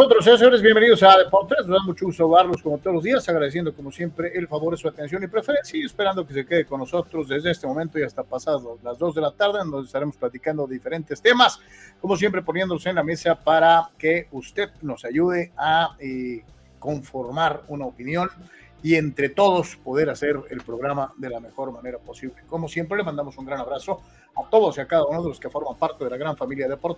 nosotros, señores. Bienvenidos a Deportes. Nos da mucho gusto verlos como todos los días, agradeciendo como siempre el favor de su atención y preferencia y esperando que se quede con nosotros desde este momento y hasta pasado las 2 de la tarde, donde estaremos platicando diferentes temas, como siempre poniéndose en la mesa para que usted nos ayude a eh, conformar una opinión y entre todos poder hacer el programa de la mejor manera posible. Como siempre, le mandamos un gran abrazo a todos y a cada uno de los que forman parte de la gran familia de por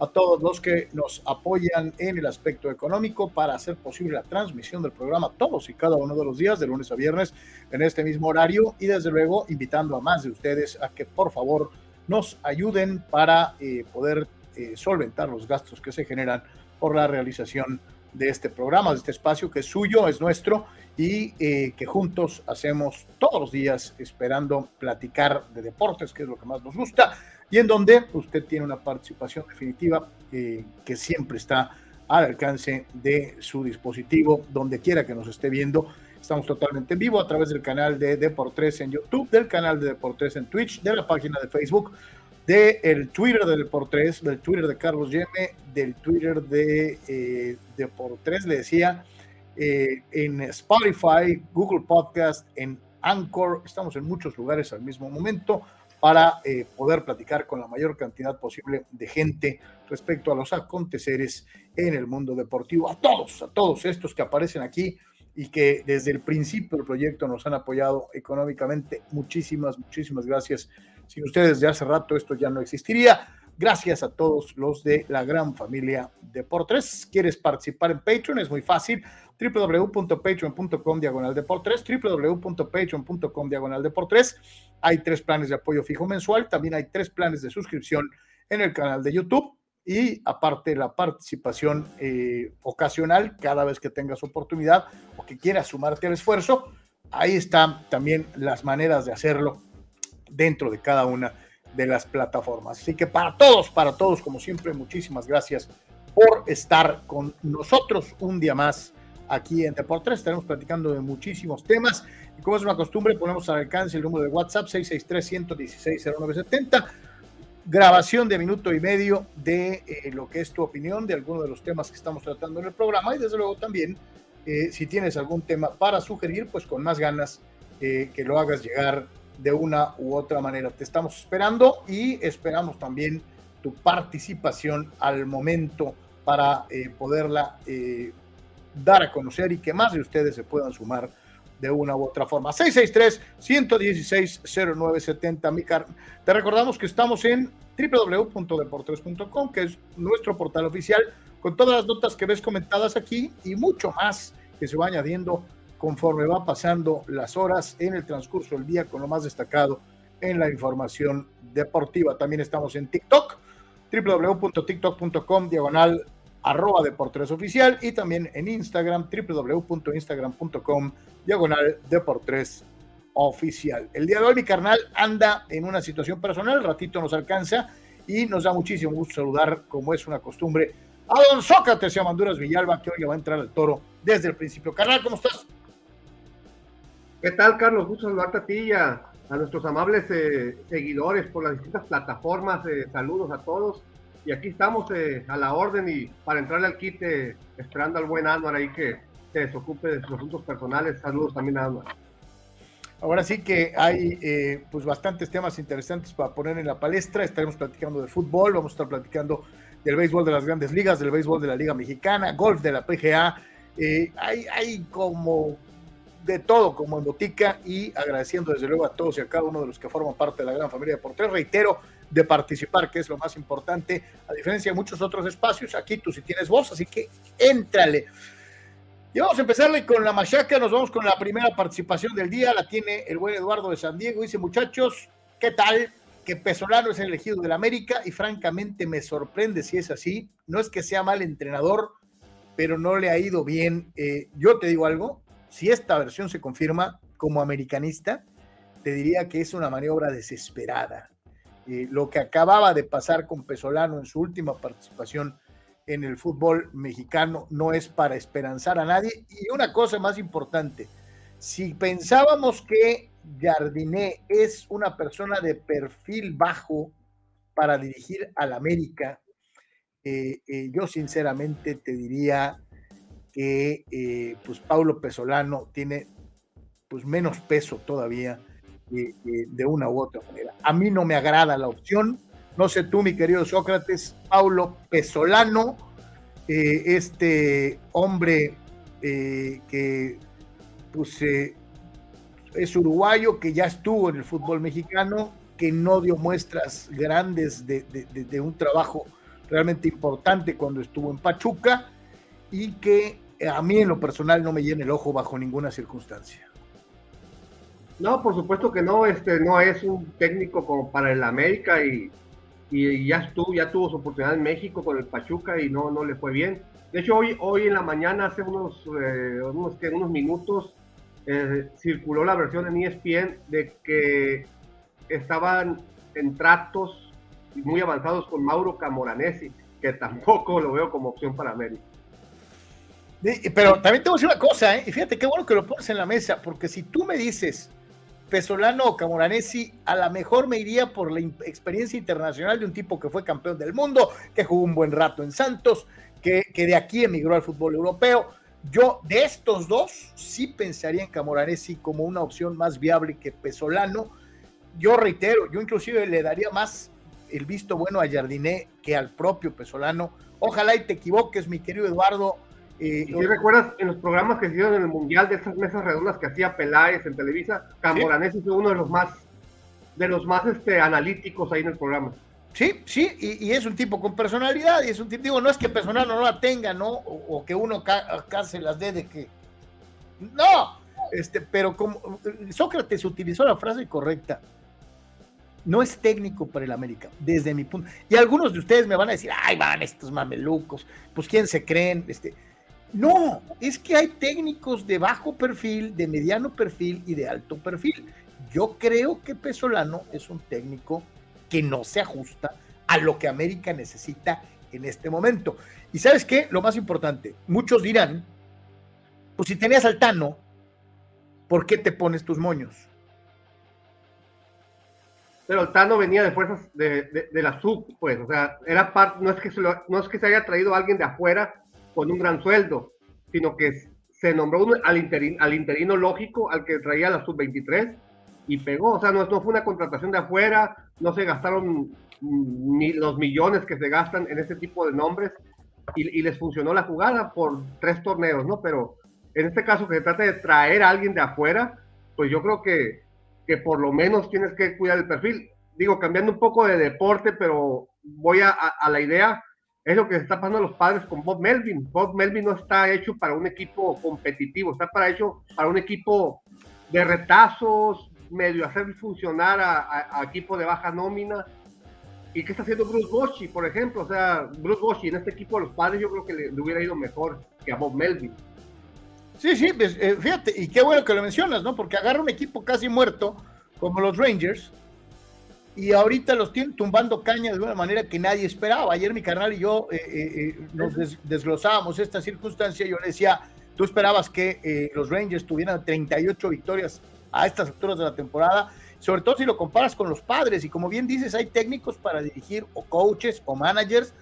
a todos los que nos apoyan en el aspecto económico para hacer posible la transmisión del programa todos y cada uno de los días, de lunes a viernes, en este mismo horario, y desde luego invitando a más de ustedes a que por favor nos ayuden para eh, poder eh, solventar los gastos que se generan por la realización de este programa, de este espacio que es suyo, es nuestro y eh, que juntos hacemos todos los días esperando platicar de deportes, que es lo que más nos gusta, y en donde usted tiene una participación definitiva eh, que siempre está al alcance de su dispositivo, donde quiera que nos esté viendo. Estamos totalmente en vivo a través del canal de Deportes en YouTube, del canal de Deportes en Twitch, de la página de Facebook, del Twitter de Deportes, del Twitter de Carlos Yeme, del Twitter de eh, Deportes, le decía, eh, en Spotify, Google Podcast, en Anchor. Estamos en muchos lugares al mismo momento para eh, poder platicar con la mayor cantidad posible de gente respecto a los aconteceres en el mundo deportivo. A todos, a todos estos que aparecen aquí y que desde el principio del proyecto nos han apoyado económicamente. Muchísimas, muchísimas gracias. Sin ustedes ya hace rato esto ya no existiría. Gracias a todos los de la gran familia Deportes. ¿Quieres participar en Patreon? Es muy fácil www.patreon.com diagonal de por tres, www.patreon.com diagonal de por tres. Hay tres planes de apoyo fijo mensual, también hay tres planes de suscripción en el canal de YouTube y aparte la participación eh, ocasional cada vez que tengas oportunidad o que quieras sumarte al esfuerzo. Ahí están también las maneras de hacerlo dentro de cada una de las plataformas. Así que para todos, para todos, como siempre, muchísimas gracias por estar con nosotros un día más aquí en Deportes. Estaremos platicando de muchísimos temas y como es una costumbre, ponemos al alcance el número de WhatsApp 663-116-0970. Grabación de minuto y medio de eh, lo que es tu opinión de alguno de los temas que estamos tratando en el programa y desde luego también eh, si tienes algún tema para sugerir, pues con más ganas eh, que lo hagas llegar de una u otra manera. Te estamos esperando y esperamos también tu participación al momento para poderla dar a conocer y que más de ustedes se puedan sumar de una u otra forma. 663-116-0970. Te recordamos que estamos en www.deportes.com, que es nuestro portal oficial, con todas las notas que ves comentadas aquí y mucho más que se va añadiendo conforme va pasando las horas en el transcurso del día, con lo más destacado en la información deportiva. También estamos en TikTok, www.tiktok.com, diagonal arroba Deportes Oficial y también en Instagram, www.instagram.com, diagonal Deportes Oficial. El día de hoy mi carnal anda en una situación personal, ratito nos alcanza y nos da muchísimo gusto saludar, como es una costumbre, a don Sócrates y a Manduras Villalba, que hoy le va a entrar al toro desde el principio. Carnal, ¿cómo estás? ¿Qué tal, Carlos? Gusto saludarte a ti y a, nuestros amables eh, seguidores por las distintas plataformas. Eh, saludos a todos y aquí estamos eh, a la orden y para entrarle al kit esperando al buen Anuar ahí que se desocupe de sus asuntos personales. Saludos también a Anuar. Ahora sí que hay eh, pues bastantes temas interesantes para poner en la palestra. Estaremos platicando de fútbol, vamos a estar platicando del béisbol de las grandes ligas, del béisbol de la Liga Mexicana, golf de la PGA. hay, hay como de todo como en botica y agradeciendo desde luego a todos y a cada uno de los que forman parte de la gran familia de Porter. Reitero, de participar, que es lo más importante, a diferencia de muchos otros espacios, aquí tú sí tienes voz, así que éntrale. Y vamos a empezarle con la machaca, nos vamos con la primera participación del día, la tiene el buen Eduardo de San Diego, dice muchachos, ¿qué tal? Que Pesolano es el elegido del América y francamente me sorprende si es así, no es que sea mal entrenador, pero no le ha ido bien. Eh, yo te digo algo, si esta versión se confirma como americanista, te diría que es una maniobra desesperada. Eh, lo que acababa de pasar con Pesolano en su última participación en el fútbol mexicano no es para esperanzar a nadie. Y una cosa más importante, si pensábamos que Jardiné es una persona de perfil bajo para dirigir al América, yo sinceramente te diría que pues Paulo Pesolano tiene pues menos peso todavía de una u otra manera. A mí no me agrada la opción, no sé tú, mi querido Sócrates, Paulo Pesolano, este hombre que pues es uruguayo, que ya estuvo en el fútbol mexicano, que no dio muestras grandes de, un trabajo realmente importante cuando estuvo en Pachuca y que a mí en lo personal no me llena el ojo bajo ninguna circunstancia. No, por supuesto que no, este no es un técnico como para el América y, ya estuvo, ya tuvo su oportunidad en México con el Pachuca y no, no le fue bien. De hecho, hoy, hoy en la mañana, hace unos, eh, unos, unos minutos, eh, circuló la versión en ESPN de que estaban en tratos muy avanzados con Mauro Camoranesi, que tampoco lo veo como opción para América. Pero también te voy decir una cosa, ¿eh? y fíjate qué bueno que lo pones en la mesa, porque si tú me dices Pesolano o Camoranesi, a lo mejor me iría por la experiencia internacional de un tipo que fue campeón del mundo, que jugó un buen rato en Santos, que, que de aquí emigró al fútbol europeo. Yo de estos dos sí pensaría en Camoranesi como una opción más viable que Pesolano. Yo reitero, yo inclusive le daría más el visto bueno a Jardiné que al propio Pesolano. Ojalá y te equivoques, mi querido Eduardo. Eh, si recuerdas en los programas que se hicieron en el Mundial de esas mesas redondas que hacía Peláez en Televisa, Camoranesi fue uno de los más de los más este, analíticos ahí en el programa. Sí, sí, y, es un tipo con personalidad, y es un tipo, digo, no es que personal no la tenga, ¿no? O, que uno acá, se las dé de que. No, este, pero como Sócrates utilizó la frase correcta, no es técnico para el América, desde mi punto. Y algunos de ustedes me van a decir, ay, van estos mamelucos, pues quién se creen, este. No, es que hay técnicos de bajo perfil, de mediano perfil y de alto perfil. Yo creo que Pesolano es un técnico que no se ajusta a lo que América necesita en este momento. Y sabes qué, lo más importante, muchos dirán, pues si tenías al Tano, ¿por qué te pones tus moños? Pero el Tano venía de fuerzas de, la sub, pues, o sea, era parte, no es que se no es que se haya traído a alguien de afuera con un gran sueldo, sino que se nombró al, interino, lógico, al que traía la sub 23 y pegó, o sea, no, no fue una contratación de afuera, no se gastaron ni los millones que se gastan en este tipo de nombres y, les funcionó la jugada por tres torneos, ¿no? Pero en este caso que se trata de traer a alguien de afuera, pues yo creo que, que por lo menos tienes que cuidar el perfil. Digo, cambiando un poco de deporte, pero voy a, la idea, es lo que se está pasando a los padres con Bob Melvin. Bob Melvin no está hecho para un equipo competitivo, está para hecho para un equipo de retazos, medio hacer funcionar a, equipo de baja nómina. ¿Y qué está haciendo Bruce Bochy, por ejemplo? O sea, Bruce Bochy en este equipo de los padres yo creo que le, hubiera ido mejor que a Bob Melvin. Sí, sí, pues, eh, fíjate, y qué bueno que lo mencionas, ¿no? Porque agarra un equipo casi muerto, como los Rangers, y ahorita los tienen tumbando caña de una manera que nadie esperaba. Ayer mi carnal y yo eh, eh, nos desglosábamos esta circunstancia. Yo le decía, tú esperabas que los Rangers tuvieran 38 victorias a estas alturas de la temporada, sobre todo si lo comparas con los padres. Y como bien dices, hay técnicos para dirigir o coaches o managers,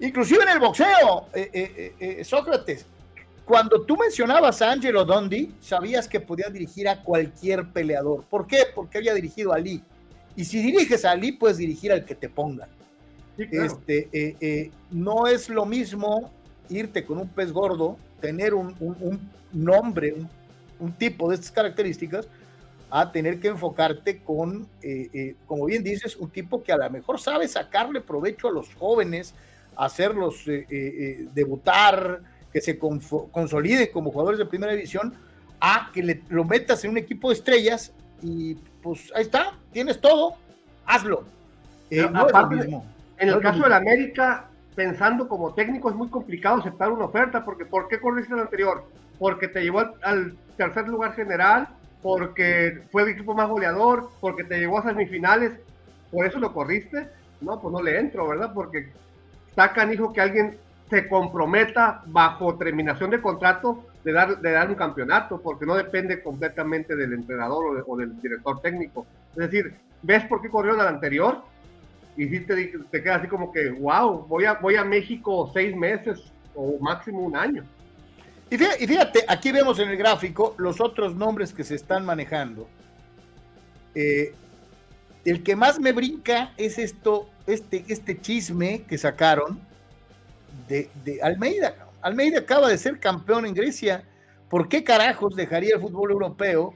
inclusive en el boxeo, eh, eh, eh, Sócrates. Cuando tú mencionabas a Angelo Dondi, sabías que podía dirigir a cualquier peleador. ¿Por qué? Porque había dirigido a Ali. Y si diriges a Ali, puedes dirigir al que te pongan. este, no es lo mismo irte con un pez gordo, tener un, un nombre, un un tipo de estas características a tener que enfocarte con, eh, eh, como bien dices, un tipo que a lo mejor sabe sacarle provecho a los jóvenes, hacerlos eh, debutar, que se consolide como jugadores de primera división, a que le, lo metas en un equipo de estrellas y pues ahí está, tienes todo, hazlo. en el caso del América, pensando como técnico es muy complicado aceptar una oferta, porque ¿por qué corriste el anterior? Porque te llevó al tercer lugar general, porque fue el equipo más goleador, porque te llegó a semifinales, por eso lo corriste. No, pues no le entro, ¿verdad? Porque está dijo que alguien se comprometa bajo terminación de contrato de dar, de dar un campeonato, porque no depende completamente del entrenador o, del director técnico. Es decir, ¿ves por qué corrió al anterior? y sí te, te queda así como que, wow, voy a, voy a México seis meses o máximo un año. Y fíjate, aquí vemos en el gráfico los otros nombres que se están manejando. Eh, el que más me brinca es esto, este, este chisme que sacaron de, de Almeida. Almeida acaba de ser campeón en Grecia. ¿Por qué carajos dejaría el fútbol europeo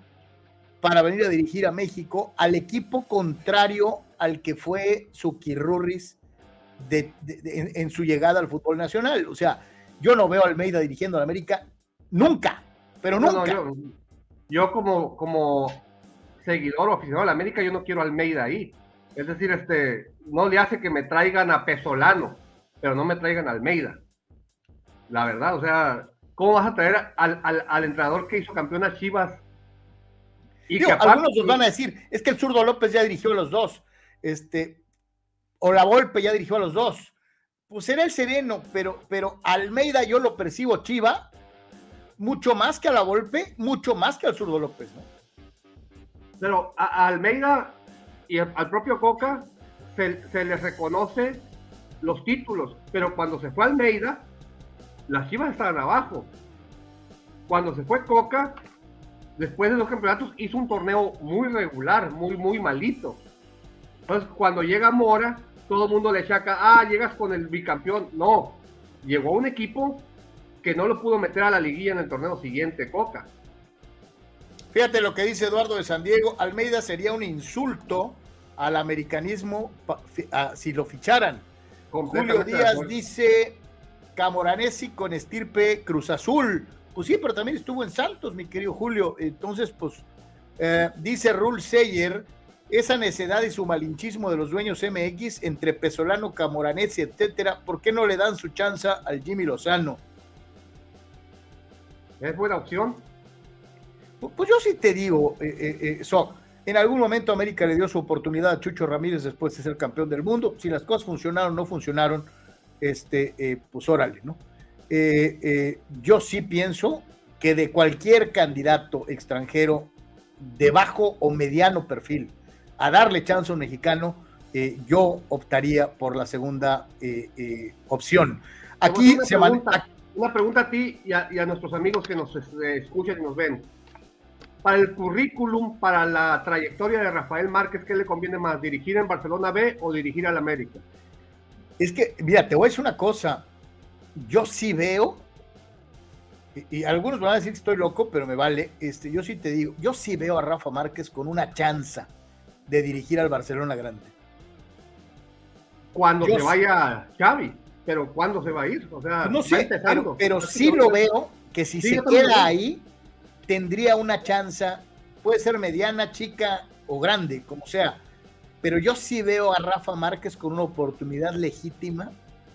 para venir a dirigir a México al equipo contrario al que fue su de, en, su llegada al fútbol nacional? O sea, yo no veo a Almeida dirigiendo a la América nunca, pero nunca. yo, como, como seguidor o aficionado a la América, yo no quiero a Almeida ahí. Es decir, este, no le hace que me traigan a Pesolano, pero no me traigan a Almeida. La verdad, o sea, ¿cómo vas a traer al, al, entrenador que hizo campeón a Chivas? Y que algunos nos van a decir, es que el zurdo López ya dirigió a los dos, este, o la Volpe ya dirigió a los dos. Pues era el sereno, pero, pero Almeida yo lo percibo Chiva mucho más que a la Volpe, mucho más que al zurdo López, ¿no? Pero a, Almeida y al propio Coca se, se les reconoce los títulos, pero cuando se fue Almeida, las Chivas estaban abajo. Cuando se fue Coca, después de los campeonatos, hizo un torneo muy regular, muy, muy malito. Entonces, cuando llega Mora, todo el mundo le chaca, ah, llegas con el bicampeón. No, llegó un equipo que no lo pudo meter a la liguilla en el torneo siguiente, Coca. Fíjate lo que dice Eduardo de San Diego, Almeida sería un insulto al americanismo si lo ficharan. Julio Díaz dice, Camoranesi con estirpe Cruz Azul. Pues sí, pero también estuvo en Santos, mi querido Julio. Entonces, pues, eh, dice Rule Seyer, esa necedad y su malinchismo de los dueños MX entre Pesolano, Camoranesi, etcétera, ¿por qué no le dan su chance al Jimmy Lozano? ¿Es buena opción? Pues, pues yo sí te digo, eh, eh, en algún momento América le dio su oportunidad a Chucho Ramírez después de ser campeón del mundo. Si las cosas funcionaron o no funcionaron, este, eh, pues órale, ¿no? Eh, eh, yo sí pienso que de cualquier candidato extranjero de bajo o mediano perfil a darle chance a un mexicano, yo optaría por la segunda opción. Aquí una se pregunta, Una pregunta a ti y a, nuestros amigos que nos escuchan y nos ven. Para el currículum, para la trayectoria de Rafael Márquez, ¿qué le conviene más? ¿Dirigir en Barcelona B o dirigir al América? Es que, mira, te voy a decir una cosa. Yo sí veo, y, algunos van a decir que estoy loco, pero me vale. Este, yo sí te digo, yo sí veo a Rafa Márquez con una chanza de dirigir al Barcelona Grande. Cuando se vaya Xavi, pero ¿cuándo se va a ir? O sea, no sé, pero, sí lo veo que si se queda ahí, tendría una chanza, puede ser mediana, chica o grande, como sea pero yo sí veo a Rafa Márquez con una oportunidad legítima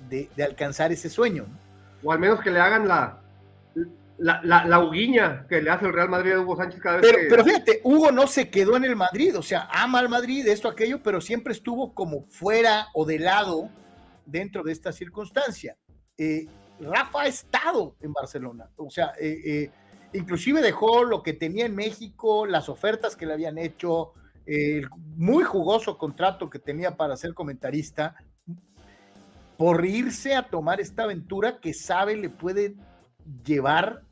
de, alcanzar ese sueño. O al menos que le hagan la, la, la, que le hace el Real Madrid a Hugo Sánchez cada vez pero, que... Pero fíjate, Hugo no se quedó en el Madrid, o sea, ama al Madrid, esto, aquello, pero siempre estuvo como fuera o de lado dentro de esta circunstancia. Eh, Rafa ha estado en Barcelona, o sea, eh, eh, inclusive dejó lo que tenía en México, las ofertas que le habían hecho, el muy jugoso contrato que tenía para ser comentarista, por irse a tomar esta aventura que sabe le puede llevar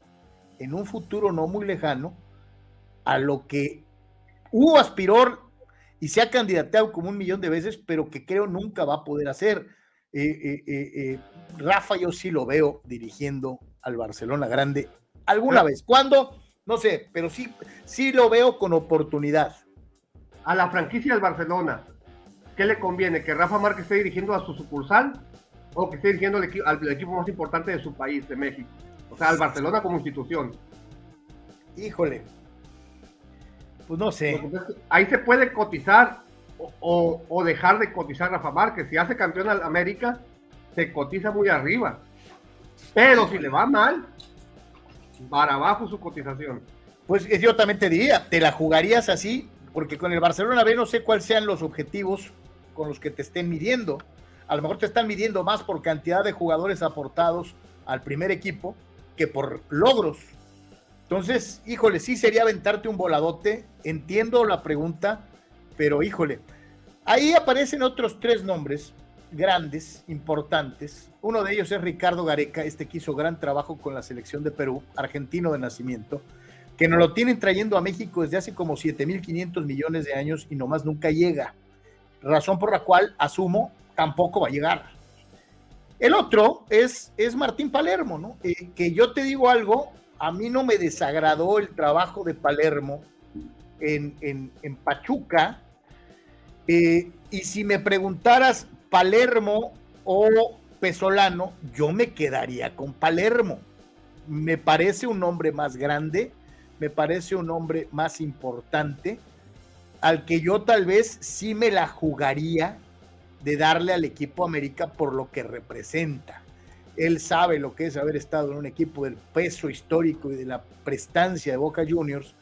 en un futuro no muy lejano a lo que Hugo aspiró y se ha candidateado como un millón de veces, pero que creo nunca va a poder hacer. Eh, eh, eh, Rafa yo sí lo veo dirigiendo al Barcelona Grande alguna vez. ¿Cuándo? No sé, pero sí, sí lo veo con oportunidad a la franquicia del Barcelona, ¿qué le conviene? ¿Que Rafa Márquez esté dirigiendo a su sucursal o que esté dirigiendo al equipo, más importante de su país, de México? O sea, al Barcelona como institución. Híjole. Pues no sé. ahí se puede cotizar o, dejar de cotizar Rafa Márquez. Si hace campeón al América, se cotiza muy arriba. Pero si le va mal, para abajo su cotización. Pues yo también te diría, ¿te la jugarías así? Porque con el Barcelona B no sé cuáles sean los objetivos con los que te estén midiendo. A lo mejor te están midiendo más por cantidad de jugadores aportados al primer equipo que por logros. Entonces, híjole, sí sería aventarte un voladote. Entiendo la pregunta, pero híjole, Ahí aparecen otros tres nombres grandes, importantes. Uno de ellos es Ricardo Gareca, este que hizo gran trabajo con la selección de Perú, argentino de nacimiento, que nos lo tienen trayendo a México desde hace como 7.500 millones de años y nomás nunca llega. Razón por la cual asumo tampoco va a llegar. El otro es, es Martín Palermo, ¿no? Eh, que yo te digo algo, a mí no me desagradó el trabajo de Palermo en, en, Pachuca. Eh, y si me preguntaras Palermo o Pesolano, yo me quedaría con Palermo. Me parece un hombre más grande, me parece un hombre más importante, al que yo tal vez sí me la jugaría de darle al equipo América por lo que representa. Él sabe lo que es haber estado en un equipo del peso histórico y de la prestancia de Boca Juniors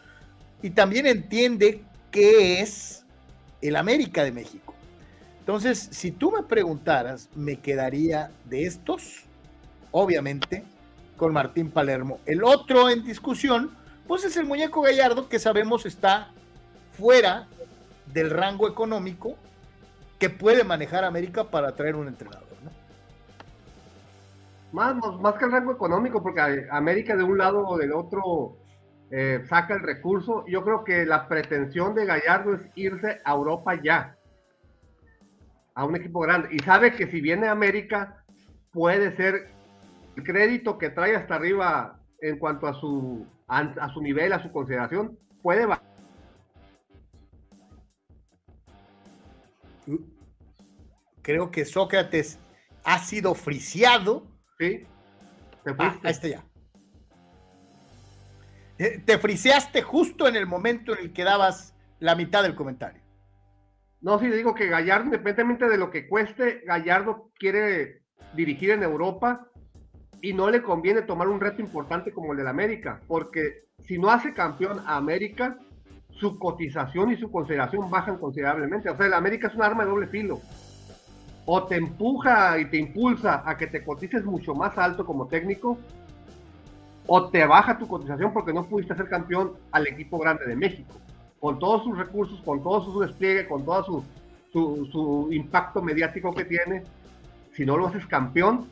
y también entiende qué es el América de México. Entonces, si tú me preguntaras, me quedaría de estos, obviamente, con Martín Palermo. El otro en discusión, pues es el muñeco Gallardo, que sabemos está fuera del rango económico que puede manejar América para traer un entrenador. ¿no? Más, más que el rango económico, porque América de un lado o del otro eh, saca el recurso. Yo creo que la pretensión de Gallardo es irse a Europa ya, a un equipo grande. Y sabe que si viene a América, puede ser el crédito que trae hasta arriba en cuanto a su, a, su nivel, a su consideración, puede bajar creo que Sócrates ha sido friciado. Sí. Ah, ahí está ya. Eh, te friseaste justo en el momento en el que dabas la mitad del comentario. No, sí, digo que Gallardo, independientemente de lo que cueste, Gallardo quiere dirigir en Europa y no le conviene tomar un reto importante como el del América, porque si no hace campeón a América, su cotización y su consideración bajan considerablemente. O sea, el América es un arma de doble filo o te empuja y te impulsa a que te cotices mucho más alto como técnico, o te baja tu cotización porque no pudiste ser campeón al equipo grande de México, con todos sus recursos, con todo su despliegue, con todo su, su, impacto mediático que tiene. Si no lo haces campeón,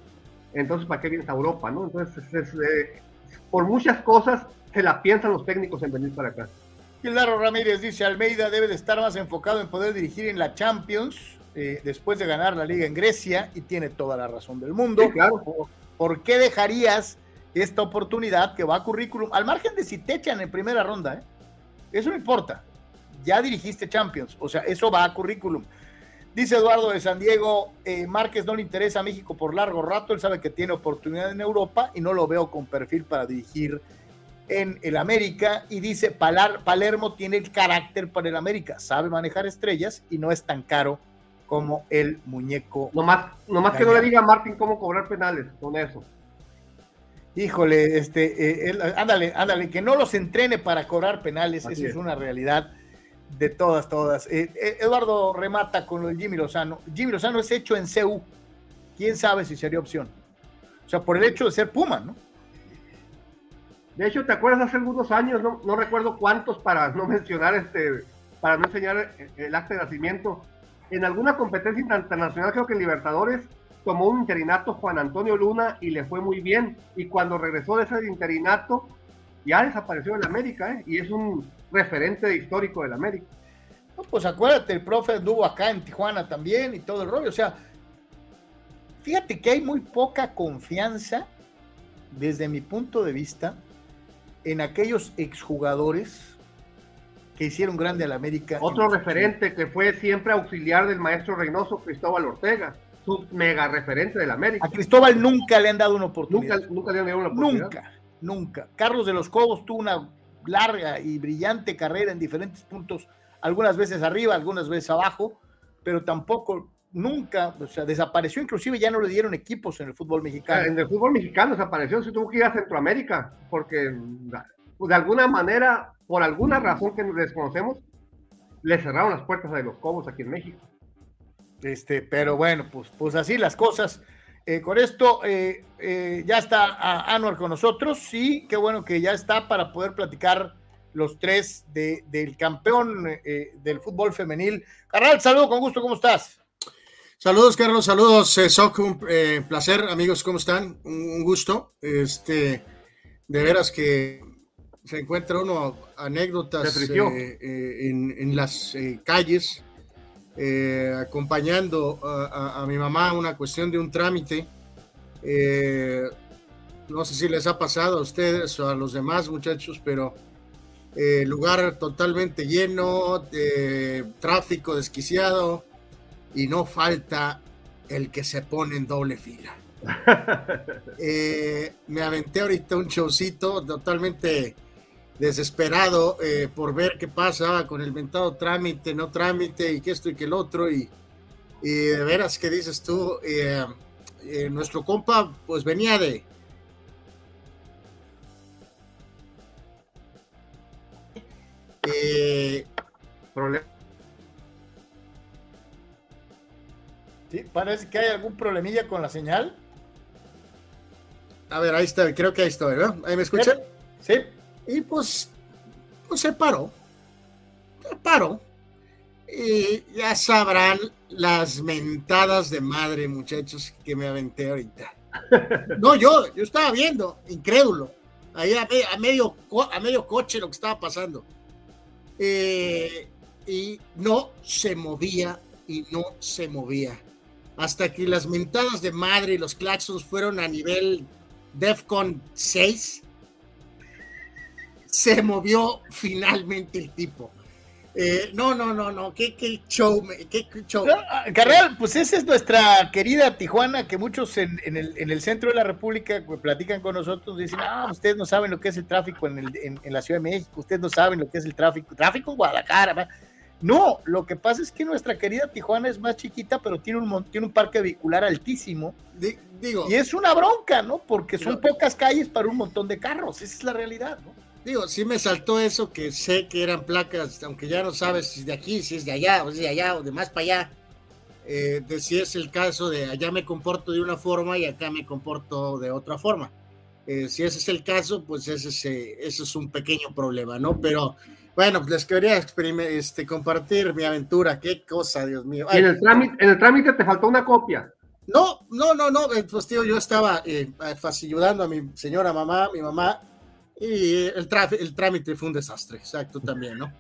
entonces ¿para qué vienes a Europa? ¿no? Entonces, eh, por muchas cosas se la piensan los técnicos en venir para acá. Claro, Ramírez dice, Almeida debe de estar más enfocado en poder dirigir en la Champions eh, después de ganar la liga en Grecia y tiene toda la razón del mundo. claro. ¿Por qué dejarías esta oportunidad que va a currículum? Al margen de si te echan en primera ronda, ¿eh? eso no importa. Ya dirigiste Champions, o sea, eso va a currículum. Dice Eduardo de San Diego, eh, Márquez no le interesa a México por largo rato, él sabe que tiene oportunidad en Europa y no lo veo con perfil para dirigir en el América. Y dice, Palermo tiene el carácter para el América, sabe manejar estrellas y no es tan caro como el muñeco. Nomás, nomás que no le diga a Martín cómo cobrar penales con eso. Híjole, este, eh, ándale, ándale, que no los entrene para cobrar penales, eso es. una realidad de todas, todas. Eh, eh, Eduardo remata con de Jimmy Lozano. Jimmy Lozano es hecho en CU. ¿Quién sabe si sería opción? O sea, por el hecho de ser Puma, ¿no? De hecho, ¿te acuerdas hace algunos años? No, no recuerdo cuántos para no mencionar este, para no enseñar el acta de nacimiento en alguna competencia internacional, creo que en Libertadores, tomó un interinato Juan Antonio Luna y le fue muy bien. Y cuando regresó de ese interinato, ya desapareció en América, ¿eh? y es un referente histórico del América. pues acuérdate, el profe anduvo acá en Tijuana también y todo el rollo. O sea, fíjate que hay muy poca confianza, desde mi punto de vista, en aquellos exjugadores que hicieron grande al América. Otro referente que fue siempre auxiliar del maestro Reynoso, Cristóbal Ortega, su mega referente del América. A Cristóbal nunca le han dado una oportunidad. Nunca, nunca le han dado una oportunidad. Nunca, nunca. Carlos de los Cobos tuvo una larga y brillante carrera en diferentes puntos, algunas veces arriba, algunas veces abajo, pero tampoco nunca, o sea, desapareció, inclusive ya no le dieron equipos en el fútbol mexicano. En el fútbol mexicano desapareció, se tuvo que ir a Centroamérica, porque de alguna manera por alguna razón que desconocemos, le cerraron las puertas de los Cobos aquí en México. Este, pero bueno, pues, pues así las cosas. Eh, con esto eh, eh, ya está Anuar con nosotros. Sí, qué bueno que ya está para poder platicar los tres de, del campeón eh, del fútbol femenil. Carnal, saludo con gusto, ¿cómo estás? Saludos, Carlos, saludos, eh, Soc, un placer, amigos, ¿cómo están? Un, gusto. Este, de veras que se encuentra uno anécdotas en, en, las calles, acompañando a, a, mi mamá una cuestión de un trámite. no sé si les ha pasado a ustedes o a los demás muchachos, pero eh, lugar totalmente lleno, tráfico desquiciado y no falta el que se pone en doble fila. Eh, me aventé ahorita un showcito totalmente desesperado eh, por ver qué pasaba con el mentado trámite, no trámite y que esto y que el otro y, y de veras que dices tú, nuestro compa pues venía de, Eh, Sí, parece que hay algún problemilla con la señal. A ver, ahí está, creo que ahí está, ¿verdad? ¿Ahí me escuchan? Sí. Y pues, pues se paró. Se paró. Y ya sabrán las mentadas de madre, muchachos, que me aventé ahorita. No, yo, yo estaba viendo, incrédulo. Ahí a, medio, a medio coche lo que estaba pasando. Eh, y no se movía y no se movía. Hasta que las mentadas de madre y los claxons fueron a nivel DEFCON 6, se movió finalmente el tipo. Eh, no, no, no, no, qué, qué show, qué, show. Ah, Carnal, pues esa es nuestra querida Tijuana, que muchos en, el, en, el, centro de la República pues, platican con nosotros, dicen, ah, ustedes no saben lo que es el tráfico en, el, en, la Ciudad de México, ustedes no saben lo que es el tráfico, tráfico en Guadalajara. No, lo que pasa es que nuestra querida Tijuana es más chiquita, pero tiene un, tiene un parque vehicular altísimo. digo, y es una bronca, ¿no? Porque son pocas calles para un montón de carros, esa es la realidad, ¿no? Digo, sí me saltó eso que sé que eran placas, aunque ya no sabes si es de aquí, si es de allá, o es de allá, o de más para allá. Eh, de si es el caso de allá me comporto de una forma y acá me comporto de otra forma. Eh, si ese es el caso, pues ese, ese, es un pequeño problema, ¿no? Pero bueno, pues les quería este, compartir mi aventura. Qué cosa, Dios mío. en, el trámite, en el trámite te faltó una copia. No, no, no, no. Eh, pues tío, yo estaba eh, ayudando a mi señora mamá, mi mamá, y el, el trámite fue un desastre, exacto, también, ¿no?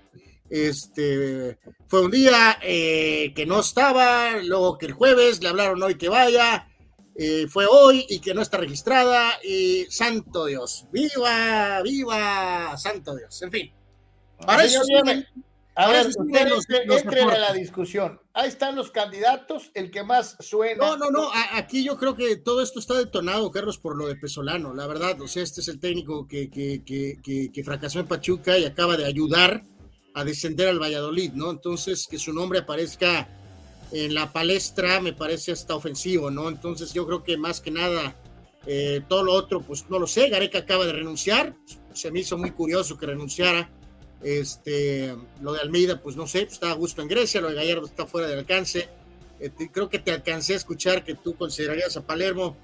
Este, fue un día eh, que no estaba, luego que el jueves le hablaron hoy que vaya, eh, fue hoy y que no está registrada, y santo Dios, viva, viva, santo Dios, en fin. Para eso, a ver, entre, a la discusión. Ahí están los candidatos, el que más suena. No, no, no. Aquí yo creo que todo esto está detonado, Carlos, por lo de Pesolano, la verdad. O sea, este es el técnico que, que, que, que fracasó en Pachuca y acaba de ayudar a descender al Valladolid, ¿no? Entonces, que su nombre aparezca en la palestra me parece hasta ofensivo, ¿no? Entonces, yo creo que más que nada, eh, todo lo otro, pues no lo sé. Gareca acaba de renunciar. Se me hizo muy curioso que renunciara este, lo de Almeida, pues no sé, pues, está a gusto en Grecia, lo de Gallardo está fuera de alcance. Eh, creo que te alcancé a escuchar que tú considerarías a Palermo.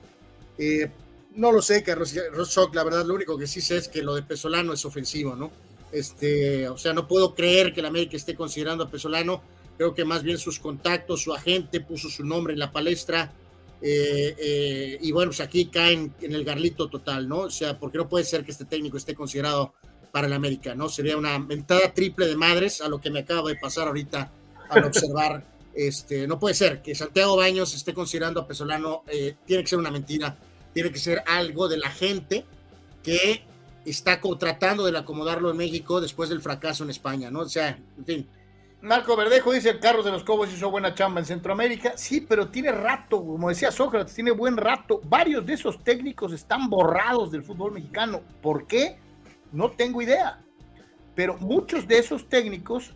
Eh, no lo sé, Carlos Rosoc, la verdad, lo único que sí sé es que lo de Pesolano es ofensivo, ¿no? Este, o sea, no puedo creer que la América esté considerando a Pesolano. Creo que más bien sus contactos, su agente puso su nombre en la palestra. Eh, y bueno, pues aquí caen en el garlito total, ¿no? O sea, porque no puede ser que este técnico esté considerado para el América, ¿no? Sería una mentada triple de madres a lo que me acaba de pasar ahorita al observar. este, no puede ser que Santiago Baños esté considerando a Pesolano, eh, tiene que ser una mentira, tiene que ser algo de la gente que está tratando de acomodarlo en México después del fracaso en España, ¿no? O sea, en fin. Marco Verdejo dice, Carlos de los Cobos hizo buena chamba en Centroamérica. Sí, pero tiene rato, como decía Sócrates, tiene buen rato. Varios de esos técnicos están borrados del fútbol mexicano. ¿Por qué? No tengo idea. Pero muchos de esos técnicos,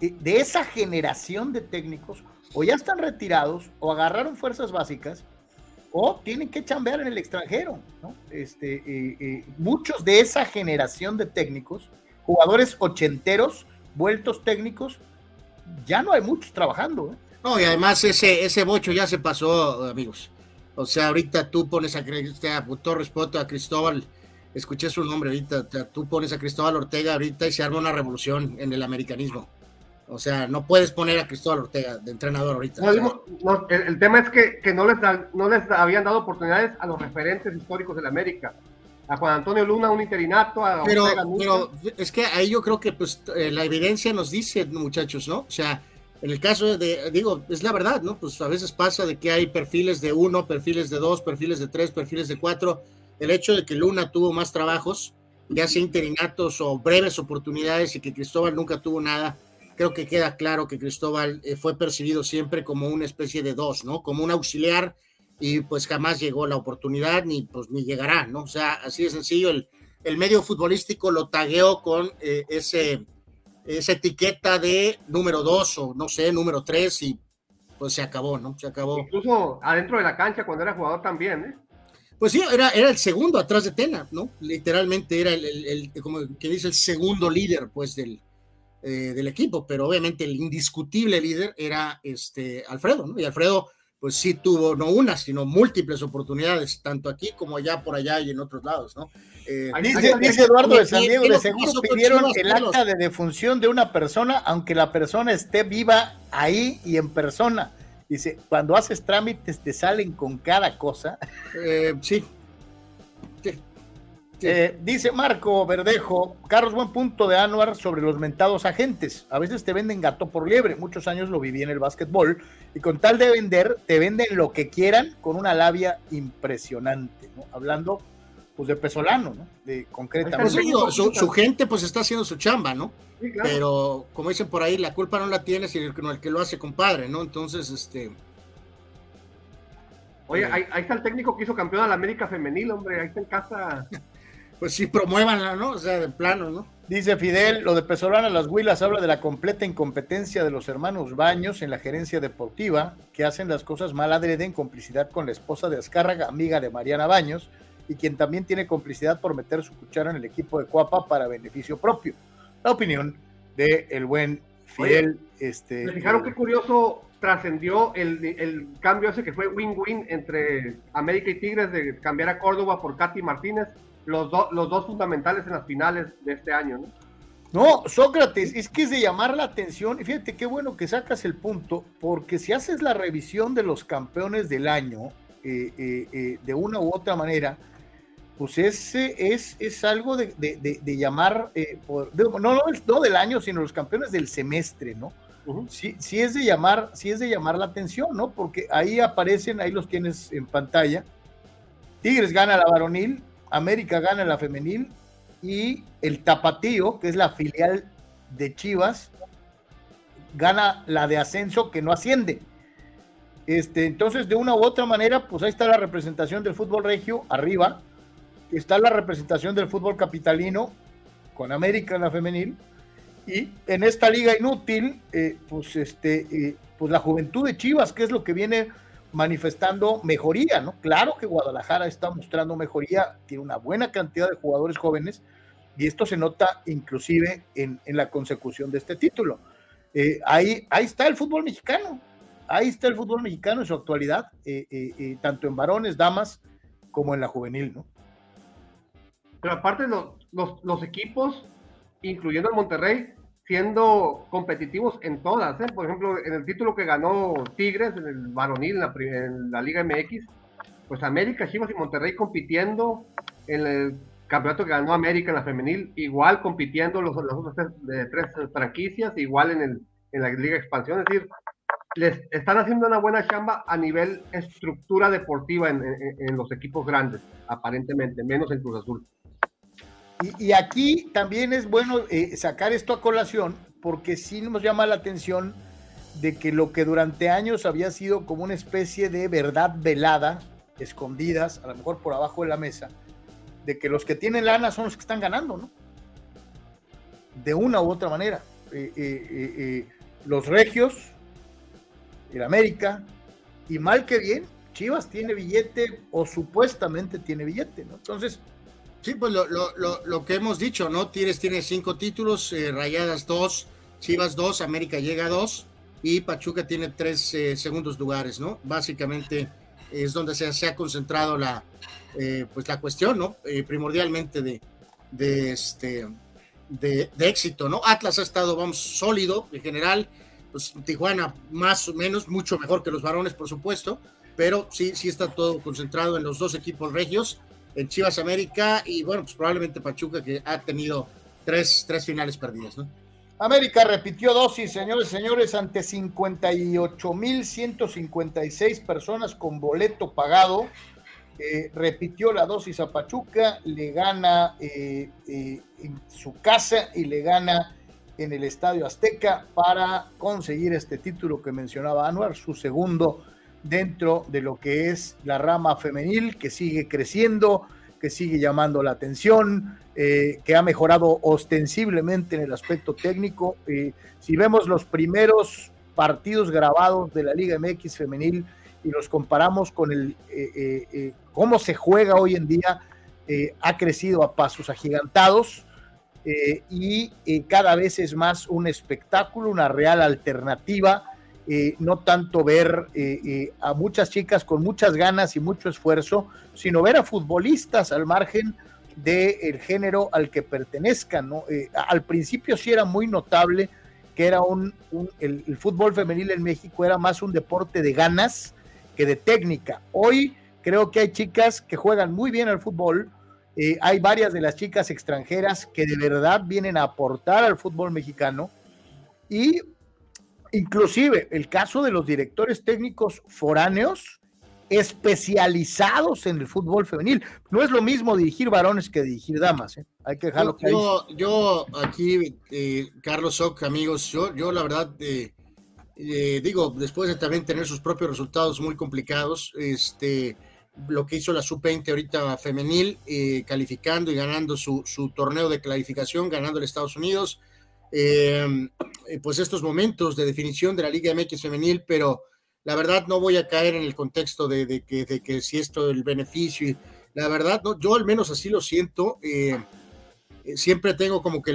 eh, de esa generación de técnicos, o ya están retirados, o agarraron fuerzas básicas, o tienen que chambear en el extranjero. Este, eh, eh, muchos de esa generación de técnicos, jugadores ochenteros, vueltos técnicos, ya no hay muchos trabajando. No, y además ese, ese bocho ya se pasó, amigos. O sea, ahorita tú pones a, a respeto a Cristóbal escuché su nombre ahorita, tú pones a Cristóbal Ortega ahorita y se arma una revolución en el americanismo. O sea, no puedes poner a Cristóbal Ortega de entrenador ahorita. el, tema es que, no, les no les habían dado oportunidades a los referentes históricos de la América. A Juan Antonio Luna, un interinato, a pero, pero es que ahí yo creo que pues eh, la evidencia nos dice, muchachos, ¿no? O sea, en el caso de, digo, es la verdad, ¿no? Pues a veces pasa de que hay perfiles de uno, perfiles de dos, perfiles de tres, perfiles de cuatro. El hecho de que Luna tuvo más trabajos, ya sea interinatos o breves oportunidades y que Cristóbal nunca tuvo nada, creo que queda claro que Cristóbal eh, fue percibido siempre como una especie de dos, ¿no? Como un auxiliar y pues jamás llegó la oportunidad ni pues ni llegará, ¿no? O sea, así de sencillo, el, el medio futbolístico lo tagueó con eh, ese esa etiqueta de número dos o no sé, número tres y pues se acabó, ¿no? Se acabó. Incluso adentro de la cancha cuando era jugador también, ¿eh? Pues sí, era, era el segundo atrás de Tena, ¿no? Literalmente era el, el, como que dice, el segundo líder, pues, del, eh, del equipo, pero obviamente el indiscutible líder era este Alfredo, ¿no? Y Alfredo, pues sí tuvo no una, sino múltiples oportunidades, tanto aquí como allá, por allá y en otros lados, ¿no? Eh, dice, Eduardo de San Diego, de seguro pidieron el acta de defunción de una persona, aunque la persona esté viva ahí y en persona. Dice, cuando haces trámites te salen con cada cosa. Eh, sí. Eh, dice Marco Verdejo, Carlos, buen punto de Anuar sobre los mentados agentes. A veces te venden gato por liebre. Muchos años lo viví en el básquetbol y con tal de vender, te venden lo que quieran con una labia impresionante. ¿no? Hablando pues de Pesolano, ¿no? De concretamente. Pues su, gente pues está haciendo su chamba, ¿no? Pero como dicen por ahí, la culpa no la tiene sino el, que lo hace compadre, ¿no? Entonces, este... Oye, ahí, está el técnico que hizo campeón a la América Femenil, hombre, ahí está en casa. pues sí, promuévanla, ¿no? O sea, de plano, ¿no? Dice Fidel, lo de Pesolano a las Huilas habla de la completa incompetencia de los hermanos Baños en la gerencia deportiva, que hacen las cosas mal adrede en complicidad con la esposa de Azcárraga, amiga de Mariana Baños, y quien también tiene complicidad por meter su cuchara en el equipo de Cuapa para beneficio propio. La opinión de el buen Fidel. este, ¿Me fijaron qué curioso trascendió el, el, cambio ese que fue win-win entre América y Tigres de cambiar a Córdoba por Katy Martínez, los, los dos fundamentales en las finales de este año, ¿no? No, Sócrates, es que es de llamar la atención, y fíjate qué bueno que sacas el punto, porque si haces la revisión de los campeones del año, eh, eh, eh, de una u otra manera, pues ese es, es algo de, llamar, eh, no, no, del año, sino los campeones del semestre, ¿no? sí, sí, es de llamar, sí es de llamar la atención, ¿no? Porque ahí aparecen, ahí los tienes en pantalla. Tigres gana la varonil, América gana la femenil y el Tapatío, que es la filial de Chivas, gana la de ascenso que no asciende. Este, entonces, de una u otra manera, pues ahí está la representación del fútbol regio arriba, está la representación del fútbol capitalino con América en la femenil y en esta liga inútil, eh, pues este, eh, pues la juventud de Chivas, que es lo que viene manifestando mejoría, ¿no? Claro que Guadalajara está mostrando mejoría, tiene una buena cantidad de jugadores jóvenes y esto se nota inclusive en, la consecución de este título. Eh, ahí, ahí está el fútbol mexicano, ahí está el fútbol mexicano en su actualidad, tanto en varones, damas, como en la juvenil, ¿no? Pero aparte los, los, equipos, incluyendo el Monterrey, siendo competitivos en todas. ¿eh? Por ejemplo, en el título que ganó Tigres, en el varonil, en la, Liga MX, pues América, Chivas y Monterrey compitiendo en el campeonato que ganó América en la femenil, igual compitiendo los, los otros tres, tres, franquicias, igual en, el, en la Liga Expansión. Es decir, les están haciendo una buena chamba a nivel estructura deportiva en, en los equipos grandes, aparentemente, menos en Cruz Azul. Y, aquí también es bueno eh, sacar esto a colación porque sí nos llama la atención de que lo que durante años había sido como una especie de verdad velada, escondidas, a lo mejor por abajo de la mesa, de que los que tienen lana son los que están ganando, ¿no? De una u otra manera. Eh, eh, los regios, el América, y mal que bien, Chivas tiene billete o supuestamente tiene billete, ¿no? Entonces, Sí, pues lo, que hemos dicho, ¿no? Tigres tiene cinco títulos, eh, Rayadas dos, Chivas dos, América llega dos y Pachuca tiene tres eh, segundos lugares, ¿no? Básicamente es donde se, se ha concentrado la, eh, pues la cuestión, ¿no? Eh, primordialmente de, de, este, de, éxito, ¿no? Atlas ha estado, vamos, sólido en general, pues Tijuana más o menos, mucho mejor que los varones, por supuesto, pero sí, sí está todo concentrado en los dos equipos regios, en Chivas América y bueno, pues probablemente Pachuca que ha tenido tres, tres finales perdidas, ¿no? América repitió dosis, señores, señores, ante 58.156 personas con boleto pagado. Eh, repitió la dosis a Pachuca, le gana eh, eh, en su casa y le gana en el Estadio Azteca para conseguir este título que mencionaba Anuar, su segundo dentro de lo que es la rama femenil que sigue creciendo, que sigue llamando la atención, eh, que ha mejorado ostensiblemente en el aspecto técnico. Eh, si vemos los primeros partidos grabados de la Liga MX femenil y los comparamos con el eh, cómo se juega hoy en día, ha crecido a pasos agigantados y cada vez es más un espectáculo, una real alternativa. No tanto ver a muchas chicas con muchas ganas y mucho esfuerzo, sino ver a futbolistas al margen del género al que pertenezcan. Eh, al principio sí era muy notable que era un, el, fútbol femenil en México era más un deporte de ganas que de técnica. Hoy creo que hay chicas que juegan muy bien al fútbol. Eh, hay varias de las chicas extranjeras que de verdad vienen a aportar al fútbol mexicano. Y inclusive el caso de los directores técnicos foráneos, especializados en el fútbol femenil. No es lo mismo dirigir varones que dirigir damas. ¿eh? Hay que dejarlo yo, yo, aquí, eh, Carlos Soc, amigos, yo, yo la verdad eh, digo, después de también tener sus propios resultados muy complicados, este, lo que hizo la sub-20 ahorita femenil, calificando y ganando su, su, torneo de clasificación, ganando en Estados Unidos, pues estos momentos de definición de la Liga MX femenil, pero la verdad no voy a caer en el contexto de, que, de que, si esto el beneficio, y, la verdad, no, yo al menos así lo siento. Eh, eh, siempre tengo como que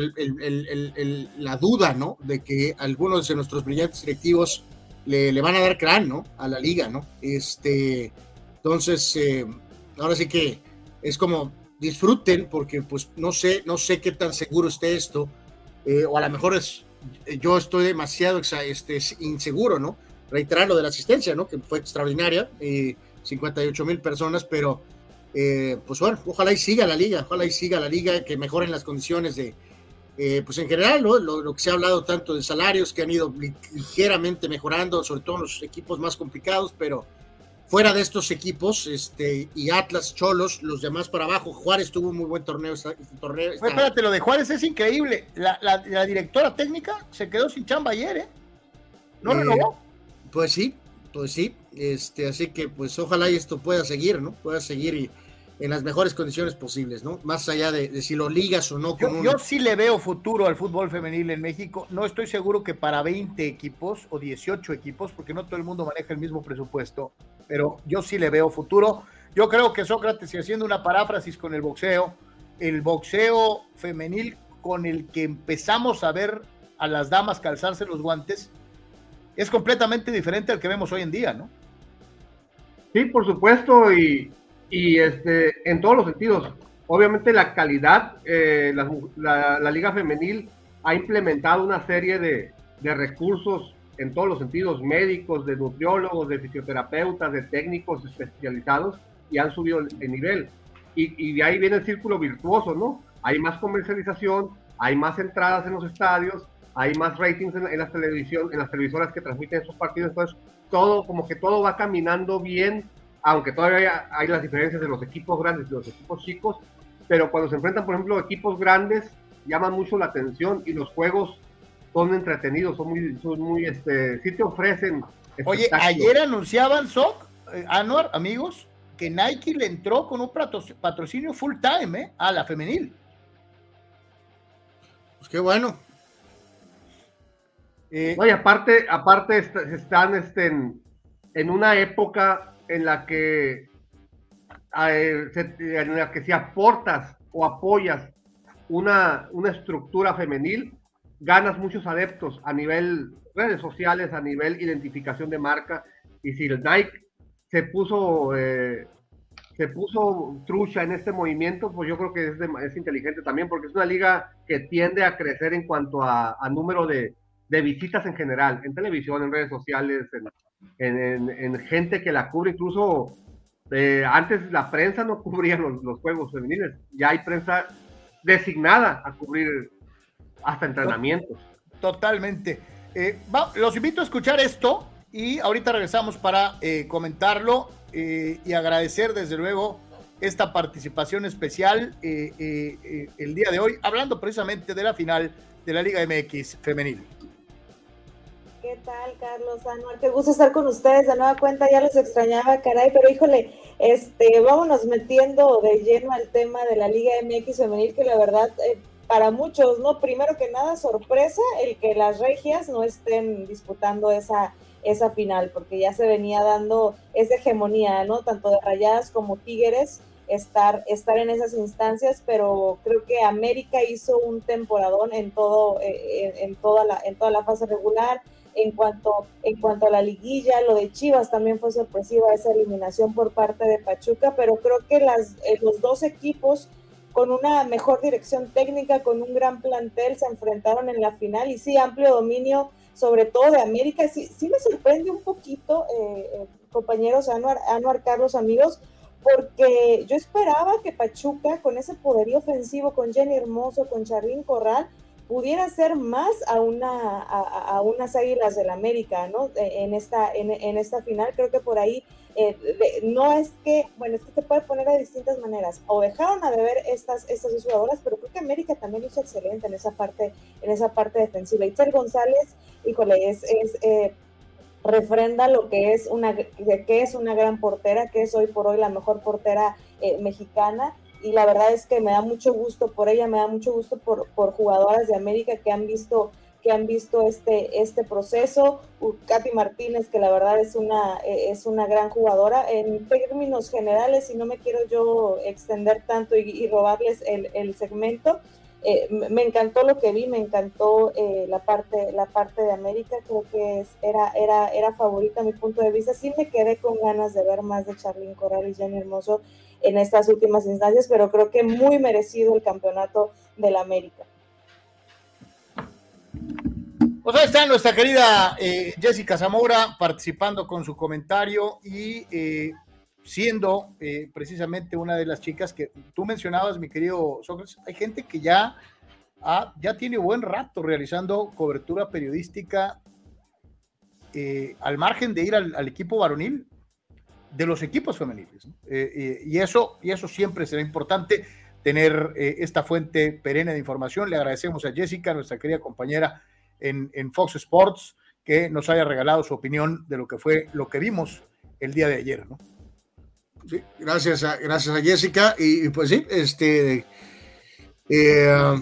la duda, ¿no? De que algunos de nuestros brillantes directivos le, van a dar crán, ¿no? A la liga, ¿no? Este, entonces, eh, ahora sí que es como disfruten, porque pues no sé, no sé qué tan seguro esté esto, o a lo mejor es, yo estoy demasiado este, inseguro, ¿no? reiterar lo de la asistencia, ¿no? Que fue extraordinaria, 58 mil personas, pero eh, pues bueno, ojalá y siga la liga, ojalá y siga la liga, que mejoren las condiciones de, eh, pues en general, ¿no? Lo, que se ha hablado tanto de salarios que han ido ligeramente mejorando, sobre todo en los equipos más complicados, pero fuera de estos equipos, este, y Atlas, Cholos, los demás para abajo, Juárez tuvo un muy buen torneo. Torneo espérate, lo de Juárez es increíble. La, la, directora técnica se quedó sin chamba ayer, ¿eh? No eh, renovó. Pues sí, pues sí, este, así que pues ojalá y esto pueda seguir, ¿no? Pueda seguir y en las mejores condiciones posibles, ¿no? Más allá de, si lo ligas o no con yo, sí le veo futuro al fútbol femenil en México. No estoy seguro que para 20 equipos o 18 equipos, porque no todo el mundo maneja el mismo presupuesto, pero yo sí le veo futuro. Yo creo que Sócrates, y haciendo una paráfrasis con el boxeo, el boxeo femenil con el que empezamos a ver a las damas calzarse los guantes, es completamente diferente al que vemos hoy en día, ¿no? Sí, por supuesto, y, este, en todos los sentidos. Obviamente la calidad, eh, la, Liga Femenil ha implementado una serie de, recursos en todos los sentidos, médicos, de nutriólogos, de fisioterapeutas, de técnicos especializados, y han subido el, nivel. Y, y, de ahí viene el círculo virtuoso, ¿no? Hay más comercialización, hay más entradas en los estadios, hay más ratings en, la televisión, en las televisoras que transmiten esos partidos, entonces todo, como que todo va caminando bien, aunque todavía hay, las diferencias de los equipos grandes y los equipos chicos, pero cuando se enfrentan, por ejemplo, equipos grandes, llaman mucho la atención y los juegos son entretenidos, son muy, son muy, este, sí te ofrecen. Oye, ayer anunciaban, Soc, eh, Anuar, amigos, que Nike le entró con un patrocinio full time, ¿eh? A la femenil. Pues qué bueno, eh, aparte, aparte están este, en, una época en la que eh, en la que si aportas o apoyas una, una estructura femenil, ganas muchos adeptos a nivel redes sociales, a nivel identificación de marca. Y si el Nike se puso eh, se puso trucha en este movimiento, pues yo creo que es, es, inteligente también, porque es una liga que tiende a crecer en cuanto a, número de, de, visitas en general, en televisión, en redes sociales, en, en, gente que la cubre, incluso eh, antes la prensa no cubría los, los, juegos femeniles, ya hay prensa designada a cubrir hasta entrenamientos. Totalmente. Eh, los invito a escuchar esto y ahorita regresamos para eh, comentarlo eh, y agradecer desde luego esta participación especial el día de hoy, hablando precisamente de la final de la Liga MX femenil. ¿Qué tal, Carlos Anuar? Qué gusto estar con ustedes de nueva cuenta, ya los extrañaba, caray, pero híjole, este, vámonos metiendo de lleno al tema de la Liga MX femenil, que la verdad, para muchos, ¿no? Primero que nada, sorpresa el que las regias no estén disputando esa esa final, porque ya se venía dando esa hegemonía, ¿no? Tanto de Rayadas como Tigres, estar, estar en esas instancias, pero creo que América hizo un temporadón en todo, eh, en, toda la, en toda la fase regular. En cuanto, en cuanto a la liguilla, lo de Chivas también fue sorpresiva esa eliminación por parte de Pachuca, pero creo que las, eh, los dos equipos con una mejor dirección técnica, con un gran plantel, se enfrentaron en la final y sí, amplio dominio sobre todo de América. Sí, sí me sorprende un poquito, eh, eh, compañeros, Anuar, Anuar, Carlos, amigos, porque yo esperaba que Pachuca, con ese poderío ofensivo, con Jenny Hermoso, con Charlín Corral, pudiera hacer más a, una, a, unas águilas del América, ¿no? En esta, en, esta final, creo que por ahí eh, no es que, bueno, es que se puede poner de distintas maneras. O dejaron a deber estas, estas dos jugadoras, pero creo que América también hizo excelente en esa parte, en esa parte defensiva. Itzel González, híjole, es, es eh, refrenda lo que es una, que es una gran portera, que es hoy por hoy la mejor portera eh, mexicana. Y la verdad es que me da mucho gusto por ella, me da mucho gusto por, por jugadoras de América que han visto que han visto este, este proceso. Katy Martínez, que la verdad es una, e, es una gran jugadora. En términos generales, y no me quiero yo extender tanto y, robarles el, segmento, eh, me encantó lo que vi, me encantó eh, la, parte, la parte de América, creo que es, era, era, era favorita a mi punto de vista. Sí me quedé con ganas de ver más de Charlene Corral y Jenny Hermoso en estas últimas instancias, pero creo que muy merecido el campeonato del América. Pues ahí está nuestra querida eh, Jessica Zamora participando con su comentario y eh, siendo eh, precisamente una de las chicas que tú mencionabas, mi querido Sócrates. Hay gente que ya, ya tiene buen rato realizando cobertura periodística al margen de ir al, equipo varonil de los equipos femeniles. y, eso, y eso siempre será importante tener esta fuente perenne de información. Le agradecemos a Jessica, nuestra querida compañera en, Fox Sports que nos haya regalado su opinión de lo que fue lo que vimos el día de ayer, ¿no? Sí, gracias a, gracias a Jessica. Y, pues sí, este eh,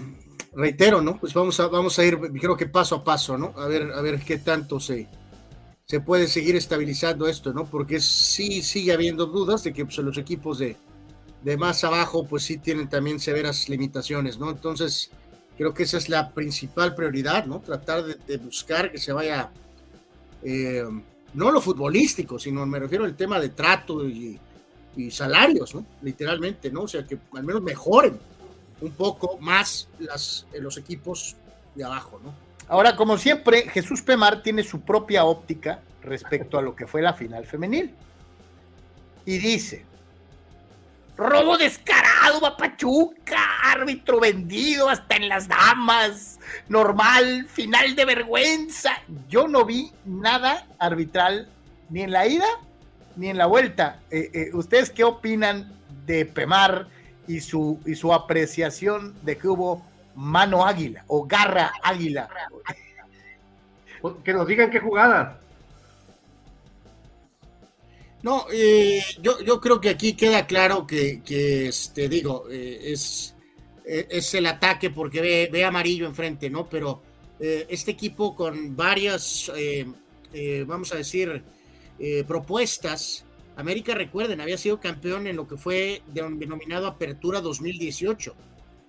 reitero, ¿no? Pues vamos a, vamos a ir, creo que paso a paso, ¿no? A ver, a ver qué tanto se, se puede seguir estabilizando esto, ¿no? Porque sí sigue habiendo dudas de que pues, los equipos de, de más abajo, pues sí tienen también severas limitaciones, ¿no? Entonces, Creo que esa es la principal prioridad, ¿no? Tratar de, buscar que se vaya, eh, no lo futbolístico, sino me refiero al tema de trato y, salarios, ¿no? Literalmente, ¿no? O sea, que al menos mejoren un poco más las, los equipos de abajo, ¿no? Ahora, como siempre, Jesús Pemar tiene su propia óptica respecto a lo que fue la final femenil. Y dice, Robo descarado, Pachuca, árbitro vendido hasta en las damas, normal, final de vergüenza. Yo no vi nada arbitral ni en la ida ni en la vuelta. Eh, eh, ¿Ustedes qué opinan de Pemar y su, y su apreciación de que hubo mano águila o garra águila? Que nos digan qué jugada. No, eh, yo, yo creo que aquí queda claro que, que este, digo, eh, es, eh, es el ataque porque ve, ve amarillo enfrente, ¿no? Pero este equipo con varias, vamos a decir, propuestas, América, recuerden, había sido campeón en lo que fue denominado Apertura 2018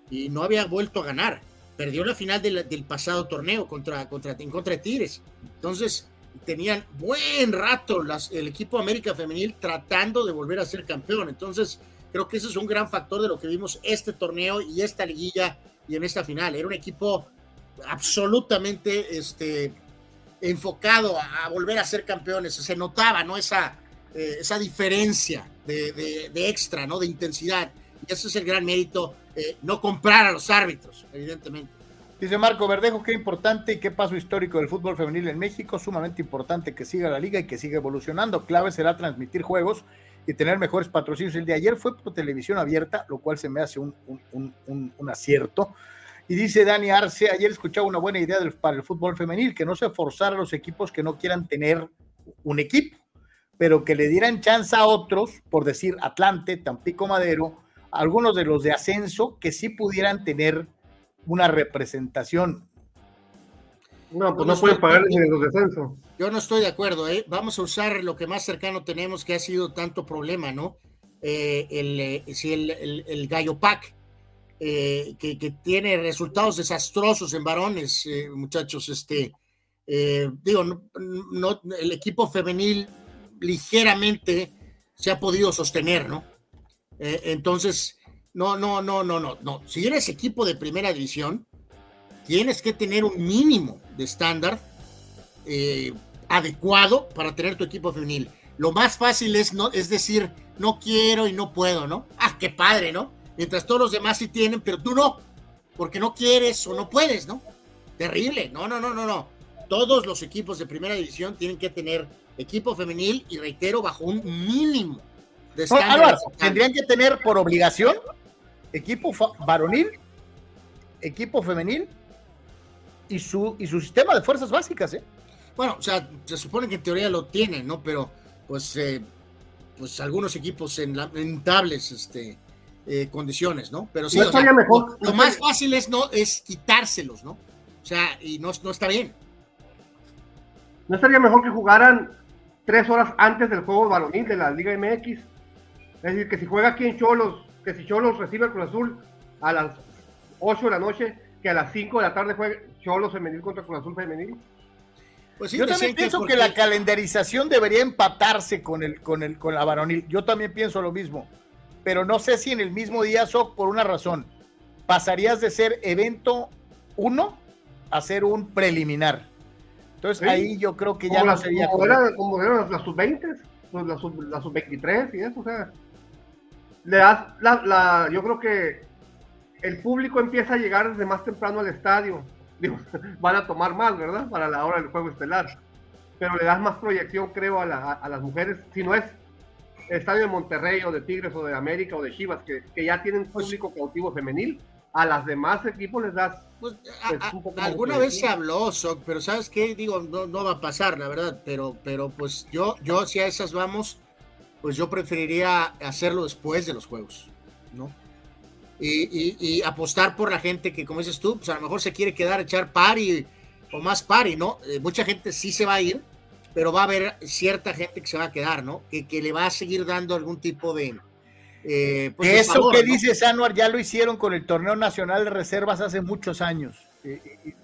y no había vuelto a ganar. Perdió la final del, pasado torneo contra, contra, en contra de Tigres. Entonces, tenían buen rato el equipo América Femenil tratando de volver a ser campeón. Entonces, creo que ese es un gran factor de lo que vimos este torneo y esta liguilla y en esta final. Era un equipo absolutamente este, enfocado a, volver a ser campeones. Se notaba, ¿no? Esa, eh, esa diferencia de, de, extra, ¿no? De intensidad. Y ese es el gran mérito, eh, no comprar a los árbitros, evidentemente. Dice Marco Verdejo, qué importante y qué paso histórico del fútbol femenil en México, sumamente importante que siga la liga y que siga evolucionando. Clave será transmitir juegos y tener mejores patrocinios. El de ayer fue por televisión abierta, lo cual se me hace un, un, un, un acierto. Y dice Dani Arce, ayer escuchaba una buena idea para el fútbol femenil, que no se forzara a los equipos que no quieran tener un equipo, pero que le dieran chance a otros, por decir Atlante, Tampico Madero, algunos de los de ascenso, que sí pudieran tener una representación. No, pues no, pueden pagarles en los descensos. Yo no estoy de acuerdo, ¿eh? Vamos a usar lo que más cercano tenemos que ha sido tanto problema, ¿no? Eh, el, eh, si el, el, Gallo Pack, eh, que, que, tiene resultados desastrosos en varones, muchachos, este, digo, no, el equipo femenil ligeramente se ha podido sostener, ¿no? Entonces, no, no, no, no, no, no. Si eres equipo de primera división, tienes que tener un mínimo de estándar eh, adecuado para tener tu equipo femenil. Lo más fácil es, no, es decir, no quiero y no puedo, ¿no? Ah, qué padre, ¿no? Mientras todos los demás sí tienen, pero tú no, porque no quieres o no puedes, ¿no? Terrible, no, no, no, no, no. Todos los equipos de primera división tienen que tener equipo femenil y reitero, bajo un mínimo tendrían que tener por obligación equipo varonil, equipo femenil y su, y su sistema de fuerzas básicas, ¿eh? Bueno, o sea, se supone que en teoría lo tienen, ¿no? Pero, pues, eh, pues algunos equipos en lamentables este, eh, condiciones, ¿no? Pero sí, mejor. Lo, más fácil es, no, es quitárselos, ¿no? O sea, y no, no está bien. ¿No estaría mejor que jugaran tres horas antes del juego varonil de la Liga MX? Es decir, que si juega aquí en Cholos que si Cholos recibe el Cruz Azul a las 8 de la noche, que a las 5 de la tarde juegue Cholos femenil contra Cruz Azul femenil. Pues Yo también pienso que, la calendarización debería empatarse con el, con el, con la varonil. Yo también pienso lo mismo. Pero no sé si en el mismo día, Soc, por una razón, pasarías de ser evento 1 a ser un preliminar. Entonces ahí yo creo que ya no sería. Como, era, como eran las sub-20, las sub-23 y eso, o sea le das la, yo creo que el público empieza a llegar desde más temprano al estadio. Digo, van a tomar más, ¿verdad? Para la hora del juego estelar. Pero le das más proyección, creo, a, las mujeres. Si no es estadio de Monterrey o de Tigres o de América o de Chivas, que, ya tienen público cautivo femenil, a las demás equipos les das. Pues, pues, alguna vez se habló, pero ¿sabes qué? Digo, no, no, va a pasar, la verdad. Pero, pero pues yo, yo si a esas vamos, pues yo preferiría hacerlo después de los juegos, ¿no? Y, apostar por la gente que, como dices tú, pues a lo mejor se quiere quedar a echar pari o más pari, ¿no? Eh, mucha gente sí se va a ir, pero va a haber cierta gente que se va a quedar, ¿no? Que, que le va a seguir dando algún tipo de... Eh, pues Eso que dice Sanuar ya lo hicieron con el torneo nacional de reservas hace muchos años.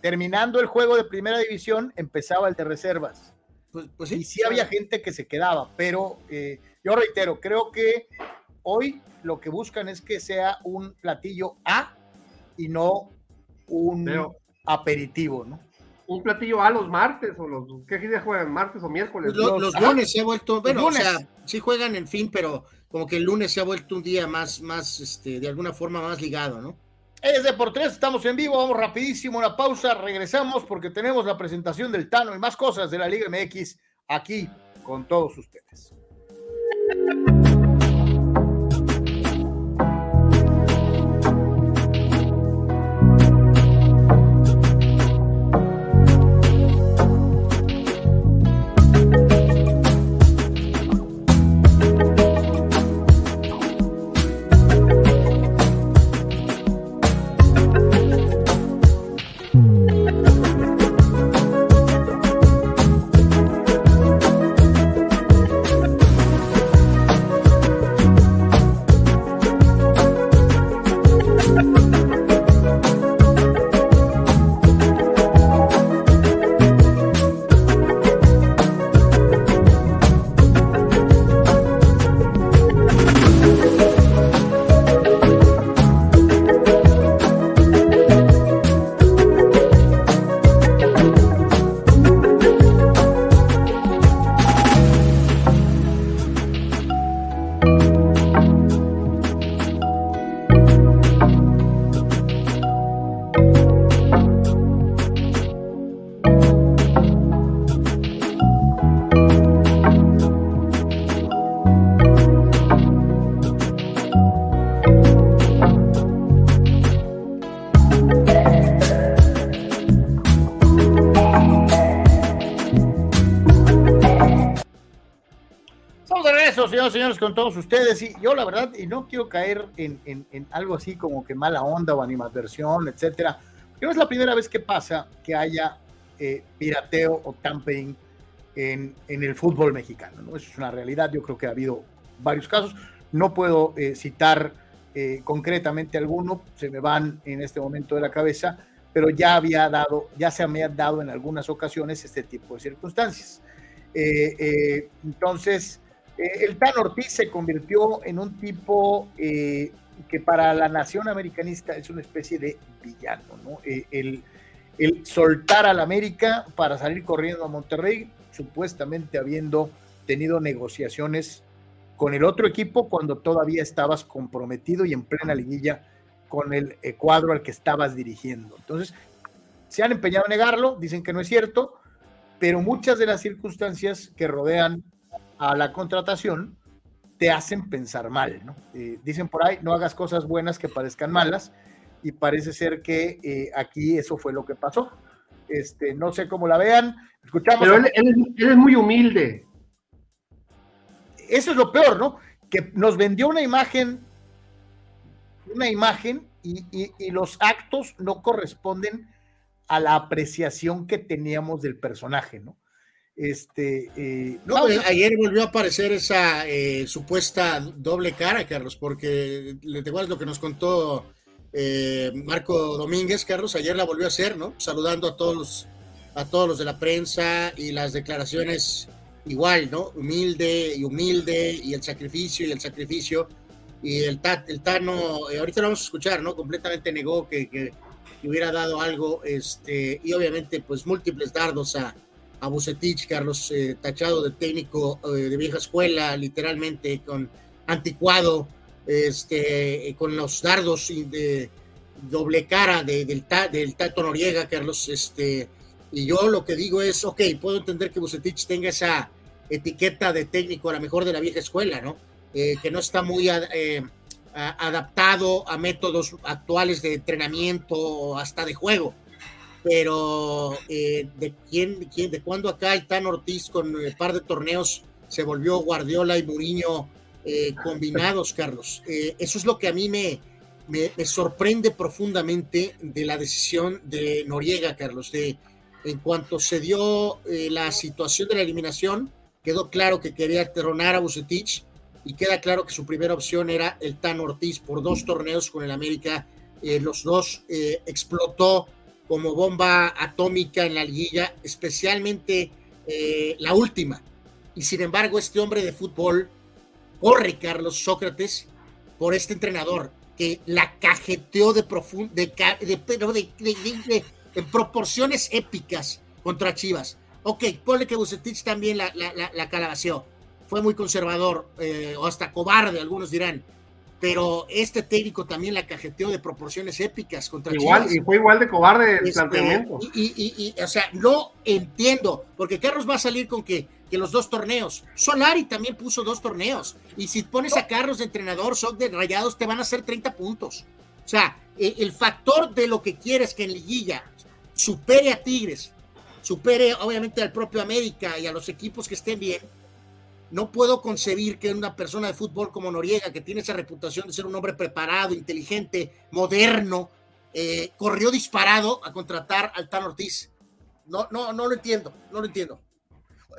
terminando el juego de primera división, empezaba el de reservas. Pues, pues sí, y sí había gente que se quedaba, pero eh, yo reitero, creo que hoy lo que buscan es que sea un platillo A y no un aperitivo, ¿no? Un platillo A los martes o los ¿qué días juegan? ¿Martes o miércoles? Los, los, lunes se ha vuelto, bueno, o sea, sí juegan en fin, pero como que el lunes se ha vuelto un día más, más, este, de alguna forma más ligado, ¿no? Es de por tres, estamos en vivo, vamos rapidísimo, una pausa, regresamos porque tenemos la presentación del Tano y más cosas de la Liga MX aquí con todos ustedes. Señores, señores, con todos ustedes. Y yo, la verdad, y no quiero caer en, en, algo así como que mala onda o animadversión, etcétera. no es la primera vez que pasa que haya eh, pirateo o tampering en, en, el fútbol mexicano. ¿no? Eso es una realidad. Yo creo que ha habido varios casos. No puedo eh, citar eh, concretamente alguno, se me van en este momento de la cabeza, pero ya había dado, ya se había dado en algunas ocasiones este tipo de circunstancias. entonces, eh, el Tan Ortiz se convirtió en un tipo eh, que para la nación americanista es una especie de villano, ¿no? Eh, el, soltar al América para salir corriendo a Monterrey, supuestamente habiendo tenido negociaciones con el otro equipo cuando todavía estabas comprometido y en plena liguilla con el cuadro al que estabas dirigiendo. Entonces, se han empeñado en negarlo, dicen que no es cierto, pero muchas de las circunstancias que rodean a la contratación te hacen pensar mal, ¿no? Eh, dicen por ahí, no hagas cosas buenas que parezcan malas, y parece ser que eh, aquí eso fue lo que pasó. Este, no sé cómo la vean, escuchamos. Pero él, es muy humilde. Eso es lo peor, ¿no? Que nos vendió una imagen, una imagen, y, y los actos no corresponden a la apreciación que teníamos del personaje, ¿no? Este, eh, no, ayer volvió a aparecer esa eh, supuesta doble cara, Carlos, porque te acuerdas lo que nos contó eh, Marco Domínguez, Carlos, ayer la volvió a hacer, ¿no? Saludando a todos los, a todos los de la prensa y las declaraciones igual, ¿no? Humilde y humilde y el sacrificio y el sacrificio. Y el, el Tano, ahorita lo vamos a escuchar, ¿no? Completamente negó que, que, que hubiera dado algo, este, y obviamente, pues múltiples dardos a, a Bucetich, Carlos, eh, tachado de técnico eh, de vieja escuela, literalmente con anticuado, este, eh, con los dardos de doble cara del, del Tato Noriega, Carlos. Este, y yo lo que digo es, ok, puedo entender que Bucetich tenga esa etiqueta de técnico a la mejor de la vieja escuela, ¿no? que no está muy adaptado a métodos actuales de entrenamiento hasta de juego pero eh, de quién, quién, de cuándo acá el Tan Ortiz con un par de torneos se volvió Guardiola y Mourinho eh, combinados, Carlos. Eh, eso es lo que a mí me, me, sorprende profundamente de la decisión de Noriega, Carlos. De, en cuanto se dio la situación de la eliminación, quedó claro que quería tronar a Bucetich y queda claro que su primera opción era el Tan Ortiz por dos torneos con el América. los dos explotó como bomba atómica en la liguilla, especialmente eh, la última. Y sin embargo, este hombre de fútbol corre, Carlos Sócrates, por este entrenador que la cajeteó de, de, de, en proporciones épicas contra Chivas. Ok, ponle que Bucetich también la, la, la. Fue muy conservador, eh, o hasta cobarde, algunos dirán pero este técnico también la cajeteó de proporciones épicas contra igual, Y fue igual de cobarde el este, planteamiento. Y, o sea, no entiendo, porque Carlos va a salir con que, que los dos torneos. Solari también puso dos torneos. Y si pones a Carlos de entrenador, son de rayados, te van a hacer 30 puntos. O sea, el, el factor de lo que quieres que en Liguilla supere a Tigres, supere obviamente al propio América y a los equipos que estén bien no puedo concebir que una persona de fútbol como Noriega, que tiene esa reputación de ser un hombre preparado, inteligente, moderno, eh, corrió disparado a contratar al Tan Ortiz. No, no, no lo entiendo, no lo entiendo.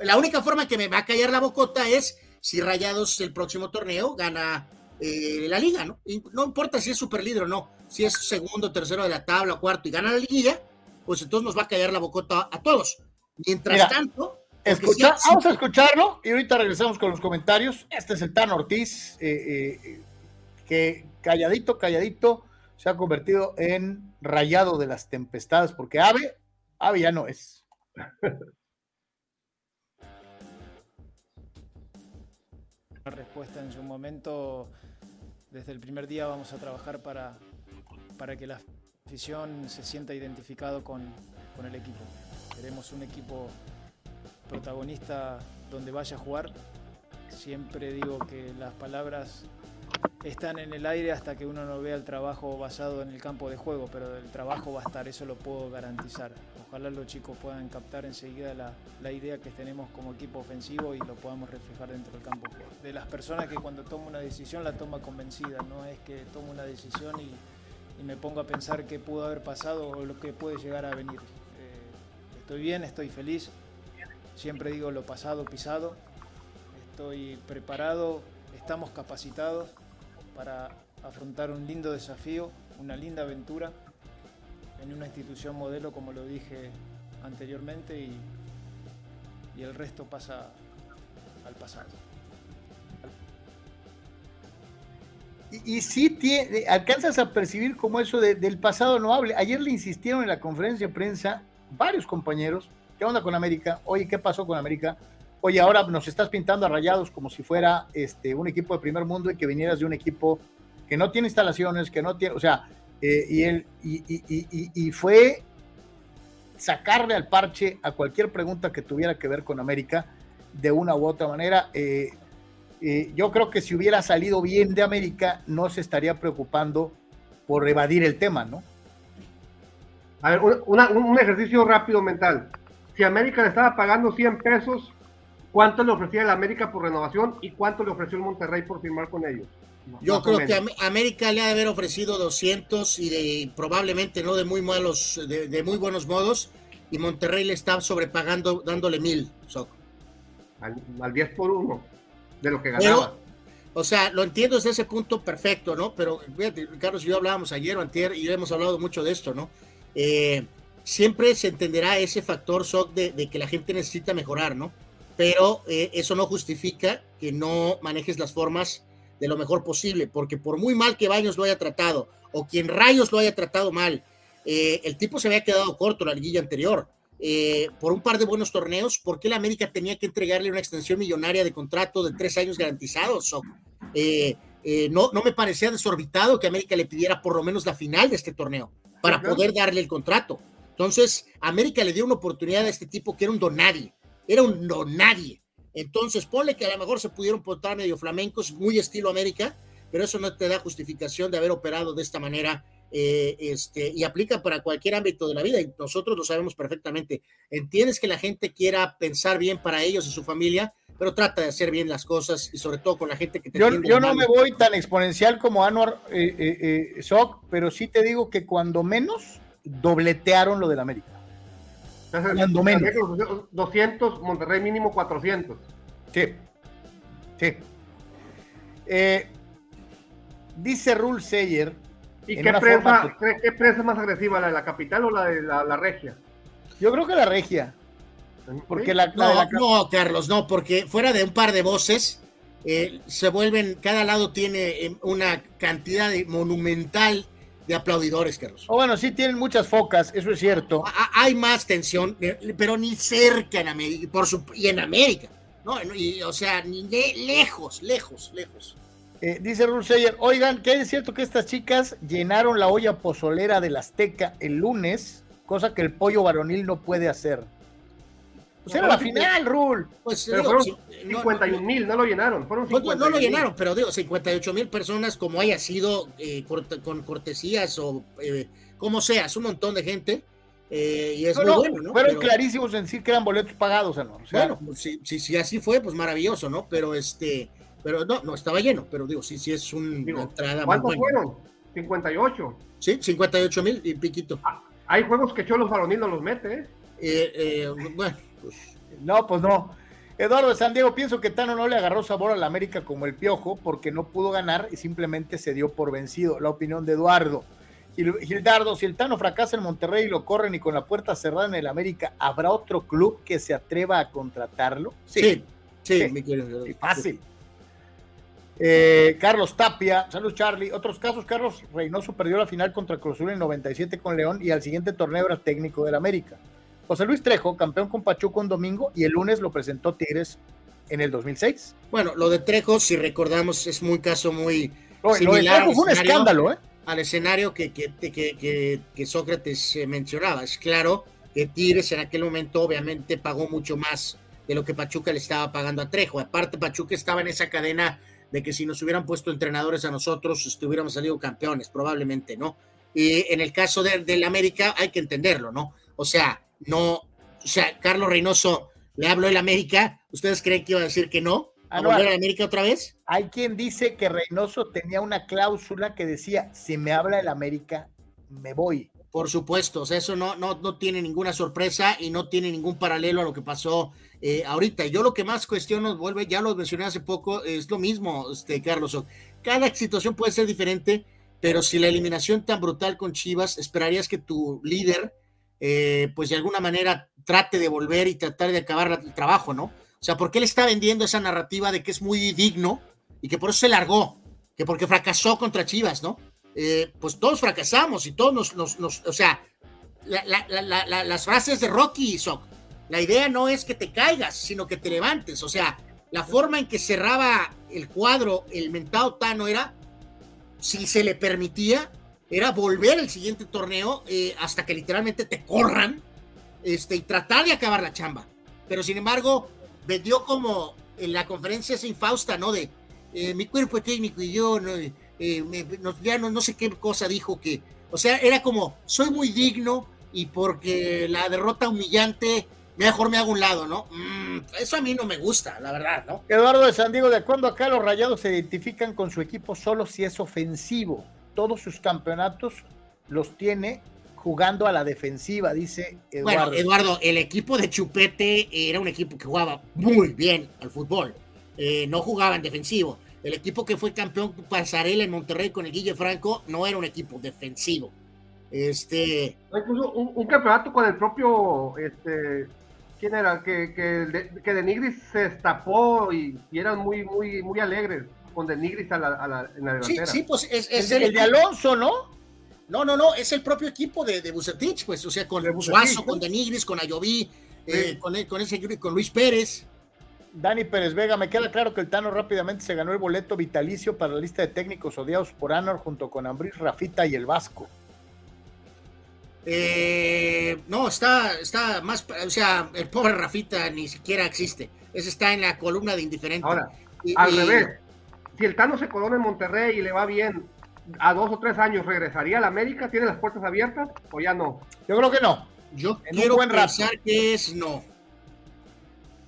La única forma que me va a callar la bocota es si Rayados el próximo torneo gana eh, la liga, ¿no? no importa si es superlíder o no, si es segundo, tercero de la tabla, cuarto y gana la liguilla, pues entonces nos va a callar la bocota a todos. Mientras tanto, vamos a escucharlo y ahorita regresamos con los comentarios. Este es el Tan Ortiz, eh, eh, que calladito, calladito, se ha convertido en rayado de las tempestades, porque Ave, Ave ya no es. La respuesta en su momento, desde el primer día vamos a trabajar para, para que la afición se sienta identificado con, con el equipo. Queremos un equipo protagonista donde vaya a jugar. Siempre digo que las palabras están en el aire hasta que uno no vea el trabajo basado en el campo de juego, pero el trabajo va a estar, eso lo puedo garantizar. Ojalá los chicos puedan captar enseguida la, idea que tenemos como equipo ofensivo y lo podamos reflejar dentro del campo. De las personas que cuando toma una decisión la toma convencida, no es que tomo una decisión y, me pongo a pensar qué pudo haber pasado o lo que puede llegar a venir. Eh, estoy bien, estoy feliz, siempre digo lo pasado pisado, estoy preparado, estamos capacitados para afrontar un lindo desafío, una linda aventura en una institución modelo, como lo dije anteriormente, y, el resto pasa al pasado. Y, tiene, alcanzas a percibir como eso del pasado no hable. Ayer le insistieron en la conferencia de prensa varios compañeros, ¿qué onda con América? Oye, ¿qué pasó con América? oye, ahora nos estás pintando a rayados como si fuera este, un equipo de primer mundo y que vinieras de un equipo que no tiene instalaciones, que no tiene, o sea, eh, y, él, y, fue sacarle al parche a cualquier pregunta que tuviera que ver con América de una u otra manera. Eh, eh, yo creo que si hubiera salido bien de América, no se estaría preocupando por evadir el tema, ¿no? A ver, un ejercicio rápido mental. Si América le estaba pagando 100 pesos, ¿Cuánto le ofrecía el América por renovación y cuánto le ofreció el Monterrey por firmar con ellos? Yo creo que América le ha de haber ofrecido 200 y de, probablemente no de muy malos, de, muy buenos modos, y Monterrey le está sobrepagando dándole mil. Al, 10 por 1 de lo que ganaba. o sea, lo entiendo desde ese punto perfecto, ¿no? Pero fíjate, Carlos y yo hablábamos ayer o antier y hemos hablado mucho de esto, ¿no? Eh, siempre se entenderá ese factor, Soc, de que la gente necesita mejorar, ¿no? pero eh, eso no justifica que no manejes las formas de lo mejor posible, porque por muy mal que Baños lo haya tratado o quien Rayos lo haya tratado mal, eh, el tipo se había quedado corto la liguilla anterior. Eh, por un par de buenos torneos, ¿por qué la América tenía que entregarle una extensión millonaria de contrato de tres años garantizados? no, no me parecía desorbitado que América le pidiera por lo menos la final de este torneo para poder darle el contrato. Entonces, América le dio una oportunidad a este tipo que era un donadie era un no nadie. Entonces, ponle que a lo mejor se pudieron portar medio flamencos, muy estilo América, pero eso no te da justificación de haber operado de esta manera eh, este, y aplica para cualquier ámbito de la vida y nosotros lo sabemos perfectamente. Entiendes que la gente quiera pensar bien para ellos y su familia, pero trata de hacer bien las cosas y sobre todo con la gente que te Yo, yo no me voy tan exponencial como Anuar eh, eh, eh Soc, pero sí te digo que cuando menos dobletearon lo del América. 200, Monterrey mínimo 400. Sí. Sí. Eh, dice Rule Seyer. ¿Y qué prensa, qué prensa es más agresiva, la de la capital o la de la, regia? Yo creo que la regia. Porque la, no, Carlos, no, porque fuera de un par de voces, eh, se vuelven, cada lado tiene eh, una cantidad monumental de aplaudidores, Carlos. Oh, bueno, sí tienen muchas focas, eso es cierto. Hay más tensión, eh, pero ni cerca en América, por su, y en América, ¿no? Y, o sea, ni lejos, lejos, lejos. Eh, dice Ruseyer, oigan, que es cierto que estas chicas llenaron la olla pozolera del Azteca el lunes, cosa que el pollo varonil no puede hacer. Pues era la final, Rul. Pues, pero fueron 51 mil, no lo llenaron. Fueron pues, no lo llenaron, pero digo, 58 mil personas, como haya sido, eh, con cortesías o eh, como sea, es un montón de gente. Eh, y es muy bueno, ¿no? Fueron clarísimos en decir que eran boletos pagados, ¿no? bueno, pues, si, si, así fue, pues maravilloso, ¿no? Pero este, pero no, no estaba lleno, pero digo, sí, sí es un, una entrada ¿Cuántos fueron? 58. Sí, 58 mil y piquito. Ah, hay juegos que Cholos Varonil no los mete, ¿eh? Eh, bueno, no, pues no. Eduardo de San Diego, pienso que Tano no le agarró sabor a la América como el piojo porque no pudo ganar y simplemente se dio por vencido. La opinión de Eduardo. Gildardo, si el Tano fracasa en Monterrey y lo corren y con la puerta cerrada en el América, ¿habrá otro club que se atreva a contratarlo? Sí, sí, fácil. Eh, Carlos Tapia, salud Charlie. Otros casos, Carlos Reynoso perdió la final contra Cruz Azul en 97 con León y al siguiente torneo era técnico del América. José Luis Trejo, campeón con Pachuco un domingo y el lunes lo presentó Tigres en el 2006. Bueno, lo de Trejo, si recordamos, es muy caso muy similar. Lo de fue un escándalo, ¿eh? Al escenario que, que, que, que Sócrates eh, mencionaba. Es claro que Tigres en aquel momento obviamente pagó mucho más de lo que Pachuca le estaba pagando a Trejo. Aparte, Pachuca estaba en esa cadena de que si nos hubieran puesto entrenadores a nosotros estuviéramos salido campeones, probablemente, ¿no? Y en el caso de, del América hay que entenderlo, ¿no? O sea, no, o sea, Carlos Reynoso le habló el América, ¿ustedes creen que iba a decir que no? ¿A volver a América otra vez? Hay quien dice que Reynoso tenía una cláusula que decía, si me habla el América, me voy. Por supuesto, o sea, eso no, no, no tiene ninguna sorpresa y no tiene ningún paralelo a lo que pasó eh, ahorita. Yo lo que más cuestiono, vuelve, ya lo mencioné hace poco, es lo mismo, este, Carlos. Cada situación puede ser diferente, pero si la eliminación tan brutal con Chivas, esperarías que tu líder, eh, pues de alguna manera trate de volver y tratar de acabar el trabajo, ¿no? O sea, ¿por qué le está vendiendo esa narrativa de que es muy digno y que por eso se largó? Que porque fracasó contra Chivas, ¿no? Eh, pues todos fracasamos y todos nos, nos, o sea, las frases de Rocky, Sock, la idea no es que te caigas, sino que te levantes, o sea, la forma en que cerraba el cuadro el mentado Tano era, si se le permitía, era volver al siguiente torneo eh, hasta que literalmente te corran este, y tratar de acabar la chamba. Pero sin embargo, vendió como en la conferencia sin Fausta, ¿no? De eh, mi cuerpo técnico y yo, ¿no? Eh, ya no, no sé qué cosa dijo que, o sea, era como, soy muy digno y porque la derrota humillante, mejor me hago un lado, ¿no? Mm, eso a mí no me gusta, la verdad, ¿no? Eduardo de San Diego, ¿de cuándo acá los rayados se identifican con su equipo solo si es ofensivo? Todos sus campeonatos los tiene jugando a la defensiva, dice Eduardo. Bueno, Eduardo, el equipo de Chupete era un equipo que jugaba muy bien al fútbol. Eh, no jugaba en defensivo. El equipo que fue campeón pasarela en Monterrey con el Guille Franco no era un equipo defensivo. Este. Incluso un, campeonato con el propio. Este, ¿Quién era? Que, que, que de Nigris se destapó y, eran muy, muy, muy alegres con de Nigris a la, en la delantera. Sí, sí, pues es, el, de Alonso, ¿no? No, no, no, es el propio equipo de, de Bucetich, pues, o sea, con Suazo, con de Nigris, con Ayoví, eh, con, con, ese, con Luis Pérez. Dani Pérez Vega, me queda claro que el Tano rápidamente se ganó el boleto vitalicio para la lista de técnicos odiados por Anor junto con Ambris, Rafita y el Vasco. Eh, no, está, está más, o sea, el pobre Rafita ni siquiera existe. Ese está en la columna de indiferente. Ahora, al revés, si el Tano se corona en Monterrey y le va bien, a dos o tres años regresaría a la América, ¿tiene las puertas abiertas o ya no? Yo creo que no. Yo quiero pensar que es no.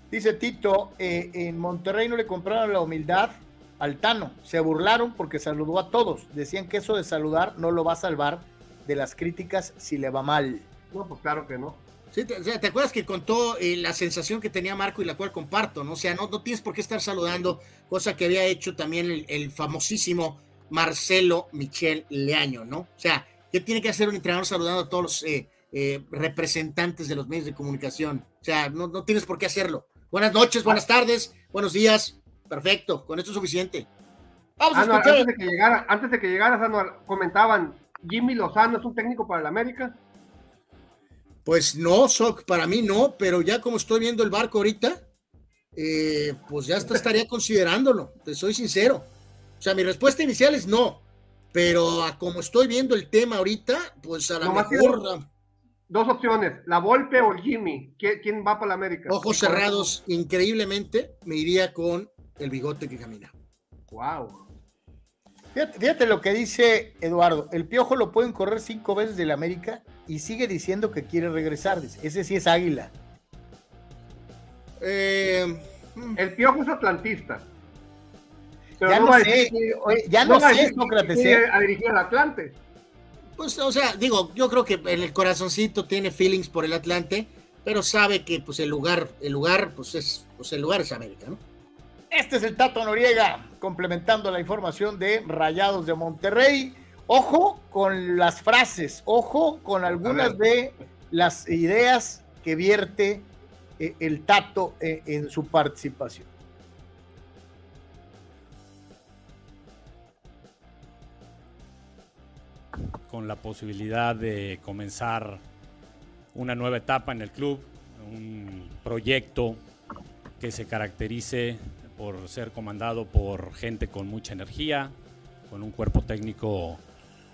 Dice Tito, eh, en Monterrey no le compraron la humildad al Tano, se burlaron porque saludó a todos, decían que eso de saludar no lo va a salvar de las críticas si le va mal. No, pues claro que no. Sí, te, ¿te acuerdas que contó eh, la sensación que tenía Marco y la cual comparto, ¿no? O sea, no, no tienes por qué estar saludando, cosa que había hecho también el, famosísimo Marcelo Michel Leaño, ¿no? O sea, ¿qué tiene que hacer un entrenador saludando a todos los eh, representantes de los medios de comunicación? O sea, no, no tienes por qué hacerlo. Buenas noches, buenas tardes, buenos días. Perfecto, con esto es suficiente. Vamos a escuchar. Antes de que llegara, antes de que llegaras, comentaban, Jimmy Lozano es un técnico para el América. Pues no, Soc, para mí no, pero ya como estoy viendo el barco ahorita, eh, pues ya estaría considerándolo, te soy sincero. O sea, mi respuesta inicial es no, pero como estoy viendo el tema ahorita, pues a lo mejor dos opciones, la Volpe o el Jimmy. ¿Quién va para la América? Ojos cerrados, increíblemente, me iría con el bigote que camina. Wow. Fíjate, lo que dice Eduardo. El piojo lo pueden correr cinco veces del América y sigue diciendo que quiere regresar. Ese sí es águila. Eh, el piojo es atlantista. ya no, sé, ya no, sé, Sócrates. ¿eh? A dirigir al Atlante. Pues, o sea, digo, yo creo que en el corazoncito tiene feelings por el Atlante, pero sabe que pues el lugar, el lugar, pues es, pues el lugar es América, ¿no? Este es el Tato Noriega, complementando la información de Rayados de Monterrey. Ojo con las frases, ojo con algunas de las ideas que vierte eh, el Tato eh, en su participación. con la posibilidad de comenzar una nueva etapa en el club, un proyecto que se caracterice por ser comandado por gente con mucha energía, con un cuerpo técnico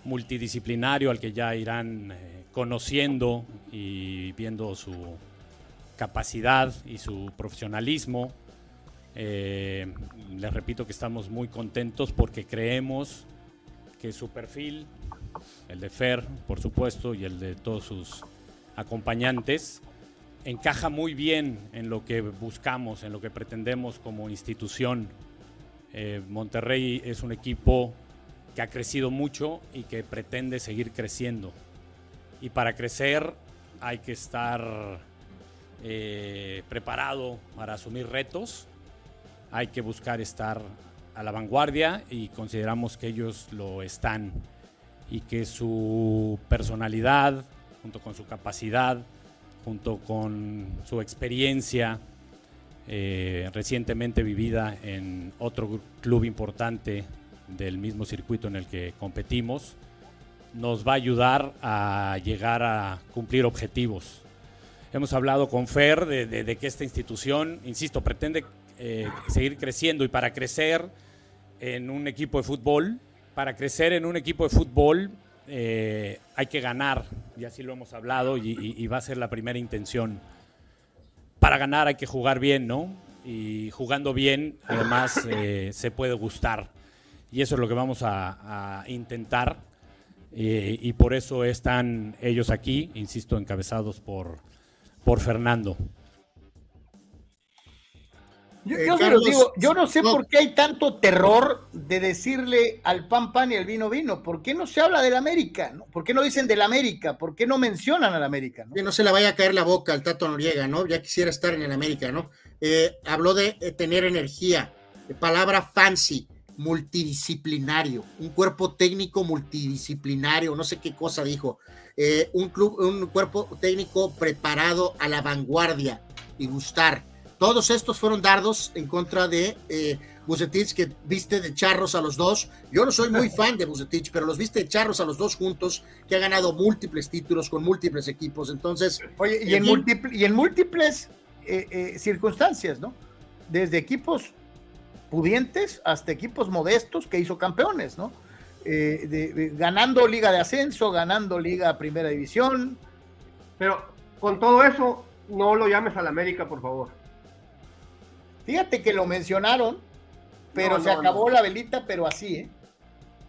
multidisciplinario al que ya irán eh, conociendo y viendo su capacidad y su profesionalismo Eh, les repito que estamos muy contentos porque creemos que su perfil, el de Fer, por supuesto, y el de todos sus acompañantes, encaja muy bien en lo que buscamos, en lo que pretendemos como institución. Eh, Monterrey es un equipo que ha crecido mucho y que pretende seguir creciendo. Y para crecer hay que estar eh, preparado para asumir retos, hay que buscar estar a la vanguardia y consideramos que ellos lo están y que su personalidad, junto con su capacidad, junto con su experiencia eh, recientemente vivida en otro club importante del mismo circuito en el que competimos, nos va a ayudar a llegar a cumplir objetivos. Hemos hablado con Fer de, que esta institución, insisto, pretende eh, seguir creciendo y para crecer en un equipo de fútbol, para crecer en un equipo de fútbol eh, hay que ganar, y así lo hemos hablado, y, va a ser la primera intención. Para ganar hay que jugar bien, ¿no? Y jugando bien, además, eh, se puede gustar. Y eso es lo que vamos a, intentar. Eh, y por eso están ellos aquí, insisto, encabezados por, por Fernando. Yo, eh, digo, yo no sé por qué hay tanto terror de decirle al pan pan y al vino vino. ¿Por qué no se habla del América? ¿Por qué no dicen del América? ¿Por qué no mencionan al América? Que no se le vaya a caer la boca al Tato Noriega, ¿no? Ya quisiera estar en el América, ¿no? Eh, habló de eh, tener energía, de palabra fancy, multidisciplinario, un cuerpo técnico multidisciplinario, no sé qué cosa dijo. un club, un cuerpo técnico preparado a la vanguardia y gustar todos estos fueron dardos en contra de eh, Bucetich, que viste de charros a los dos. Yo no soy muy fan de Bucetich, pero los viste de charros a los dos juntos, que ha ganado múltiples títulos con múltiples equipos. Entonces. Oye, y, en, y en múltiples eh, eh, circunstancias, ¿no? Desde equipos pudientes hasta equipos modestos que hizo campeones, ¿no? ganando Liga de Ascenso, ganando Liga Primera División. Pero con todo eso, no lo llames al América, por favor. Fíjate que lo mencionaron, pero se acabó la velita, pero así, ¿eh?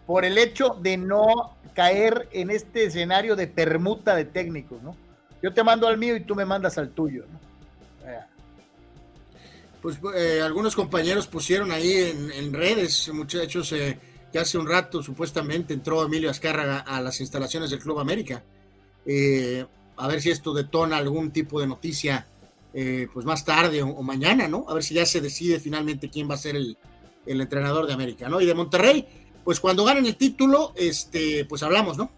Por el hecho de no caer en este escenario de permuta de técnicos, ¿no? Yo te mando al mío y tú me mandas al tuyo, ¿no? Pues eh, algunos compañeros pusieron ahí en, redes, muchachos, eh, que hace un rato supuestamente entró Emilio Azcárraga a las instalaciones del Club América. Eh, a ver si esto detona algún tipo de noticia eh, pues más tarde o, mañana, ¿no? A ver si ya se decide finalmente quién va a ser el, entrenador de América, ¿no? Y de Monterrey, pues cuando ganen el título, este, pues hablamos, ¿no?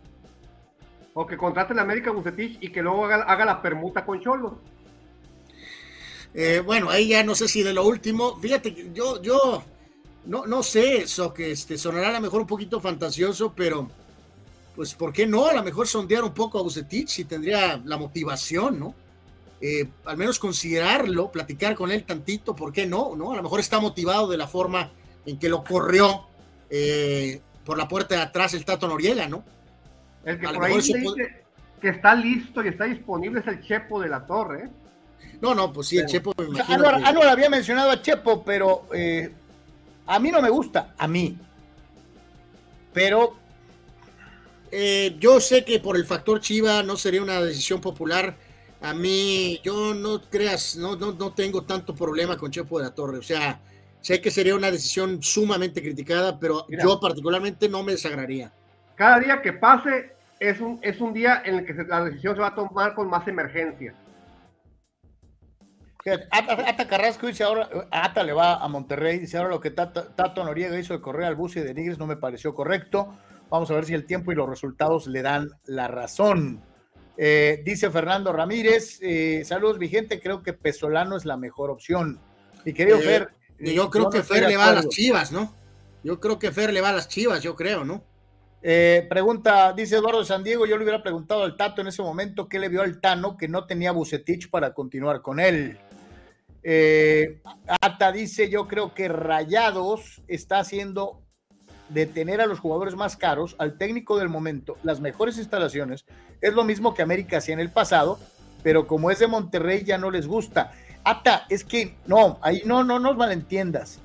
O que contrate la América Bucetich y que luego haga, la permuta con Cholo. Eh, bueno, ahí ya no sé si de lo último, fíjate, yo, yo no, no sé, eso que este, sonará a lo mejor un poquito fantasioso, pero pues ¿por qué no? A lo mejor sondear un poco a Bucetich si tendría la motivación, ¿no? Eh, al menos considerarlo, platicar con él tantito, ¿por qué no? ¿no? A lo mejor está motivado de la forma en que lo corrió eh, por la puerta de atrás el Tato Noriega, ¿no? El que por ahí dice que está listo y está disponible es el Chepo de la Torre. ¿Eh? No, no, pues sí, el Chepo me imagino. que... había mencionado a Chepo, pero a mí no me gusta, a mí. Pero yo sé que por el factor Chiva no sería una decisión popular a mí, yo no creas, no, no, no tengo tanto problema con Chepo de la Torre. O sea, sé que sería una decisión sumamente criticada, pero yo particularmente no me desagraría. Cada día que pase es un, es un día en el que la decisión se va a tomar con más emergencia. Ata, Carrasco dice ahora, Ata le va a Monterrey, dice ahora lo que Tato, Noriega hizo de correr al bus y de Nigres no me pareció correcto. Vamos a ver si el tiempo y los resultados le dan la razón. Eh, dice Fernando Ramírez, eh, saludos mi gente, creo que Pesolano es la mejor opción. Y querido eh, Fer. Yo creo que Fer le va a las chivas, ¿no? Yo creo que Fer le va a las chivas, yo creo, ¿no? pregunta, dice Eduardo San Diego, yo le hubiera preguntado al Tato en ese momento qué le vio al Tano que no tenía Bucetich para continuar con él. Ata dice, yo creo que Rayados está haciendo de tener a los jugadores más caros, al técnico del momento, las mejores instalaciones, es lo mismo que América hacía en el pasado, pero como es de Monterrey ya no les gusta. Ata, es que no, ahí no, no nos malentiendas.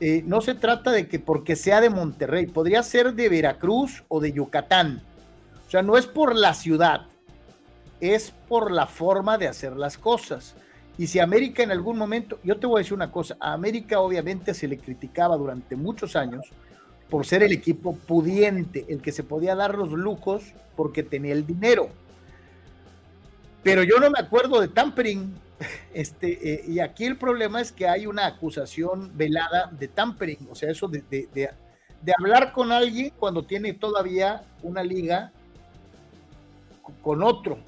Eh, no se trata de que porque sea de Monterrey, podría ser de Veracruz o de Yucatán. O sea, no es por la ciudad, es por la forma de hacer las cosas. Y si América en algún momento, yo te voy a decir una cosa, a América obviamente se le criticaba durante muchos años por ser el equipo pudiente, el que se podía dar los lujos porque tenía el dinero. Pero yo no me acuerdo de tampering. Este, eh, y aquí el problema es que hay una acusación velada de tampering, o sea, eso de, de, de hablar con alguien cuando tiene todavía una liga con otro.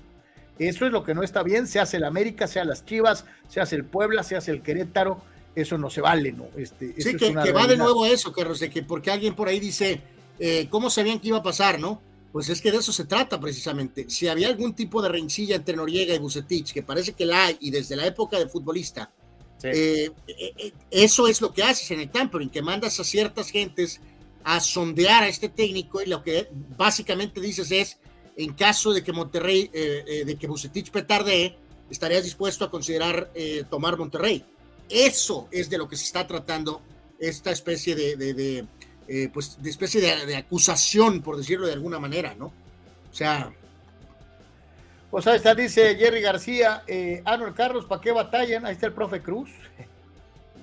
Eso es lo que no está bien, se hace el América, sea las Chivas, se hace el Puebla, se hace el Querétaro, eso no se vale, ¿no? Este, sí, que, va de nuevo eso, Carlos, de que porque alguien por ahí dice, eh, ¿cómo sabían que iba a pasar, no? Pues es que de eso se trata precisamente. Si había algún tipo de rencilla entre Noriega y Bucetich, que parece que la hay, y desde la época de futbolista, eh, eh, eso es lo que haces en el tampering, que mandas a ciertas gentes a sondear a este técnico y lo que básicamente dices es, en caso de que Monterrey, de que Bucetich petardee, estarías dispuesto a considerar tomar Monterrey. Eso es de lo que se está tratando esta especie de, de, eh, pues, de especie de, acusación, por decirlo de alguna manera, ¿no? O sea... Pues ahí está, dice Jerry García, eh, Arnold Carlos, ¿para qué batallan? Ahí está el profe Cruz.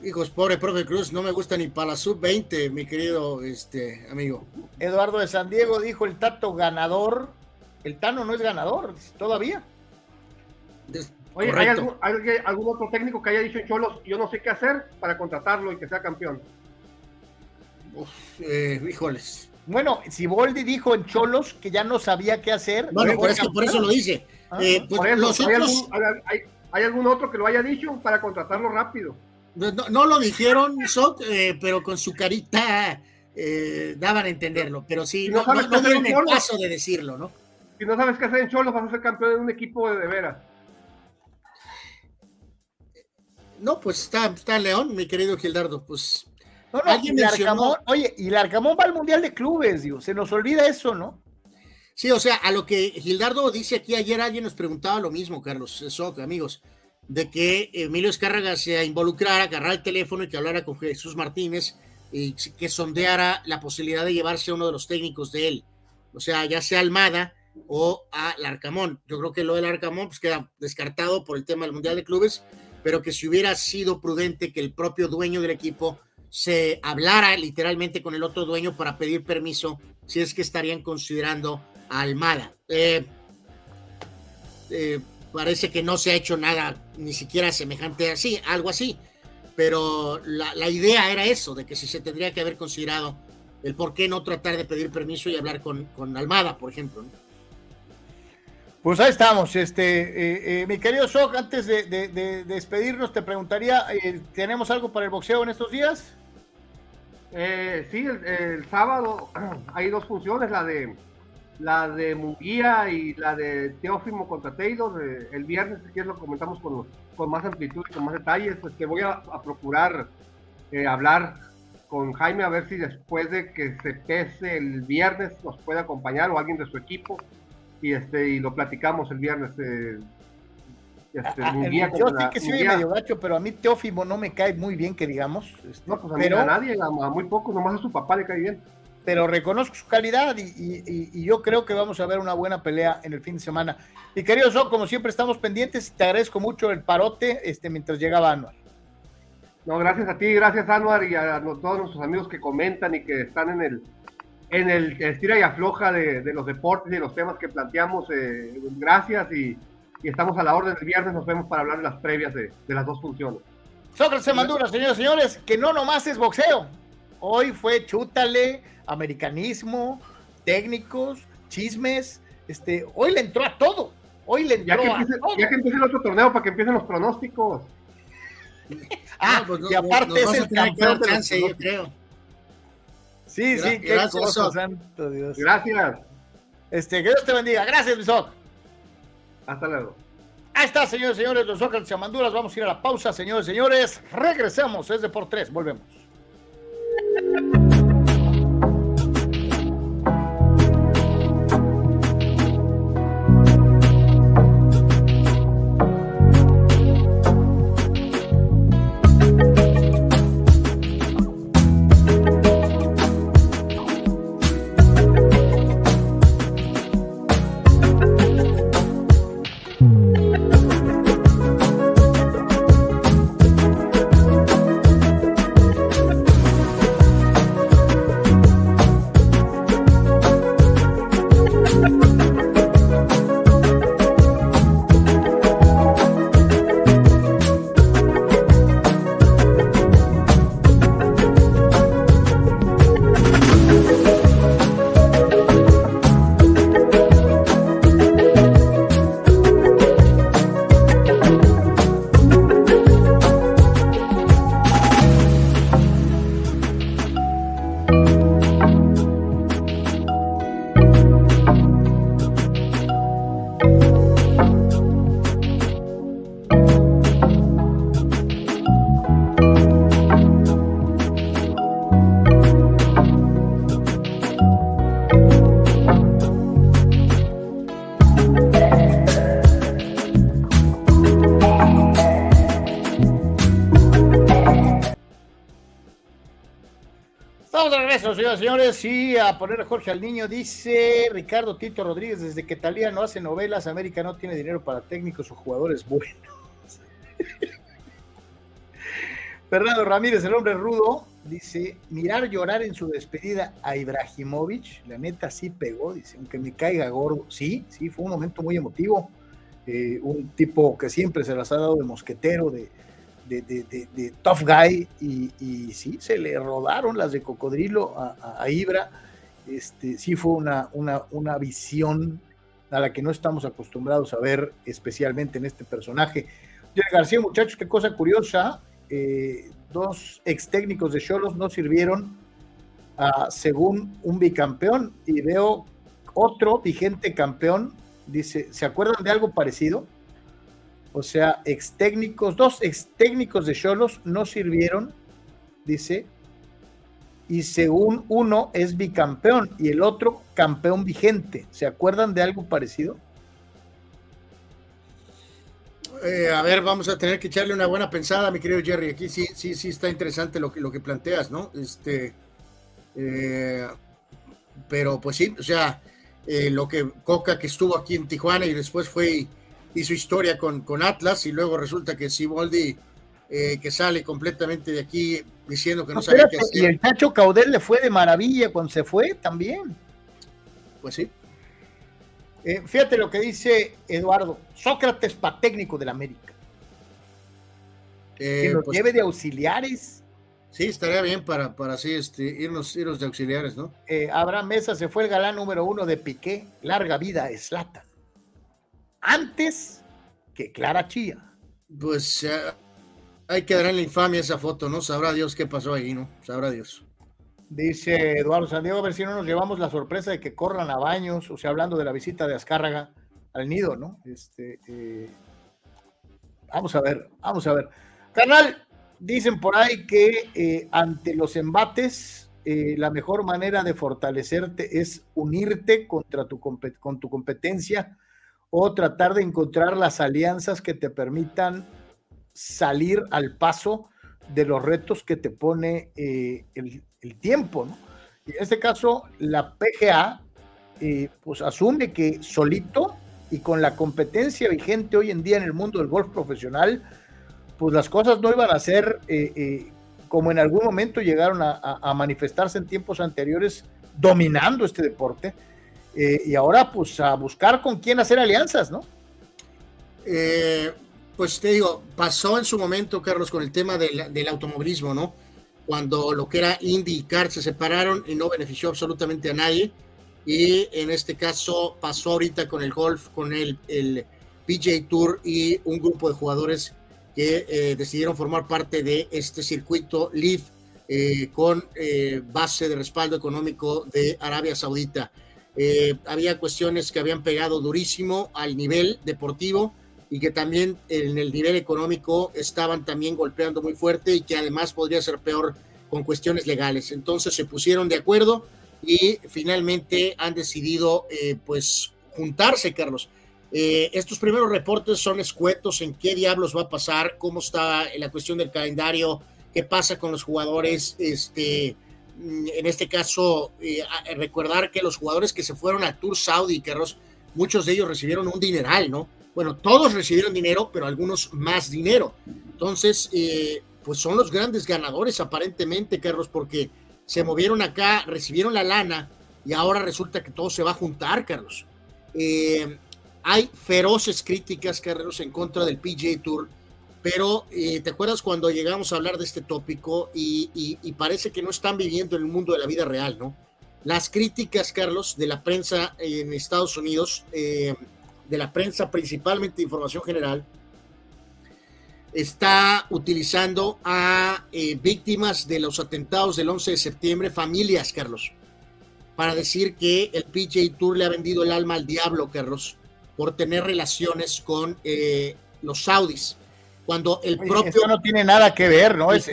Hijos, pobre profe Cruz, no me gusta ni para la sub-20, mi querido este, amigo. Eduardo de San Diego dijo el Tato ganador. El Tano no es ganador todavía. Oye, ¿hay algún, algún, otro técnico que haya dicho en Cholos, yo no sé qué hacer para contratarlo y que sea campeón? Uf, eh, híjoles. Bueno, si Boldi dijo en Cholos que ya no sabía qué hacer. Bueno, por, eso, por eso lo dice. Ah, eh, pues, ¿hay, algún, hay, algún, otro que lo haya dicho para contratarlo rápido? No, no lo dijeron, Sok, eh, pero con su carita eh, daban a entenderlo. Pero sí, no, no, no dieron el paso de decirlo, ¿no? Si no sabes qué hacer en Cholos, vas a ser campeón de un equipo de, de veras. No, pues está, está León, mi querido Gildardo, pues. No, no, ¿alguien oye, y el Arcamón va al Mundial de Clubes, digo, se nos olvida eso, ¿no? Sí, o sea, a lo que Gildardo dice aquí ayer, alguien nos preguntaba lo mismo, Carlos, eso, amigos, de que Emilio Escárraga se involucrara, agarrara el teléfono y que hablara con Jesús Martínez y que sondeara la posibilidad de llevarse a uno de los técnicos de él, o sea, ya sea Almada o a Arcamón. Yo creo que lo del Arcamón pues queda descartado por el tema del Mundial de Clubes, pero que si hubiera sido prudente que el propio dueño del equipo se hablara literalmente con el otro dueño para pedir permiso si es que estarían considerando a Almada. Eh, eh, parece que no se ha hecho nada ni siquiera semejante así, algo así, pero la, idea era eso, de que si se tendría que haber considerado el por qué no tratar de pedir permiso y hablar con, con Almada, por ejemplo. Pues ahí estamos, este, eh, eh, mi querido Sok, antes de, despedirnos, te preguntaría, eh, ¿tenemos algo para el boxeo en estos días? sí, el, sábado hay dos funciones, la de la de Muguía y la de Teófimo contra el viernes, si quieres, lo comentamos con, más amplitud y con más detalles. Pues te voy a, a procurar hablar con Jaime a ver si después de que se pese el viernes nos puede acompañar o alguien de su equipo y este y lo platicamos el viernes. Eh, este, ah, yo sí que soy medio gacho, pero a mí Teófimo no me cae muy bien, que digamos. Este, no, pues a, pero, a nadie, a, muy poco, nomás a su papá le cae bien. Pero reconozco su calidad y, yo creo que vamos a ver una buena pelea en el fin de semana. Y querido So, como siempre estamos pendientes, te agradezco mucho el parote este, mientras llegaba Anuar. No, gracias a ti, gracias Anuar y a todos nuestros amigos que comentan y que están en el, en el estira y afloja de, los deportes y de los temas que planteamos. Eh, gracias y, estamos a la orden del viernes. Nos vemos para hablar de las previas de, las dos funciones. Sócrates Mandura, señores y señores, que no nomás es boxeo. Hoy fue chútale, americanismo, técnicos, chismes. Este, hoy le entró a todo. Hoy le entró ya que empiece, Ya que empiece el otro torneo para que empiecen los pronósticos. ah, pues y aparte es el campeón de yo creo. Sí, sí, qué gracias, santo Dios. Gracias. Este, que Dios te bendiga. Gracias, Bisoc. Hasta luego. Ahí está, señores y señores, los Sócrates Chamanduras. Vamos a ir a la pausa, señores y señores. Regresamos, es de por tres. Volvemos. Señoras y señores, sí, a poner a Jorge al niño, dice Ricardo Tito Rodríguez, desde que Talía no hace novelas, América no tiene dinero para técnicos o jugadores buenos. Fernando Ramírez, el hombre rudo, dice, mirar llorar en su despedida a Ibrahimovic, la neta sí pegó, dice, aunque me caiga gordo. Sí, sí, fue un momento muy emotivo. Eh, un tipo que siempre se las ha dado de mosquetero, de, de, tough guy, y, sí, se le rodaron las de cocodrilo a, Ibra. Este, sí fue una, una, una visión a la que no estamos acostumbrados a ver, especialmente en este personaje. García, muchachos, qué cosa curiosa eh, dos ex técnicos de Cholos no sirvieron según un bicampeón y veo otro vigente campeón, dice, ¿se acuerdan de algo parecido? O sea, ex técnicos, dos ex técnicos de Cholos no sirvieron, dice, y según uno es bicampeón y el otro campeón vigente. ¿Se acuerdan de algo parecido? Eh, a ver, vamos a tener que echarle una buena pensada, mi querido Jerry. Aquí sí, sí, sí está interesante lo que, lo que planteas, ¿no? Este, eh, pero pues sí, o sea, eh, lo que Coca que estuvo aquí en Tijuana y después fue hizo historia con, con Atlas y luego resulta que Siboldi que sale completamente de aquí diciendo que no, sabe qué hacer. Y el Chacho Caudel le fue de maravilla cuando se fue también. Pues sí. Eh, fíjate lo que dice Eduardo, Sócrates para técnico del América. que nos pues, lleve de auxiliares. Sí, estaría bien para, para así este, irnos, irnos de auxiliares, ¿no? Eh, Abraham Mesa se fue el galán número uno de Piqué, larga vida es Lata. Antes que Clara Chía. Pues hay que dar en la infamia esa foto, ¿no? Sabrá Dios qué pasó ahí, ¿no? Sabrá Dios. Dice Eduardo Santiago, a ver si no nos llevamos la sorpresa de que corran a baños, o sea, hablando de la visita de Azcárraga al nido, ¿no? Este, eh, vamos a ver, vamos a ver. Canal, dicen por ahí que eh, ante los embates, eh, la mejor manera de fortalecerte es unirte contra tu, con tu competencia o tratar de encontrar las alianzas que te permitan salir al paso de los retos que te pone el, el tiempo, ¿no? Y en este caso, la PGA, eh, pues asume que solito y con la competencia vigente hoy en día en el mundo del golf profesional, pues las cosas no iban a ser eh, eh, como en algún momento llegaron a, manifestarse en tiempos anteriores, dominando este deporte, y ahora pues a buscar con quién hacer alianzas, ¿no? pues te digo, pasó en su momento, Carlos, con el tema del automovilismo, ¿no? cuando lo que era Indy y Kart se separaron y no benefició absolutamente a nadie. Y en este caso pasó ahorita con el golf, con el, el PJ Tour y un grupo de jugadores que eh, decidieron formar parte de este circuito LIV eh, con eh, base de respaldo económico de Arabia Saudita. Había cuestiones que habían pegado durísimo al nivel deportivo y que también en el nivel económico estaban también golpeando muy fuerte y que además podría ser peor con cuestiones legales. Entonces se pusieron de acuerdo y finalmente han decidido eh, pues juntarse, Carlos. Eh, estos primeros reportes son escuetos en qué diablos va a pasar, cómo está la cuestión del calendario, qué pasa con los jugadores, este, en este caso, eh, recordar que los jugadores que se fueron al Tour Saudi, Carlos, muchos de ellos recibieron un dineral, ¿no? Bueno, todos recibieron dinero, pero algunos más dinero. Entonces, eh, pues son los grandes ganadores aparentemente, Carlos, porque se movieron acá, recibieron la lana y ahora resulta que todo se va a juntar, Carlos. Eh, hay feroces críticas, Carlos, en contra del PGA Tour, pero eh, ¿te acuerdas cuando llegamos a hablar de este tópico y, parece que no están viviendo en el mundo de la vida real, ¿no? Las críticas, Carlos, de la prensa en Estados Unidos, de la prensa principalmente de información general, está utilizando a eh, víctimas de los atentados del 11 de septiembre, familias, Carlos, para decir que el PJ Tour le ha vendido el alma al diablo, Carlos, por tener relaciones con eh, los saudis. Cuando el propio... Eso no tiene nada que ver, ¿no? Es,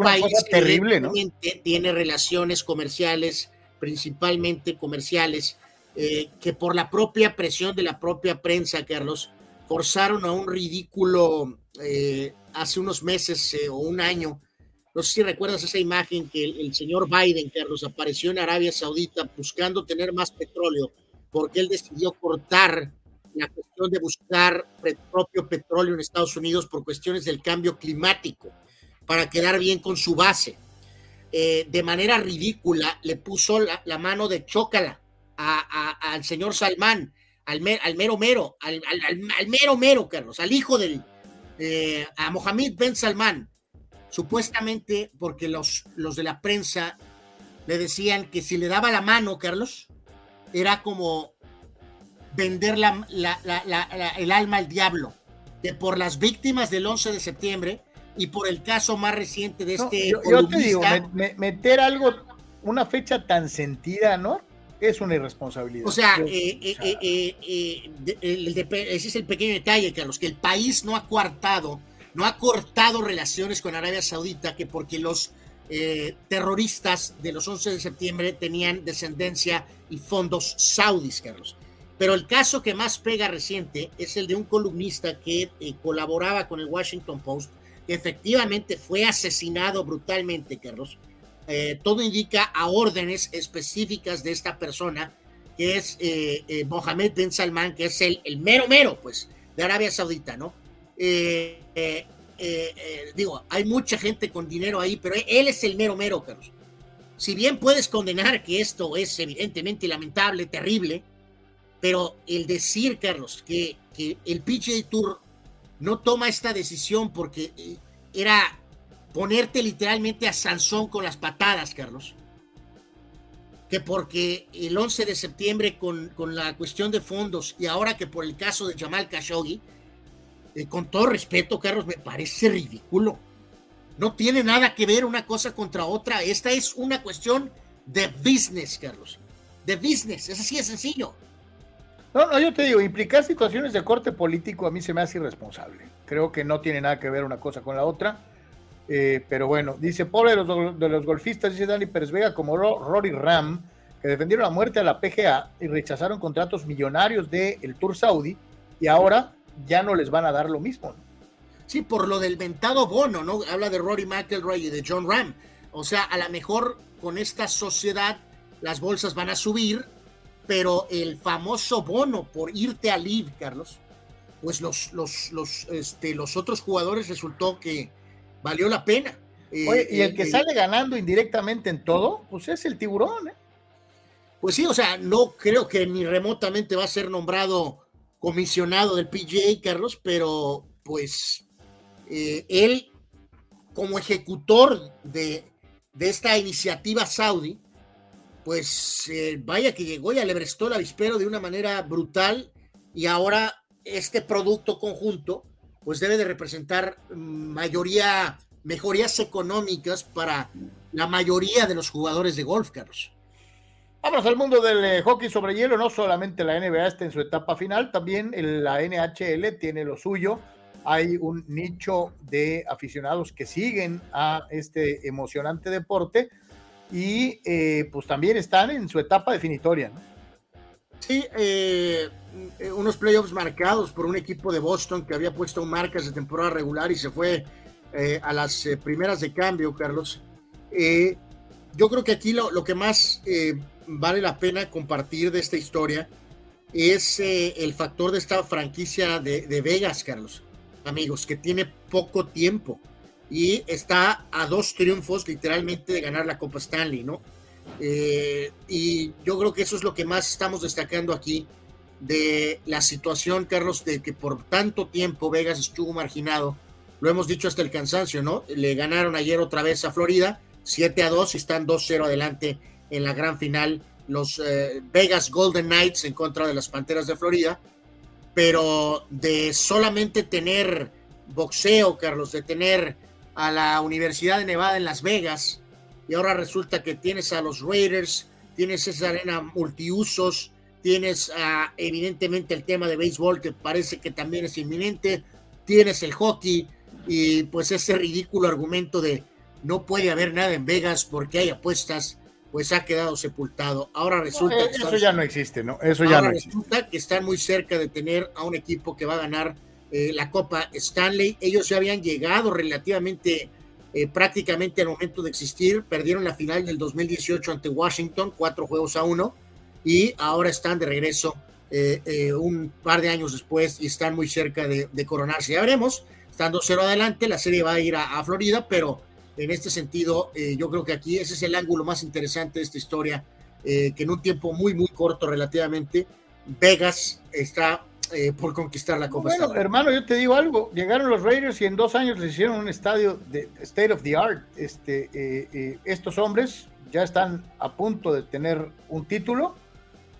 país terrible, ¿no? Tiene relaciones comerciales, principalmente comerciales, eh, que por la propia presión de la propia prensa, Carlos, forzaron a un ridículo eh, hace unos meses eh, o un año No sé si recuerdas esa imagen que el, señor Biden, Carlos, apareció en Arabia Saudita buscando tener más petróleo, porque él decidió cortar la cuestión de buscar propio petróleo en Estados Unidos por cuestiones del cambio climático, para quedar bien con su base. Eh, de manera ridícula le puso la, mano de chócala al señor Salmán, al, al mero mero, al, mero mero, Carlos, al hijo del, eh, a Mohamed Ben Salman, supuestamente porque los, los de la prensa le decían que si le daba la mano, Carlos, era como vender la, el alma al diablo, que por las víctimas del 11 de septiembre y por el caso más reciente de este... yo, te digo, meter algo, una fecha tan sentida, ¿no? Es una irresponsabilidad. O sea, eh, eh, eh, ese es el pequeño detalle, Carlos, que el país no ha coartado no ha cortado relaciones con Arabia Saudita, que porque los eh, terroristas de los 11 de septiembre tenían descendencia y fondos saudis, Carlos. Pero el caso que más pega reciente es el de un columnista que eh, colaboraba con el Washington Post, que efectivamente fue asesinado brutalmente, Carlos. Eh, todo indica a órdenes específicas de esta persona, que es Mohamed bin Salman, que es el, el mero mero, pues, de Arabia Saudita, ¿no? Eh, eh, eh, digo, hay mucha gente con dinero ahí, pero él es el mero mero, Carlos. Si bien puedes condenar que esto es evidentemente lamentable, terrible, pero el decir, Carlos, que, que el PGA Tour no toma esta decisión porque era ponerte literalmente a Sansón con las patadas, Carlos. Que porque el 11 de septiembre con, con la cuestión de fondos y ahora que por el caso de Jamal Khashoggi, eh, con todo respeto, Carlos, me parece ridículo. No tiene nada que ver una cosa contra otra. Esta es una cuestión de business, Carlos. De business, es así de sencillo. No, no, yo te digo, implicar situaciones de corte político a mí se me hace irresponsable. Creo que no tiene nada que ver una cosa con la otra. Eh, pero bueno, dice, pobre de los, de golfistas, dice Dani Pérez Vega, como Rory Ram, que defendieron la muerte a la PGA y rechazaron contratos millonarios del Tour Saudi, y ahora ya no les van a dar lo mismo. Sí, por lo del ventado bono, ¿no? Habla de Rory McIlroy y de John Ram. O sea, a lo mejor con esta sociedad las bolsas van a subir, pero el famoso bono por irte a live, Carlos, pues los, los, los, este, los otros jugadores resultó que valió la pena. Oye, y el que sale ganando indirectamente en todo, pues es el tiburón, ¿eh? Pues sí, o sea, no creo que ni remotamente va a ser nombrado comisionado del PGA, Carlos, pero pues eh, él, como ejecutor de, esta iniciativa saudí, pues eh, vaya que llegó y alebrestó el avispero de una manera brutal y ahora este producto conjunto pues debe de representar mayoría, mejorías económicas para la mayoría de los jugadores de golf, Carlos. Vamos al mundo del eh, hockey sobre hielo. No solamente la NBA está en su etapa final, también la NHL tiene lo suyo. Hay un nicho de aficionados que siguen a este emocionante deporte y eh, pues también están en su etapa definitoria. Sí, eh, unos playoffs marcados por un equipo de Boston que había puesto marcas de temporada regular y se fue a las primeras de cambio, Carlos. yo creo que aquí lo, que más vale la pena compartir de esta historia es eh, el factor de esta franquicia de, Vegas, Carlos, amigos, que tiene poco tiempo y está a dos triunfos literalmente de ganar la Copa Stanley, ¿no? Eh, y yo creo que eso es lo que más estamos destacando aquí de la situación, Carlos, de que por tanto tiempo Vegas estuvo marginado. Lo hemos dicho hasta el cansancio, ¿no? Le ganaron ayer otra vez a Florida, 7 a 2 y están 2-0 adelante en la gran final los eh, Vegas Golden Knights en contra de las Panteras de Florida, pero de solamente tener boxeo, Carlos, de tener a la Universidad de Nevada en Las Vegas, y ahora resulta que tienes a los Raiders, tienes esa arena multiusos, tienes evidentemente el tema de béisbol que parece que también es inminente, tienes el hockey y pues ese ridículo argumento de no puede haber nada en Vegas porque hay apuestas pues ha quedado sepultado. Ahora resulta que eso ya no existe, ¿no? Eso ya no resulta que están muy cerca de tener a un equipo que va a ganar eh, la Copa Stanley. Ellos ya habían llegado relativamente eh, prácticamente al momento de existir. Perdieron la final del 2018 ante Washington, cuatro juegos a uno, y ahora están de regreso eh, un par de años después y están muy cerca de, coronarse. Ya veremos, estando cero adelante, la serie va a ir a, Florida, pero en este sentido, yo creo que aquí ese es el ángulo más interesante de esta historia, que en un tiempo muy, muy corto relativamente, Vegas está eh, por conquistar la Copa. Bueno, hermano, yo te digo algo. Llegaron los Raiders y en dos años les hicieron un estadio de State of the Art. Este, eh, eh, estos hombres ya están a punto de tener un título.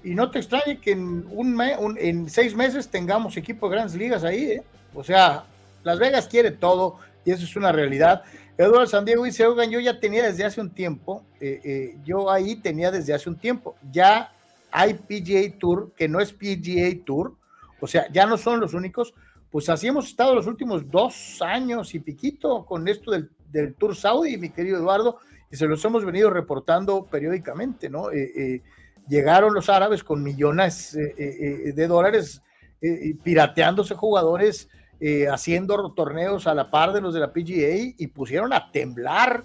Y no te extrañe que en, un, en seis meses tengamos equipo de grandes ligas ahí. O sea, Las Vegas quiere todo y eso es una realidad. Eduardo San Diego dice, oigan, yo ya tenía desde hace un tiempo, yo ahí tenía desde hace un tiempo, ya hay PGA Tour, que no es PGA Tour, o sea, ya no son los únicos, pues así hemos estado los últimos dos años y piquito con esto del, Tour Saudi, mi querido Eduardo, y se los hemos venido reportando periódicamente, ¿no? Eh, eh, llegaron los árabes con millones eh, de dólares pirateándose jugadores, haciendo torneos a la par de los de la PGA y pusieron a temblar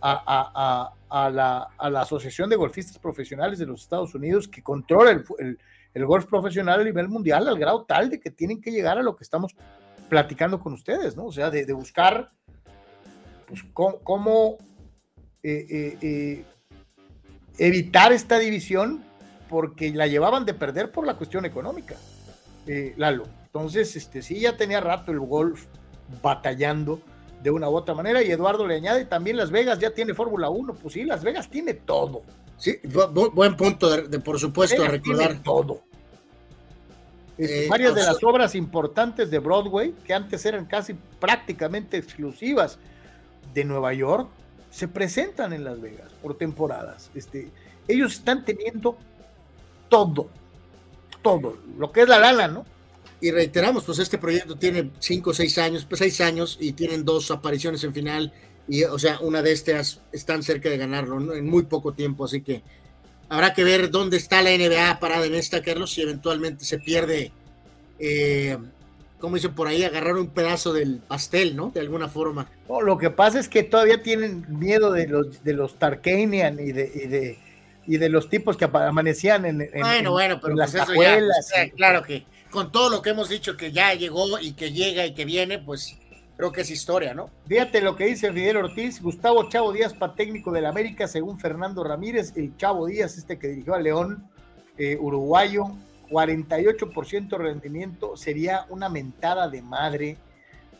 a, la, Asociación de Golfistas Profesionales de los Estados Unidos que controla el, el golf profesional a nivel mundial al grado tal de que tienen que llegar a lo que estamos platicando con ustedes, ¿no? O sea, de, buscar pues, cómo, eh, eh, eh, evitar esta división porque la llevaban de perder por la cuestión económica, Lalo. Entonces, este, sí, ya tenía rato el golf batallando de una u otra manera y Eduardo le añade también Las Vegas ya tiene Fórmula 1, pues sí, Las Vegas tiene todo Sí, buen punto, de, por supuesto, a recordar. todo. Eh, varias de las obras importantes de Broadway, que antes eran casi prácticamente exclusivas de Nueva York, se presentan en Las Vegas por temporadas. Este, ellos están teniendo todo, todo, lo que es la lana, ¿no? Y reiteramos, pues este proyecto tiene cinco o seis años, pues seis años y tienen dos apariciones en final y o sea, una de estas están cerca de ganarlo en muy poco tiempo, así que habrá que ver dónde está la NBA parada en esta, Carlos, si eventualmente se pierde, eh, como dicen por ahí, agarrar un pedazo del pastel, ¿no? De alguna forma. lo que pasa es que todavía tienen miedo de los, de los Tarkanian y de, y de, y de los tipos que amanecían en, bueno, bueno, pero las pues escuelas. claro que con todo lo que hemos dicho que ya llegó y que llega y que viene, pues creo que es historia, ¿no? Fíjate lo que dice Fidel Ortiz, Gustavo Chavo Díaz para técnico del América, según Fernando Ramírez, el Chavo Díaz, este que dirigió a León, eh, uruguayo, 48% de rendimiento, sería una mentada de madre,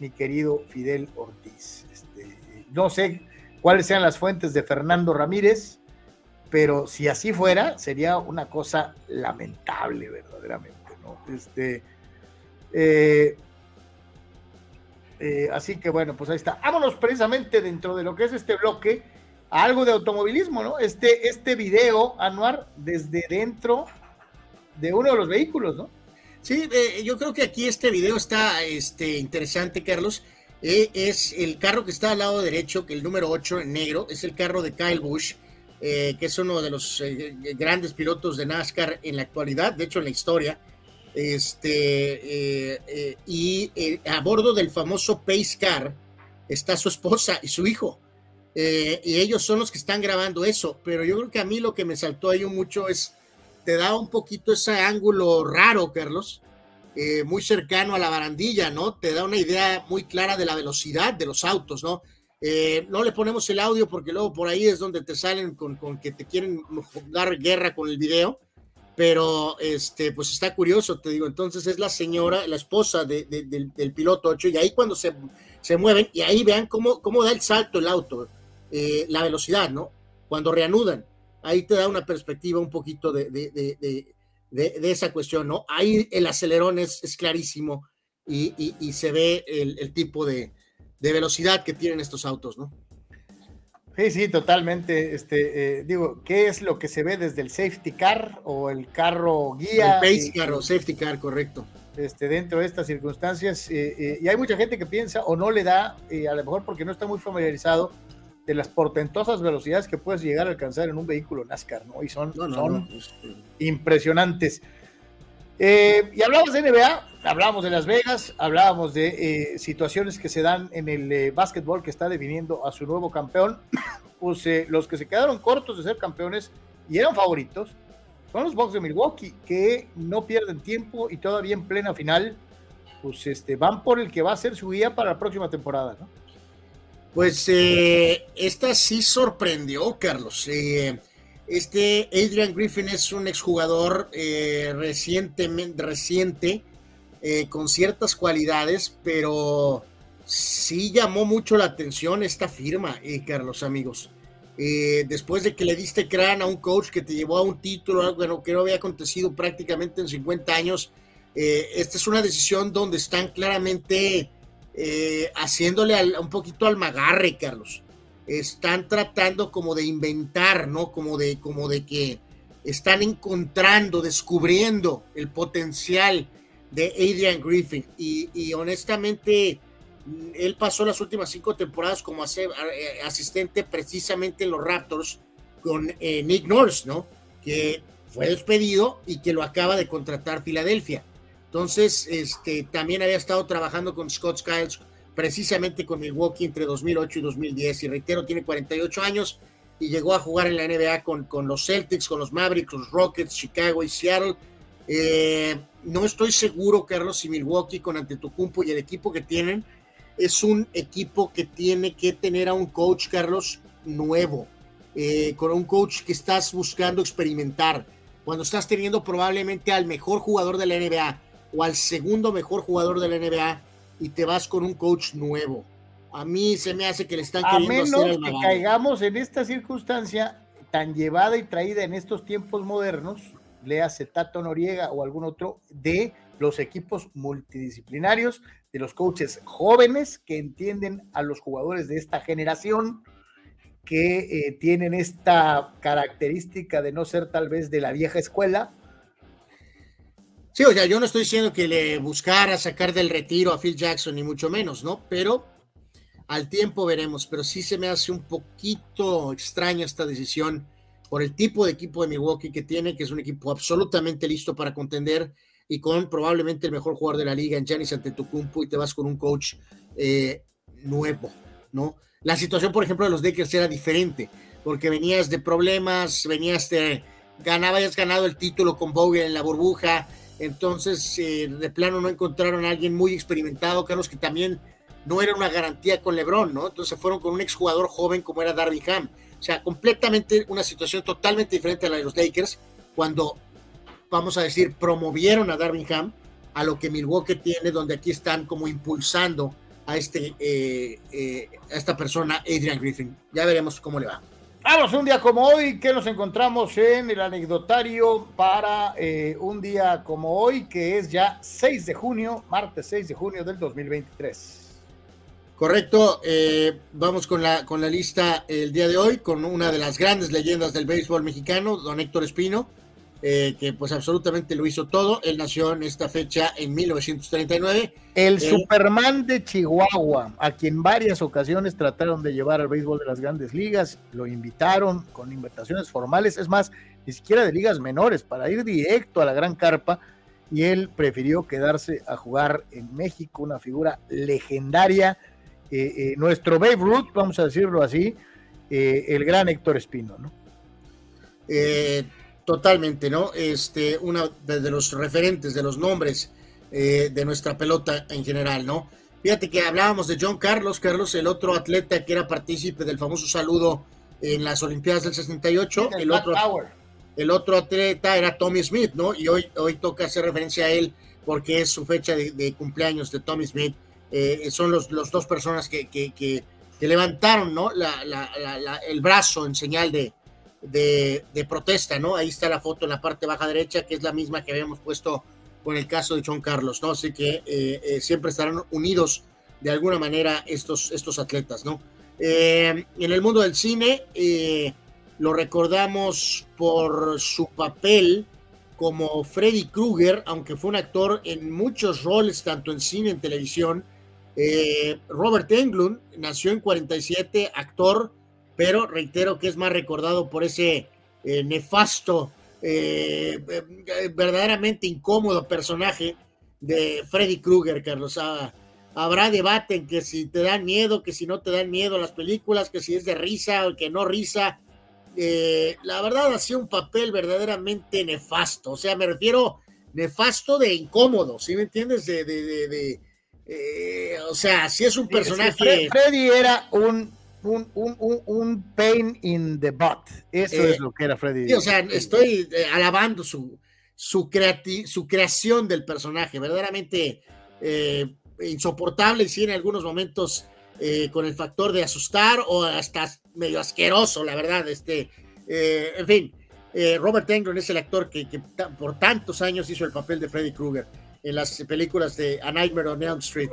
mi querido Fidel Ortiz. Este, no sé cuáles sean las fuentes de Fernando Ramírez, pero si así fuera, sería una cosa lamentable, verdaderamente, ¿no? Este, eh, eh, así que bueno, pues ahí está. Vámonos precisamente dentro de lo que es este bloque a algo de automovilismo, ¿no? Este, este video, Anuar, desde dentro de uno de los vehículos, ¿no? Sí, eh, yo creo que aquí este video está este, interesante, Carlos. Eh, es el carro que está al lado derecho, que el número 8 en negro, es el carro de Kyle Busch, que es uno de los grandes pilotos de NASCAR en la actualidad, de hecho en la historia. Este, eh, eh, y eh, a bordo del famoso Pace Car está su esposa y su hijo. y ellos son los que están grabando eso. Pero yo creo que a mí lo que me saltó ahí mucho es, te da un poquito ese ángulo raro, Carlos, muy cercano a la barandilla, ¿no? Te da una idea muy clara de la velocidad de los autos, ¿no? no le ponemos el audio porque luego por ahí es donde te salen con, con que te quieren dar guerra con el video pero este, pues está curioso, te digo, entonces es la señora, la esposa del, piloto 8, y ahí cuando se, se, mueven, y ahí vean cómo, cómo da el salto el auto, eh, la velocidad, ¿no? Cuando reanudan, ahí te da una perspectiva un poquito de, de, esa cuestión, ¿no? Ahí el acelerón es, es clarísimo y, y, se ve el, el tipo de, velocidad que tienen estos autos, ¿no? Sí, sí, totalmente. Este, eh, digo, ¿qué es lo que se ve desde el safety car o el carro guía? El pace car o safety car, correcto. Este, dentro de estas circunstancias, eh, eh, y hay mucha gente que piensa o no le da, a lo mejor porque no está muy familiarizado, de las portentosas velocidades que puedes llegar a alcanzar en un vehículo NASCAR, ¿no? Y son, son impresionantes. y hablamos de NBA, hablábamos de Las Vegas, hablábamos de eh, situaciones que se dan en el eh, básquetbol que está definiendo a su nuevo campeón. Pues eh, los que se quedaron cortos de ser campeones y eran favoritos son los Bucks de Milwaukee, que no pierden tiempo y todavía en plena final, pues este, van por el que va a ser su guía para la próxima temporada, ¿no? Pues esta sí sorprendió, Carlos. este Adrian Griffin es un exjugador recientemente, reciente eh, con ciertas cualidades, pero sí llamó mucho la atención esta firma, eh, Carlos, amigos. Eh, después de que le diste crán a un coach que te llevó a un título, algo que no había acontecido prácticamente en 50 años, esta es una decisión donde están claramente haciéndole un poquito al magarre, Carlos. Están tratando como de inventar, ¿no? Como de, como de que están encontrando, descubriendo el potencial de Adrian Griffin. Y, honestamente, él pasó las últimas cinco temporadas como eh, asistente precisamente en los Raptors con eh, Nick Nurse, ¿no? Que fue despedido y que lo acaba de contratar Filadelfia. Entonces, este, también había estado trabajando con Scott Skiles, precisamente con Milwaukee entre 2008 y 2010. Y reitero, tiene 48 años y llegó a jugar en la NBA con, con los Celtics, con los Mavericks, los Rockets, Chicago y Seattle. Eh, no estoy seguro, Carlos, si Milwaukee con Antetokounmpo y el equipo que tienen es un equipo que tiene que tener a un coach, Carlos, nuevo, eh, con un coach que estás buscando experimentar. Cuando estás teniendo probablemente al mejor jugador de la NBA o al segundo mejor jugador de la NBA y te vas con un coach nuevo. A mí se me hace que le están a queriendo menos que caigamos en esta circunstancia tan llevada y traída en estos tiempos modernos léase Tato Noriega o algún otro, de los equipos multidisciplinarios, de los coaches jóvenes que entienden a los jugadores de esta generación, que eh, tienen esta característica de no ser tal vez de la vieja escuela. Sí, o sea, yo no estoy diciendo que le buscara sacar del retiro a Phil Jackson, ni mucho menos, ¿no? Pero al tiempo veremos, pero sí se me hace un poquito extraña esta decisión por el tipo de equipo de Milwaukee que tiene, que es un equipo absolutamente listo para contender y con probablemente el mejor jugador de la liga en Giannis Antetokounmpo y te vas con un coach eh, nuevo, ¿no? La situación, por ejemplo, de los Lakers era diferente, porque venías de problemas, venías de, ganaba, habías ganado el título con Bowie en la burbuja, entonces eh, de plano no encontraron a alguien muy experimentado, Carlos, que también no era una garantía con LeBron, ¿no? Entonces fueron con un exjugador joven como era Darby Ham o sea, completamente una situación totalmente diferente a la de los Lakers, cuando, vamos a decir, promovieron a Darwin Ham a lo que Milwaukee tiene, donde aquí están como impulsando a, este, eh, eh, a esta persona, Adrian Griffin. Ya veremos cómo le va. Vamos, un día como hoy, que nos encontramos en el anecdotario para eh, un día como hoy, que es ya 6 de junio, martes 6 de junio del 2023. Correcto, eh, vamos con la, con la lista el día de hoy, con una de las grandes leyendas del béisbol mexicano, don Héctor Espino, eh, que pues absolutamente lo hizo todo. Él nació en esta fecha en 1939. El Superman de Chihuahua, a quien varias ocasiones trataron de llevar al béisbol de las grandes ligas, lo invitaron con invitaciones formales, es más, ni siquiera de ligas menores, para ir directo a la gran carpa, y él prefirió quedarse a jugar en México, una figura legendaria eh, eh, nuestro Babe Ruth, vamos a decirlo así, eh, el gran Héctor Espino, ¿no? totalmente, ¿no? Este, uno de los referentes, de los nombres de nuestra pelota en general, ¿no? Fíjate que hablábamos de John Carlos, Carlos, el otro atleta que era partícipe del famoso saludo en las Olimpiadas del 68, el, otro, el otro atleta era Tommy Smith, ¿no? Y hoy, hoy toca hacer referencia a él porque es su fecha de cumpleaños de Tommy Smith. Eh, son los, los, dos personas que, que, levantaron ¿no? el brazo en señal de, de, protesta, ¿no? Ahí está la foto en la parte baja derecha, que es la misma que habíamos puesto con el caso de John Carlos, ¿no? Así que eh, eh, siempre estarán unidos de alguna manera estos, estos atletas, ¿no? en el mundo del cine, lo recordamos por su papel como Freddy Krueger, aunque fue un actor en muchos roles, tanto en cine, en televisión, eh, Robert Englund nació en 47, actor, pero reitero que es más recordado por ese eh, nefasto, eh, verdaderamente incómodo personaje de Freddy Krueger, Carlos. Ah, habrá debate en que si te dan miedo, que si no te dan miedo las películas, que si es de risa o que no risa. La verdad hacía un papel verdaderamente nefasto, o sea, me refiero nefasto de incómodo, ¿sí me entiendes? De, de, de, eh, o sea, si es un personaje... Freddy era un un, un, un, pain in the butt. Eso es eh, lo que era Freddy. o sea, estoy eh, alabando su, su, su creación del personaje, verdaderamente eh, insoportable y sí en algunos momentos con el factor de asustar o hasta medio asqueroso, la verdad. Este, en fin, Robert Englund es el actor que, que, por tantos años hizo el papel de Freddy Krueger en las películas de A Nightmare on Elm Street.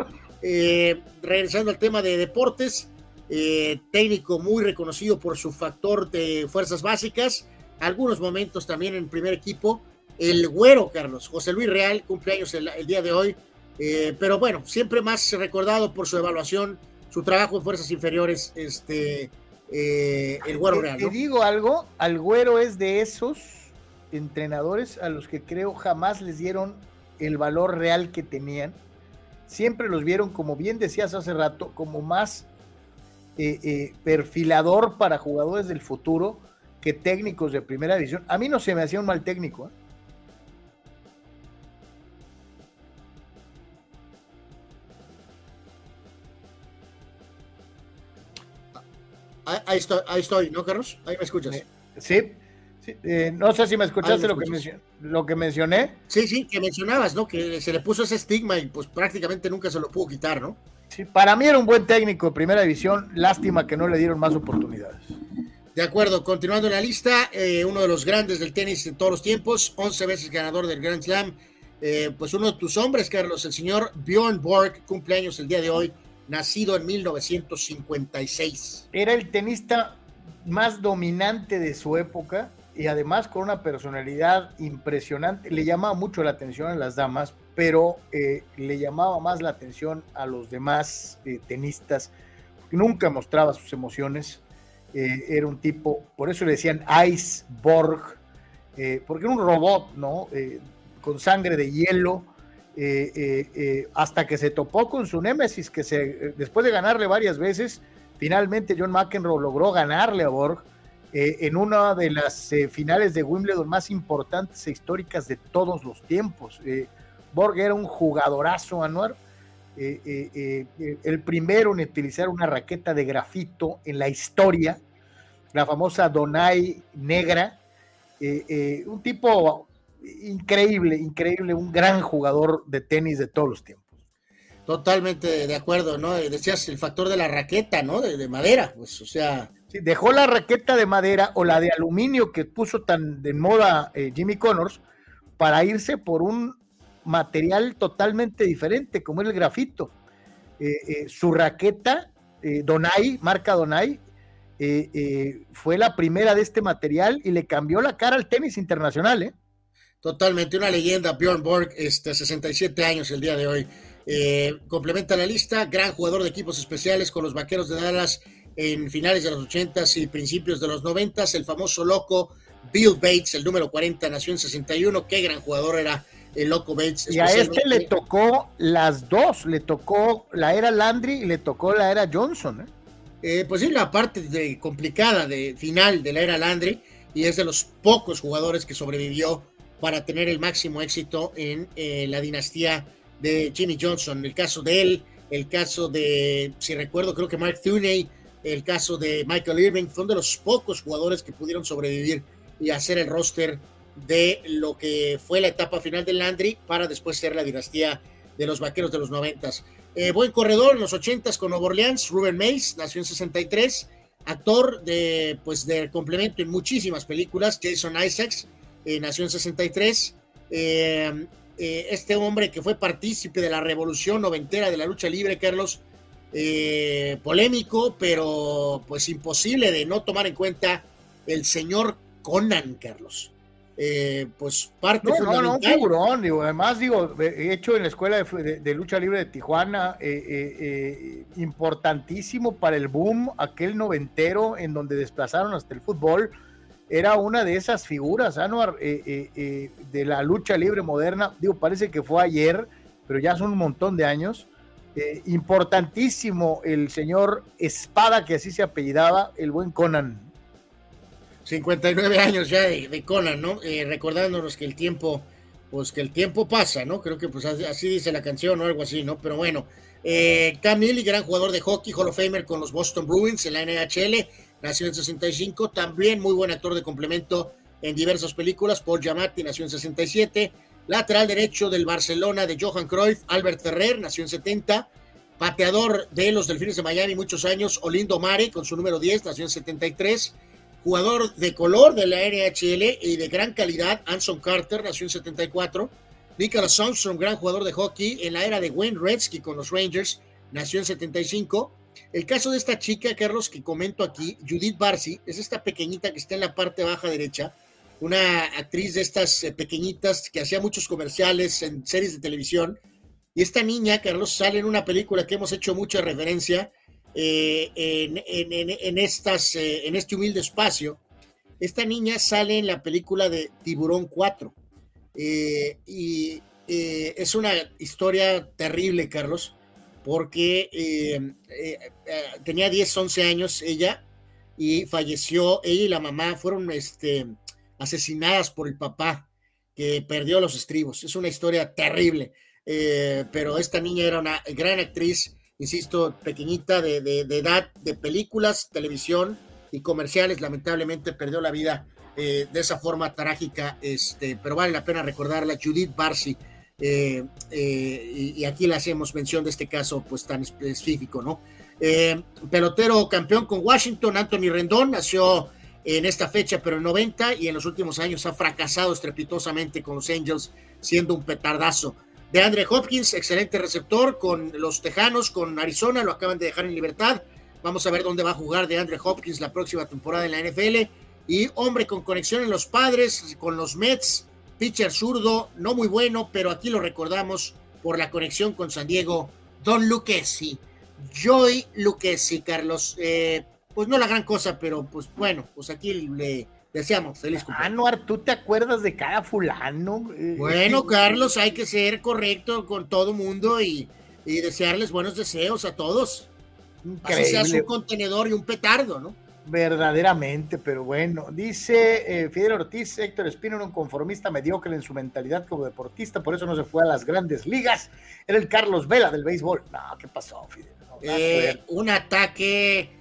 regresando al tema de deportes, eh, técnico muy reconocido por su factor de fuerzas básicas, algunos momentos también en primer equipo. El güero, Carlos, José Luis Real, cumpleaños el, el día de hoy, eh, pero bueno, siempre más recordado por su evaluación, su trabajo en fuerzas inferiores, este, eh, el güero Real. Te digo algo, al güero es de esos entrenadores a los que creo jamás les dieron el valor real que tenían. Siempre los vieron, como bien decías hace rato, como más eh, eh, perfilador para jugadores del futuro que técnicos de primera división. A mí no se me hacía un mal técnico. ¿eh? Ahí estoy, ahí estoy, ¿no, Carlos? Ahí me escuchas. Sí, no sé si me escuchaste lo, que lo que mencioné. Sí, sí, que mencionabas, ¿no? Que se le puso ese estigma y pues prácticamente nunca se lo pudo quitar, ¿no? para mí era un buen técnico de primera división, lástima que no le dieron más oportunidades. De acuerdo, continuando en la lista, eh, uno de los grandes del tenis de todos los tiempos, 11 veces ganador del Grand Slam, eh, pues uno de tus hombres, Carlos, el señor Bjorn Borg, cumpleaños el día de hoy, nacido en 1956. Era el tenista más dominante de su época y además con una personalidad impresionante. Le llamaba mucho la atención a las damas pero eh, le llamaba más la atención a los demás eh, tenistas. Nunca mostraba sus emociones. Eh, era un tipo, por eso le decían Iceborg, porque era un robot, ¿no? con sangre de hielo. hasta que se topó con su némesis, que se, después de ganarle varias veces, finalmente John McEnroe logró ganarle a Borg en una de las finales de Wimbledon más importantes e históricas de todos los tiempos. Borg era un jugadorazo, Anuar. Eh, eh, eh, el primero en utilizar una raqueta de grafito en la historia, la famosa Donai Negra. un tipo increíble, increíble, un gran jugador de tenis de todos los tiempos. Totalmente de acuerdo, ¿no? Decías el factor de la raqueta, ¿no? De, madera, pues, o sea. Dejó la raqueta de madera o la de aluminio que puso tan de moda Jimmy Connors para irse por un material totalmente diferente, como el grafito. Eh, eh, su raqueta, eh, Donai, marca Donai, fue la primera de este material y le cambió la cara al tenis internacional. Totalmente, una leyenda, Bjorn Borg, este, 67 años el día de hoy. complementa la lista, gran jugador de equipos especiales con los Vaqueros de Dallas en finales de los 80s y principios de los 90s, el famoso loco Bill Bates, el número 40, nació en 61, qué gran jugador era el Loco Bates. Y a este le tocó las dos, le tocó la era Landry y le tocó la era Johnson. ¿eh? Eh, pues sí, la parte de, complicada de final de la era Landry y es de los pocos jugadores que sobrevivió para tener el máximo éxito en eh, la dinastía de Jimmy Johnson. El caso de él, el caso de, si recuerdo, creo que Mark Thuney, el caso de Michael Irving, son de los pocos jugadores que pudieron sobrevivir y hacer el roster de lo que fue la etapa final del Landry para después ser la dinastía de los vaqueros de los noventas. Eh, buen corredor en los ochentas con Nueva Orleans, Ruben Mays, nació en 63, actor de, pues, de complemento en muchísimas películas, Jason Isaacs, eh, nació en 63. Eh, este hombre que fue partícipe de la revolución noventera de la lucha libre, Carlos, polémico, pero pues imposible de no tomar en cuenta el señor Conan, Carlos. Eh, pues parte no, fundamental. No, no, un figurón, digo, además, digo, hecho en la Escuela de, Lucha Libre de Tijuana, eh, eh, importantísimo para el boom, aquel noventero en donde desplazaron hasta el fútbol, era una de esas figuras, Anuar, de la lucha libre moderna, digo, parece que fue ayer, pero ya son un montón de años. Eh, importantísimo el señor Espada, que así se apellidaba, el buen Conan. 59 años ya de, Conan, ¿no? Eh, recordándonos que el tiempo, pues que el tiempo pasa, ¿no? Creo que pues así, dice la canción o algo así, ¿no? Pero bueno, eh, Cam Neely, gran jugador de hockey, Hall of Famer con los Boston Bruins en la NHL, nació en 65, también muy buen actor de complemento en diversas películas, Paul Giamatti nació en 67, lateral derecho del Barcelona de Johan Cruyff, Albert Ferrer, nació en 70, pateador de los Delfines de Miami muchos años, Olindo Mare con su número 10, nació en 73, jugador de color de la NHL y de gran calidad, Anson Carter, nació en 74, Nicholas Armstrong, gran jugador de hockey en la era de Wayne Gretzky con los Rangers, nació en 75. El caso de esta chica, Carlos, que comento aquí, Judith Barcy, es esta pequeñita que está en la parte baja derecha, una actriz de estas eh, pequeñitas que hacía muchos comerciales en series de televisión. Y esta niña, Carlos, sale en una película que hemos hecho mucha referencia eh, en, estas, eh, en este humilde espacio. Esta niña sale en la película de Tiburón 4. y es una historia terrible, Carlos, porque tenía 10, 11 años ella y falleció, ella y la mamá fueron este, asesinadas por el papá que perdió los estribos. Es una historia terrible, eh, pero esta niña era una gran actriz, insisto, pequeñita de, edad, de películas, televisión y comerciales. Lamentablemente perdió la vida eh, de esa forma trágica, este, pero vale la pena recordarla, Judith Barcy. Eh, y, y, aquí le hacemos mención de este caso pues tan específico, ¿no? pelotero campeón con Washington, Anthony Rendón, nació en esta fecha, pero en 90 y en los últimos años ha fracasado estrepitosamente con los Angels, siendo un petardazo. De Andre Hopkins, excelente receptor con los Tejanos, con Arizona, lo acaban de dejar en libertad. Vamos a ver dónde va a jugar de Andre Hopkins la próxima temporada en la NFL. Y hombre con conexión en los padres, con los Mets, pitcher zurdo, no muy bueno, pero aquí lo recordamos por la conexión con San Diego, Don Lucchesi. Joy Lucchesi, Carlos. Eh, pues no la gran cosa, pero pues bueno, pues aquí le deseamos feliz cumpleaños. Anuar, ¿tú te acuerdas de cada fulano? Eh, bueno, Carlos, hay que ser correcto con todo mundo y, desearles buenos deseos a todos. Increíble. Así seas un contenedor y un petardo, ¿no? Verdaderamente, pero bueno, dice eh, Fidel Ortiz, Héctor Espino era un conformista mediocre en su mentalidad como deportista, por eso no se fue a las grandes ligas. Era el Carlos Vela del béisbol. No, ¿qué pasó, Fidel? Eh, un ataque Ah,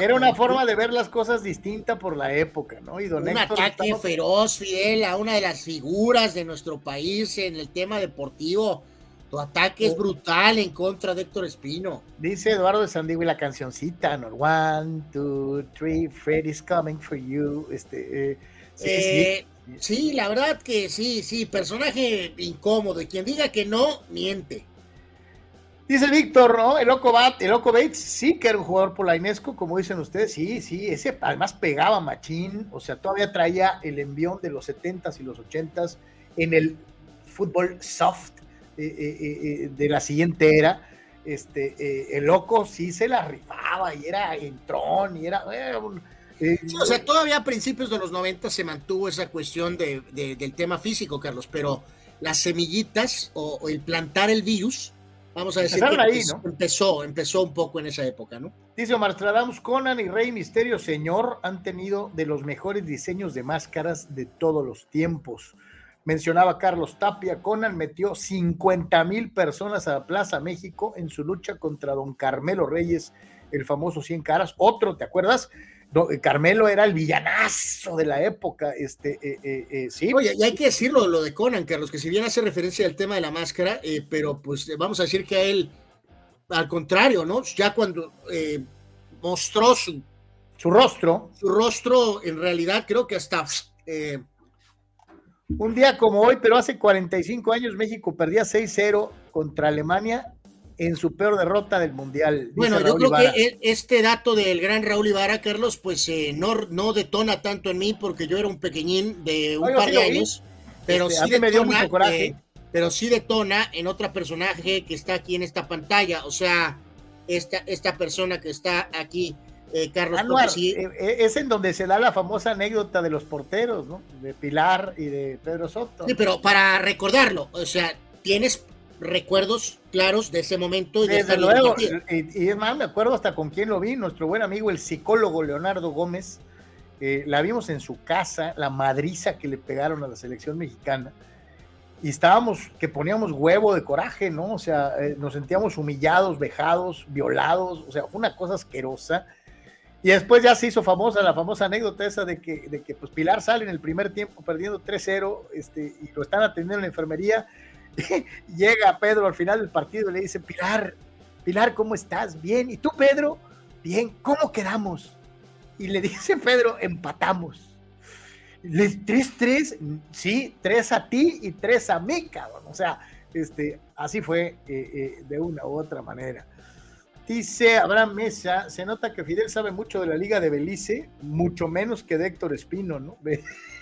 Era una forma de ver las cosas distinta por la época, ¿no? Y don un ataque feroz, Fidel, a una de las figuras de nuestro país en el tema deportivo. Tu ataque es oh. brutal en contra de Héctor Espino. Dice Eduardo de Sandiego y la cancioncita, ¿no? One, two, three, Freddy's coming for you. Este, eh, eh, sí, la verdad que sí, sí, personaje incómodo. Y quien diga que no, miente. Dice Víctor, ¿no? El Loco, Bat, el Loco Bates sí que era un jugador polainesco, como dicen ustedes, sí, sí, ese además pegaba machín, o sea, todavía traía el envión de los 70s y los 80s en el fútbol soft eh, eh, eh, de la siguiente era. Este, el Loco sí se la rifaba y era entrón y era... o sea, todavía a principios de los 90 se mantuvo esa cuestión de, del tema físico, Carlos, pero las semillitas o el plantar el virus Vamos a decir que ahí, ¿no? empezó, empezó un poco en esa época, ¿no? Dice Omar Stradamus, Conan y Rey Misterio Señor han tenido de los mejores diseños de máscaras de todos los tiempos. Mencionaba Carlos Tapia, Conan metió 50 mil personas a la Plaza México en su lucha contra don Carmelo Reyes, el famoso Cien Caras. Otro, ¿te acuerdas? Eh, Carmelo era el villanazo de la época, este, eh, eh, sí. Oye, y hay que decirlo, lo de Conan, Carlos, que si bien hace referencia al tema de la máscara, pero pues vamos a decir que a él, al contrario, ¿no? Ya cuando mostró su, su rostro. Su rostro, en realidad, creo que hasta... un día como hoy, pero hace 45 años, México perdía 6-0 contra Alemania en su peor derrota del Mundial. Bueno, yo creo que e, este dato del gran Raúl Ibarra, Carlos, pues eh, no, no detona tanto en mí porque yo era un pequeñín de un par de años, pero este, sí detona, me dio mucho coraje. Eh, pero sí detona en otra personaje que está aquí en esta pantalla, o sea, esta, esta persona que está aquí. Eh, Carlos es en donde se da la famosa anécdota de los porteros, ¿no? De Pilar y de Pedro Soto. Sí, pero para recordarlo, o sea, tienes recuerdos claros de ese momento. Y Desde luego, y, y, es más, me acuerdo hasta con quién lo vi, nuestro buen amigo, el psicólogo Leonardo Gómez, eh, la vimos en su casa, la madriza que le pegaron a la selección mexicana, y estábamos, que poníamos huevo de coraje, ¿no? O sea, eh, nos sentíamos humillados, vejados, violados, o sea, fue una cosa asquerosa. Y después ya se hizo famosa la famosa anécdota esa de que, de que pues Pilar sale en el primer tiempo perdiendo 3-0 este, y lo están atendiendo en la enfermería. llega Pedro al final del partido y le dice, Pilar, Pilar, ¿cómo estás? Bien. ¿Y tú, Pedro? Bien. ¿Cómo quedamos? Y le dice Pedro, empatamos. 3-3, sí, 3 a ti y 3 a mí, cabrón. O sea, este, así fue eh, eh, de una u otra manera. Dice Abraham Mesa, se nota que Fidel sabe mucho de la Liga de Belice, mucho menos que de Héctor Espino, ¿no?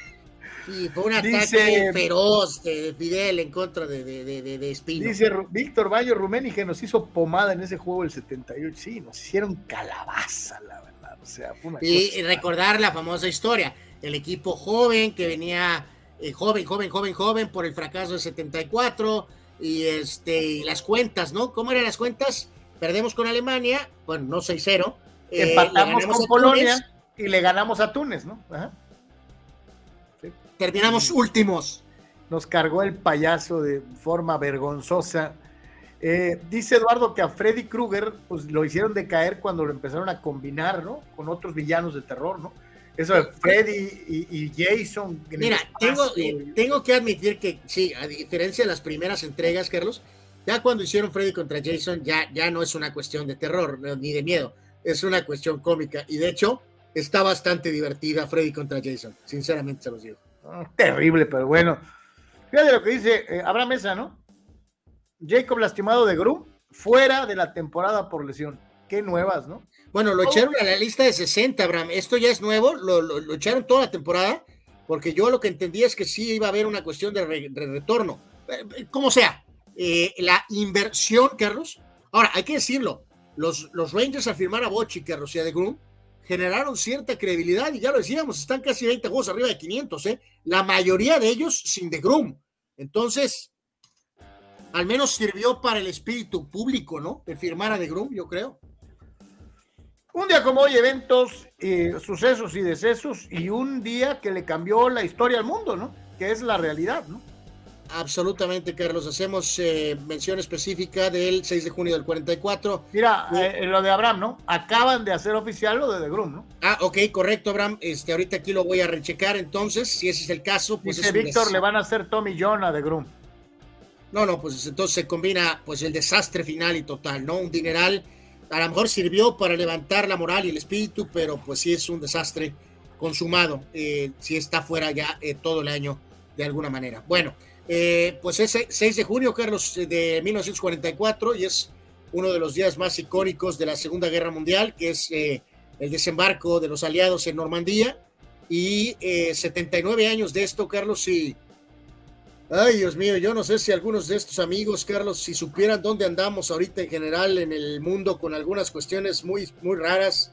Sí, fue un ataque feroz de Fidel en contra de, de, de, Espino. Dice Víctor Bayo Rumeni que nos hizo pomada en ese juego del 78. Sí, nos hicieron calabaza, la verdad. O sea, fue una y, recordar la famosa historia. El equipo joven que venía eh, joven, joven, joven, joven por el fracaso del 74 y este, las cuentas, ¿no? ¿Cómo eran las cuentas? Perdemos con Alemania, bueno, no 6-0. Eh, Empatamos con Polonia y le ganamos a Túnez, ¿no? Ajá. Terminamos últimos. Nos cargó el payaso de forma vergonzosa. Eh, dice Eduardo que a Freddy Krueger pues, lo hicieron decaer cuando lo empezaron a combinar, ¿no? Con otros villanos de terror, ¿no? Eso de Freddy y, Jason. Mira, tengo, tengo que admitir que sí, a diferencia de las primeras entregas, Carlos, ya cuando hicieron Freddy contra Jason, ya, ya no es una cuestión de terror ni de miedo, es una cuestión cómica. Y de hecho, está bastante divertida Freddy contra Jason, sinceramente se los digo. Terrible, pero bueno. Fíjate lo que dice eh, Abraham Mesa, ¿no? Jacob lastimado de Grum, fuera de la temporada por lesión. Qué nuevas, ¿no? Bueno, lo echaron a la lista de 60, Abraham. Esto ya es nuevo, lo, echaron toda la temporada, porque yo lo que entendía es que sí iba a haber una cuestión de, retorno. Eh, eh, como sea, la inversión, Carlos. Ahora, hay que decirlo, los, los Rangers al firmar a Bochi, Carlos y a de Grum, generaron cierta credibilidad y ya lo decíamos, están casi 20 juegos arriba de 500, ¿eh? La mayoría de ellos sin de Grum. Entonces, al menos sirvió para el espíritu público, ¿no? De firmar a de Grum, yo creo. Un día como hoy, eventos, eh, sucesos y decesos, y un día que le cambió la historia al mundo, ¿no? Que es la realidad, ¿no? Absolutamente, Carlos. Hacemos eh, mención específica del 6 de junio del 44. Mira, eh, lo de Abraham, ¿no? Acaban de hacer oficial lo de The Groom, ¿no? Ah, ok, correcto, Abraham. Este, ahorita aquí lo voy a rechecar, entonces, si ese es el caso. Pues Dice Víctor, le van a hacer Tommy John a The Groom. No, no, pues entonces se combina pues el desastre final y total, ¿no? Un dineral, a lo mejor sirvió para levantar la moral y el espíritu, pero pues sí es un desastre consumado, eh, si está fuera ya todo el año de alguna manera. Bueno. Eh, pues es 6 de junio, Carlos, de 1944, y es uno de los días más icónicos de la Segunda Guerra Mundial, que es eh, el desembarco de los aliados en Normandía. Y 79 eh, años de esto, Carlos, y... Ay, Dios mío, yo no sé si algunos de estos amigos, Carlos, si supieran dónde andamos ahorita en general en el mundo con algunas cuestiones muy, muy raras,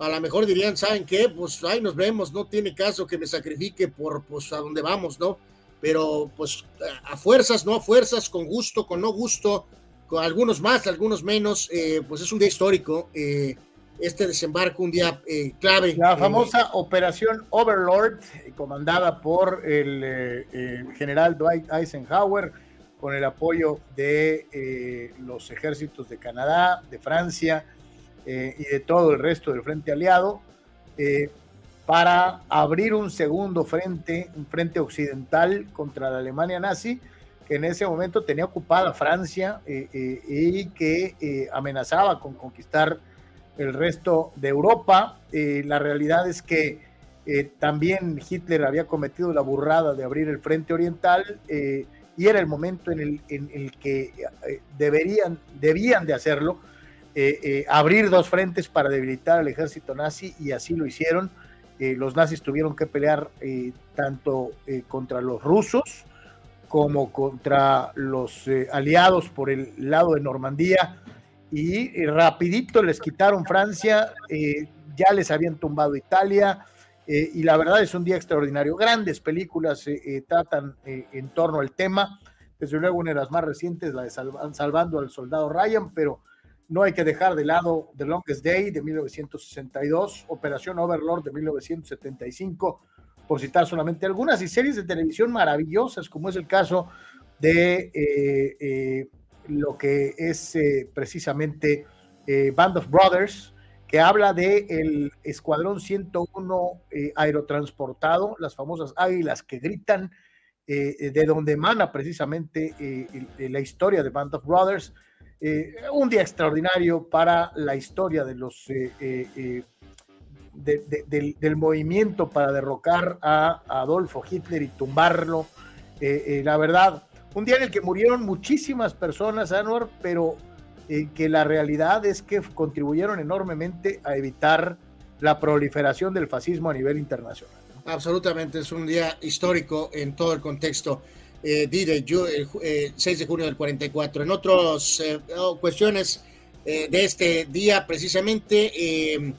a lo mejor dirían, ¿saben qué? Pues ahí nos vemos, no tiene caso que me sacrifique por pues a dónde vamos, ¿no? Pero pues a fuerzas, no a fuerzas, con gusto, con no gusto, con algunos más, algunos menos, eh, pues es un día histórico. Eh, este desembarco, un día eh, clave. La famosa Operación Overlord, comandada por el general Dwight Eisenhower, con el apoyo de los ejércitos de Canadá, de Francia y de todo el resto del frente aliado para abrir un segundo frente, un frente occidental contra la Alemania nazi, que en ese momento tenía ocupada Francia eh, eh, y que eh, amenazaba con conquistar el resto de Europa. la realidad es que también Hitler había cometido la burrada de abrir el frente oriental y era el momento en el, en el que deberían, debían de hacerlo, abrir dos frentes para debilitar al ejército nazi y así lo hicieron eh, los nazis tuvieron que pelear eh, tanto eh, contra los rusos como contra los aliados por el lado de Normandía y rapidito les quitaron Francia, ya les habían tumbado Italia y la verdad es un día extraordinario. Grandes películas tratan en torno al tema. desde luego una de las más recientes, la de Salvando al Soldado Ryan, pero no hay que dejar de lado The Longest Day de 1962, Operación Overlord de 1975, por citar solamente algunas, y series de televisión maravillosas, como es el caso de eh, eh, lo que es eh, precisamente Band of Brothers, que habla de el Escuadrón 101 aerotransportado, las famosas águilas que gritan, de donde emana precisamente la historia de Band of Brothers. Un día extraordinario para la historia de los del, movimiento para derrocar a, Adolfo Hitler y tumbarlo. la verdad, un día en el que murieron muchísimas personas, Anwar, pero eh, que la realidad es que contribuyeron enormemente a evitar la proliferación del fascismo a nivel internacional. Absolutamente, es un día histórico en todo el contexto. Eh, el 6 eh, de junio del 44. En otras eh, oh, cuestiones de este día, precisamente, en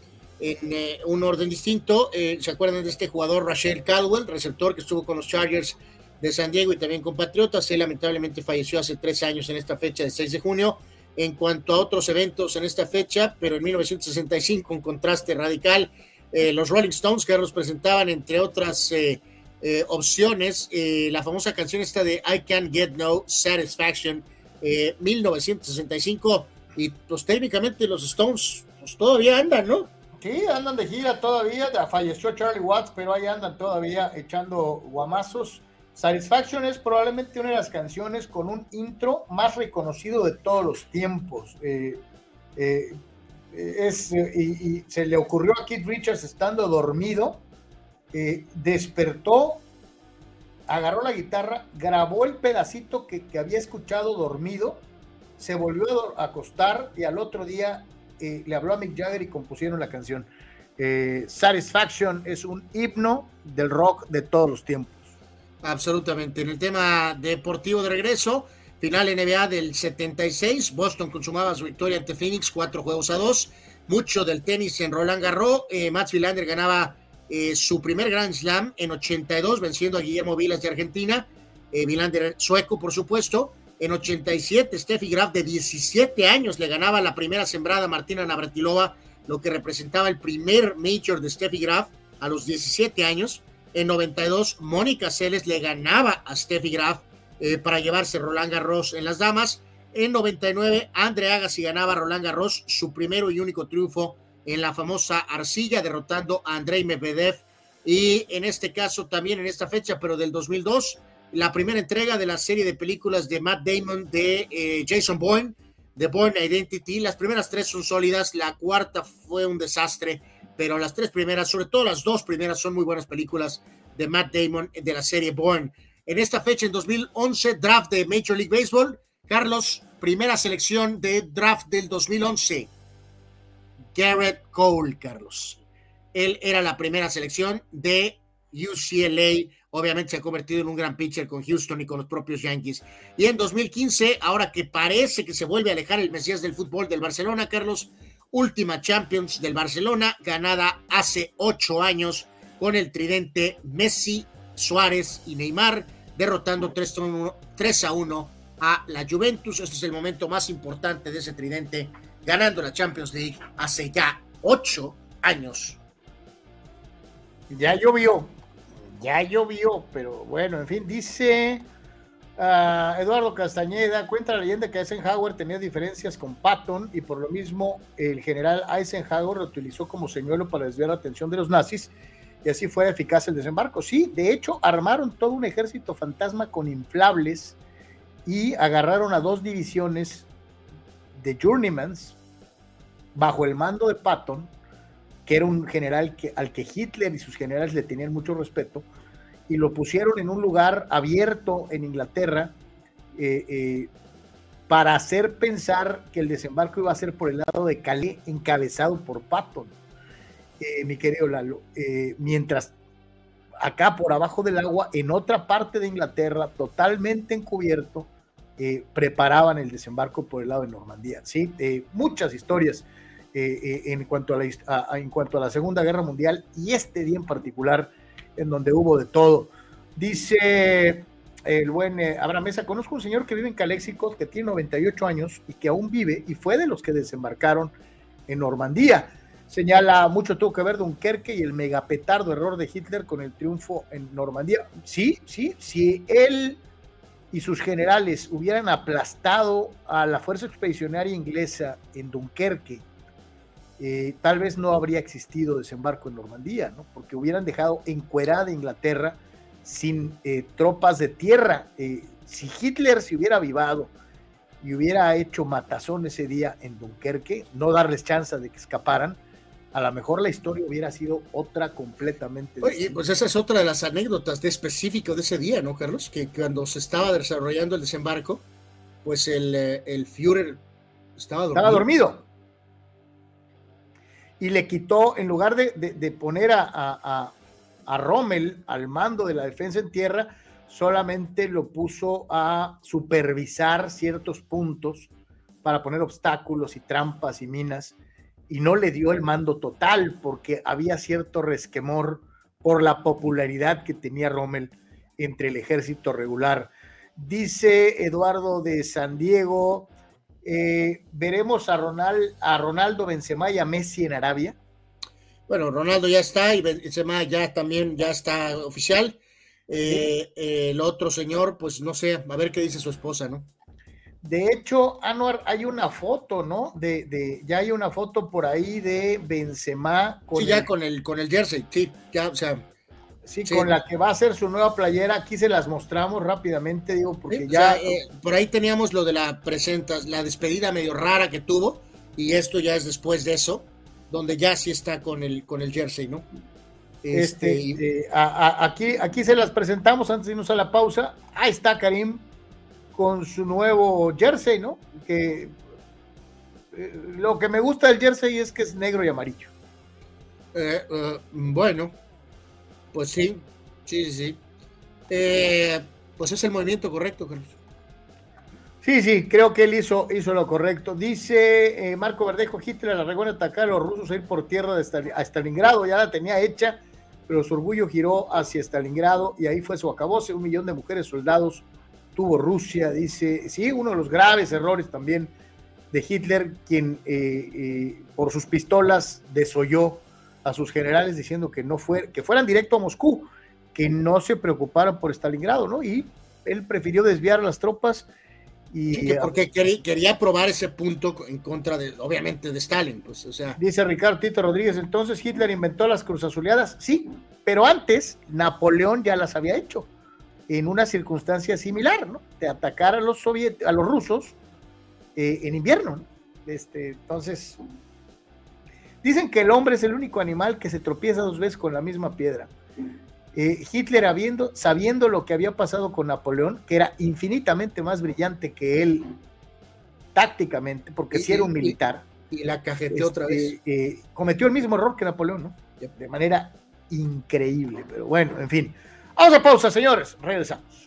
un orden distinto, ¿se acuerdan de este jugador Rachel Caldwell, receptor que estuvo con los Chargers de San Diego y también con Patriotas. Él lamentablemente falleció hace tres años en esta fecha de 6 de junio. En cuanto a otros eventos en esta fecha, pero en 1965, un contraste radical, eh, los Rolling Stones que nos presentaban, entre otras eh, eh, opciones, la famosa canción esta de I Can't Get No Satisfaction, 1965, y pues técnicamente los Stones pues, todavía andan, ¿no? Sí, andan de gira todavía, falleció Charlie Watts, pero ahí andan todavía echando guamazos. Satisfaction es probablemente una de las canciones con un intro más reconocido de todos los tiempos. Eh, eh, es, y, se le ocurrió a Keith Richards estando dormido, eh, despertó, agarró la guitarra, grabó el pedacito que, había escuchado dormido, se volvió a acostar y al otro día le habló a Mick Jagger y compusieron la canción. Satisfaction es un himno del rock de todos los tiempos. Absolutamente. En el tema deportivo de regreso, final NBA del 76, Boston consumaba su victoria ante Phoenix, cuatro juegos a dos. Mucho del tenis en Roland Garros. Eh, Wilander ganaba eh, su primer Grand Slam en 82, venciendo a Guillermo Vilas de Argentina. Eh, Wilander sueco, por supuesto. En 87, Steffi Graf, de 17 años, le ganaba la primera sembrada a Martina Navratilova, lo que representaba el primer Major de Steffi Graf a los 17 años. En 92, Mónica Celes le ganaba a Steffi Graf eh, para llevarse Roland Garros en las damas. En 99, Andre Agassi ganaba a Roland Garros, su primero y único triunfo en la famosa arcilla, derrotando a Andrei Medvedev. Y en este caso, también en esta fecha, pero del 2002, la primera entrega de la serie de películas de Matt Damon de eh, Jason Bourne, de Bourne Identity. Las primeras tres son sólidas, la cuarta fue un desastre pero las tres primeras, sobre todo las dos primeras, son muy buenas películas de Matt Damon de la serie Born. En esta fecha, en 2011, draft de Major League Baseball, Carlos, primera selección de draft del 2011. Garrett Cole, Carlos. Él era la primera selección de UCLA. Obviamente se ha convertido en un gran pitcher con Houston y con los propios Yankees. Y en 2015, ahora que parece que se vuelve a alejar el Mesías del fútbol del Barcelona, Carlos, última Champions del Barcelona, ganada hace ocho años con el tridente Messi, Suárez y Neymar, derrotando 3 a 1 a la Juventus. Este es el momento más importante de ese tridente, ganando la Champions League hace ya ocho años. Ya llovió, ya llovió, pero bueno, en fin, dice Eduardo Castañeda cuenta la leyenda que Eisenhower tenía diferencias con Patton y por lo mismo el general Eisenhower lo utilizó como señuelo para desviar la atención de los nazis y así fue eficaz el desembarco. Sí, de hecho armaron todo un ejército fantasma con inflables y agarraron a dos divisiones de journeymans bajo el mando de Patton, que era un general al que Hitler y sus generales le tenían mucho respeto, y lo pusieron en un lugar abierto en Inglaterra eh, eh, para hacer pensar que el desembarco iba a ser por el lado de Calais, encabezado por Patton, eh, mi querido Lalo. mientras acá por abajo del agua, en otra parte de Inglaterra, totalmente encubierto, preparaban el desembarco por el lado de Normandía. ¿sí? muchas historias en, cuanto a la, en cuanto a la Segunda Guerra Mundial y este día en particular en donde hubo de todo. Dice el buen eh, Abraham Mesa, conozco un señor que vive en Caléxico, que tiene 98 años y que aún vive y fue de los que desembarcaron en Normandía. Señala, mucho tuvo que ver Dunkerque y el megapetardo error de Hitler con el triunfo en Normandía. Sí, sí, si él y sus generales hubieran aplastado a la fuerza expedicionaria inglesa en Dunkerque, eh, tal vez no habría existido desembarco en Normandía, ¿no? porque hubieran dejado encuerada Inglaterra sin eh, tropas de tierra. Eh, si Hitler se hubiera avivado y hubiera hecho matazón ese día en Dunkerque, no darles chance de que escaparan, a lo mejor la historia hubiera sido otra completamente. Oye, pues esa es otra de las anécdotas de específico de ese día, ¿no, Carlos? Que cuando se estaba desarrollando el desembarco, pues el, eh, el Führer estaba dormido. Estaba dormido. Y le quitó, en lugar de, de, poner a, a, a Rommel al mando de la defensa en tierra, solamente lo puso a supervisar ciertos puntos para poner obstáculos y trampas y minas y no le dio el mando total porque había cierto resquemor por la popularidad que tenía Rommel entre el ejército regular. Dice Eduardo de San Diego, eh, ¿veremos a, Ronald, a Ronaldo Benzema y a Messi en Arabia? Bueno, Ronaldo ya está y Benzema ya también ya está oficial. Eh, el otro señor, pues no sé, a ver qué dice su esposa, ¿no? De hecho, Anuar, hay una foto, ¿no? De, de, ya hay una foto por ahí de Benzema con sí, ya con el con el jersey, sí, ya, o sea, sí, sí, con la que va a ser su nueva playera. Aquí se las mostramos rápidamente, digo, porque sí, ya o sea, eh, por ahí teníamos lo de la presentas, la despedida medio rara que tuvo y esto ya es después de eso, donde ya sí está con el con el jersey, ¿no? Este, este eh, a, a, aquí aquí se las presentamos antes de irnos a la pausa. Ahí está Karim con su nuevo jersey, ¿no? Que eh, lo que me gusta del jersey es que es negro y amarillo. Bueno, pues sí, sí, sí. Eh, pues es el movimiento correcto, Carlos. Sí, sí, creo que él hizo, hizo lo correcto. Dice eh, Marco Verdejo, Hitler la regó en atacar a los rusos a ir por tierra de a Stalingrado, ya la tenía hecha, pero su orgullo giró hacia Stalingrado y ahí fue su acabose, un millón de mujeres soldados tuvo Rusia, dice, sí, uno de los graves errores también de Hitler, quien eh, eh, por sus pistolas desoyó a sus generales diciendo que no fue, que fueran directo a Moscú, que no se preocuparan por Stalingrado, ¿no? Y él prefirió desviar las tropas y sí, porque quería, quería, probar ese punto en contra de, obviamente, de Stalin, pues, o sea. Dice Ricardo Tito Rodríguez, entonces Hitler inventó las cruzazuleadas, sí, pero antes Napoleón ya las había hecho en una circunstancia similar, ¿no? De atacar a los soviet a los rusos eh, en invierno, ¿no? Este, entonces, dicen que el hombre es el único animal que se tropieza dos veces con la misma piedra. Eh, Hitler, habiendo, sabiendo lo que había pasado con Napoleón, que era infinitamente más brillante que él tácticamente, porque si sí era un militar. Y, y la cajeteó este, otra vez. Eh, cometió el mismo error que Napoleón, ¿no? De manera increíble, pero bueno, en fin. Vamos a pausa, señores. Regresamos.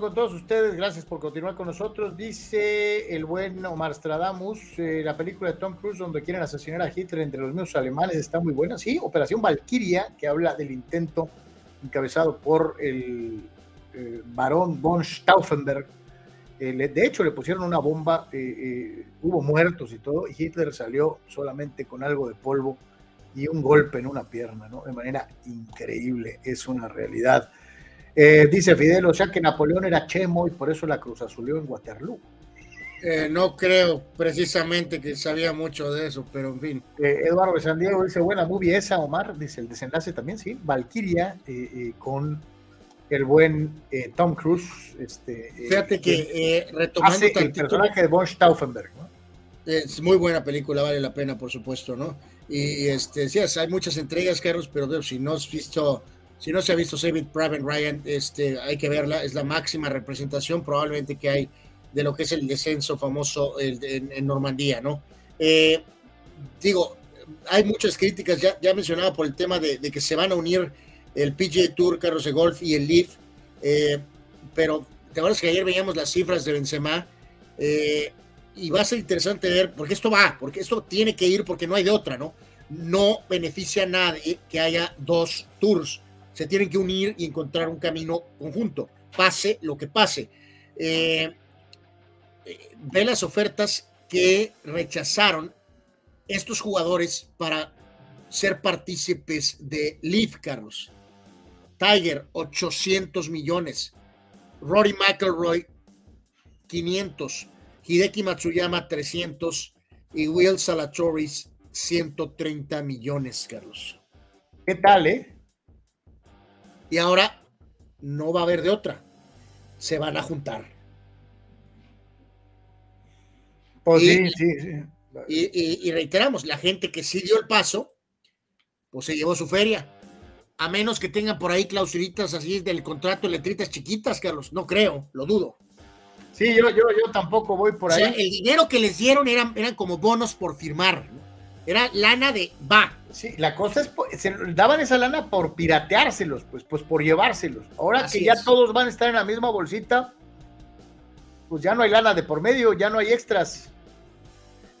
Con todos ustedes, gracias por continuar con nosotros. Dice el buen Omar Stradamus, eh, la película de Tom Cruise donde quieren asesinar a Hitler entre los mismos alemanes está muy buena. Sí, Operación Valkyria, que habla del intento encabezado por el eh, barón von Stauffenberg. Eh, de hecho, le pusieron una bomba, hubo muertos y todo, Hitler salió solamente con algo de polvo y un golpe en una pierna, ¿no? De manera increíble, es una realidad. Eh, dice Fidel, o sea que Napoleón era chemo y por eso la Cruz Azulió en Waterloo. Eh, no creo precisamente que sabía mucho de eso, pero en fin. Eh, Eduardo de San Diego dice, buena movie esa, Omar, dice el desenlace también, sí, Valkyria con el buen Tom Cruise. Este, Fíjate que retomando hace el personaje de von Stauffenberg, ¿no? es muy buena película, vale la pena, por supuesto, ¿no? Y este, sí, hay muchas entregas, Carlos, pero si no has visto, si no se ha visto Saving Private Ryan, este, hay que verla, es la máxima representación probablemente que hay de lo que es el descenso famoso en, Normandía, ¿no? Eh, digo, hay muchas críticas, ya, ya mencionaba por el tema de, que se van a unir el PGA Tour, Carlos de Golf y el Leaf, eh, pero te acuerdas que ayer veíamos las cifras de Benzema, eh, y va a ser interesante ver, porque esto va, porque esto tiene que ir porque no hay de otra, ¿no? No beneficia a nadie que haya dos tours. Se tienen que unir y encontrar un camino conjunto, pase lo que pase. Eh, eh, ve las ofertas que rechazaron estos jugadores para ser partícipes de Leaf, Carlos. Tiger, 800 millones. Rory McIlroy, 500. Hideki Matsuyama 300 y Will Salatoris 130 millones, Carlos. ¿Qué tal, eh? Y ahora no va a haber de otra. Se van a juntar. Pues Y- sí, sí, sí. Y, y- y reiteramos, la gente que sí dio el paso, pues se llevó su feria. A menos que tengan por ahí clausulitas así del contrato, letritas chiquitas, Carlos. No creo, lo dudo. Sí, yo, yo, yo tampoco voy por O ahí. sea, el dinero que les dieron eran, eran como bonos por firmar. Era lana de va. Sí, la cosa es, po- se daban esa lana por pirateárselos, pues, pues por llevárselos. Ahora Así que ya es. todos van a estar en la misma bolsita, pues ya no hay lana de por medio, ya no hay extras.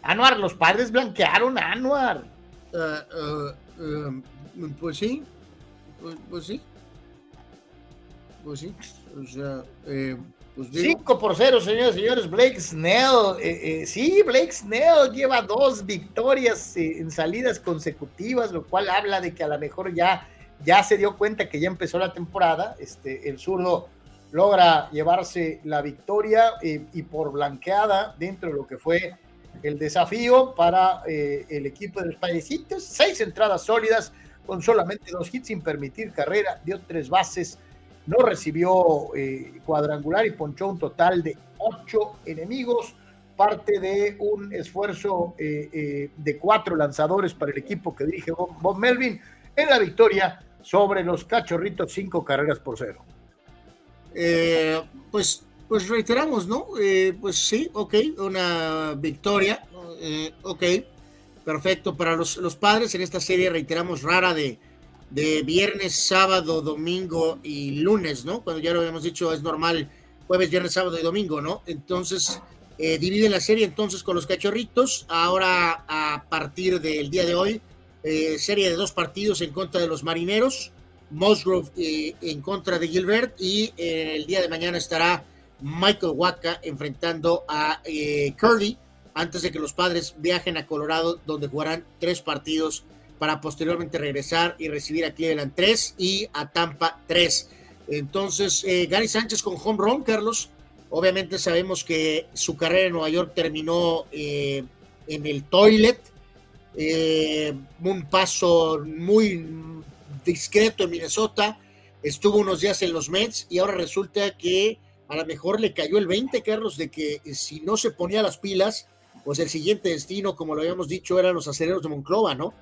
Anuar, los padres blanquearon a Anuar. Eh, eh, eh, pues sí, pues, pues sí. Pues sí, o sea, eh, pues digo, 5 por 0, señores y señores. Blake Snell. eh, eh, sí, Blake Snell lleva dos victorias eh, en salidas consecutivas, lo cual habla de que a lo mejor ya, ya se dio cuenta que ya empezó la temporada. Este, el zurdo logra llevarse la victoria eh, y por blanqueada dentro de lo que fue el desafío para eh, el equipo de los Padrecitos. Seis entradas sólidas con solamente dos hits sin permitir carrera, dio tres bases no recibió eh, cuadrangular y ponchó un total de ocho enemigos, parte de un esfuerzo eh, eh, de cuatro lanzadores para el equipo que dirige Bob, Melvin en la victoria sobre los cachorritos, cinco carreras por cero. pues, pues reiteramos, ¿no? Pues sí, ok, una victoria, ok, perfecto. Para los, los padres en esta serie, reiteramos, rara de, de viernes, sábado, domingo y lunes, ¿no? Cuando ya lo habíamos dicho, es normal jueves, viernes, sábado y domingo, ¿no? Entonces, eh, dividen la serie entonces con los cachorritos. Ahora, a partir del día de hoy, eh, serie de dos partidos en contra de los marineros. Musgrove eh, en contra de Gilbert y eh, el día de mañana estará Michael Waka enfrentando a eh, Curly antes de que los padres viajen a Colorado donde jugarán tres partidos para posteriormente regresar y recibir a Cleveland 3 y a Tampa 3. Entonces, eh, Gary Sánchez con home run, Carlos. Obviamente sabemos que su carrera en Nueva York terminó eh, en el toilet. Eh, un paso muy discreto en Minnesota. Estuvo unos días en los Mets y ahora resulta que a lo mejor le cayó el 20, Carlos, de que si no se ponía las pilas, pues el siguiente destino, como lo habíamos dicho, eran los acereros de Monclova, ¿no?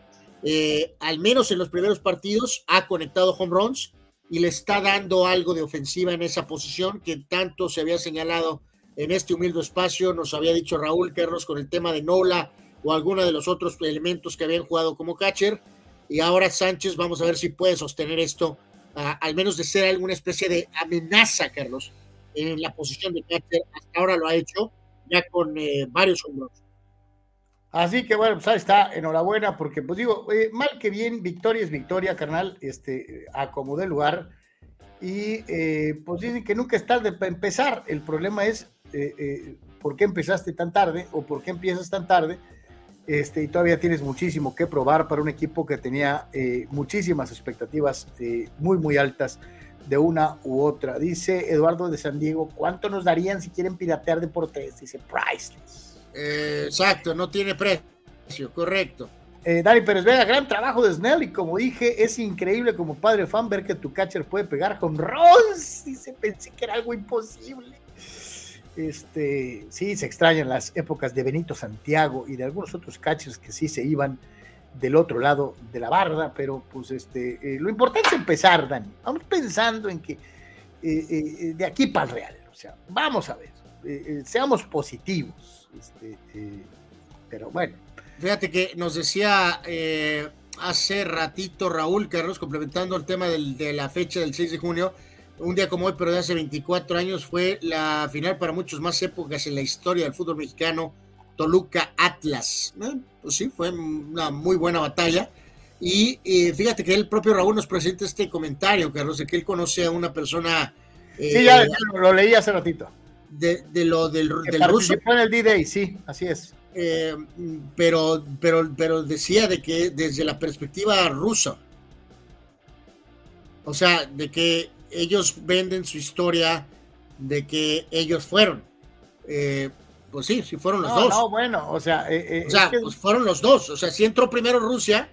Eh, al menos en los primeros partidos, ha conectado home runs y le está dando algo de ofensiva en esa posición que tanto se había señalado en este humilde espacio. Nos había dicho Raúl Carlos con el tema de Nola o alguno de los otros elementos que habían jugado como catcher. Y ahora Sánchez, vamos a ver si puede sostener esto, al menos de ser alguna especie de amenaza, Carlos, en la posición de catcher. Hasta ahora lo ha hecho, ya con eh, varios hombros. Así que bueno, pues ahí está, enhorabuena, porque pues digo, eh, mal que bien, victoria es victoria, carnal, este, acomodé el lugar. Y eh, pues dicen que nunca es tarde para empezar. El problema es por qué empezaste tan tarde o por qué empiezas tan tarde este, y todavía tienes muchísimo que probar para un equipo que tenía eh, muchísimas expectativas eh, muy, muy altas de una u otra. Dice Eduardo de San Diego, ¿cuánto nos darían si quieren piratear deportes? Dice priceless. Eh, exacto, no tiene precio, correcto. Dani Pérez Vega, gran trabajo de Snell y como dije, es increíble como padre fan ver que tu catcher puede pegar con Ross. Dice, pensé que era algo imposible. Este, sí, se extrañan las épocas de Benito Santiago y de algunos otros catchers que sí se iban del otro lado de la barda, pero pues este, eh, lo importante es empezar, Dani. Vamos pensando en que eh, eh, de aquí para el real, o sea, vamos a ver, seamos positivos, este, pero bueno. Fíjate que nos decía hace ratito Raúl Carlos, complementando el tema de la fecha del 6 de junio, un día como hoy, pero de hace 24 años, fue la final para muchos más épocas en la historia del fútbol mexicano, Toluca Atlas. Pues sí, fue una muy buena batalla. Y fíjate que el propio Raúl nos presenta este comentario, Carlos, de que él conoce a una persona. sí, ya eh, lo, leí hace ratito. De, lo del, del ruso. en el D-Day, sí, así es. Eh, pero, pero, pero decía de que desde la perspectiva rusa, o sea, de que ellos venden su historia de que ellos fueron. Eh, pues sí, sí fueron los dos. No, bueno, o sea, eh, o sea pues fueron los dos. O sea, sí entró primero Rusia,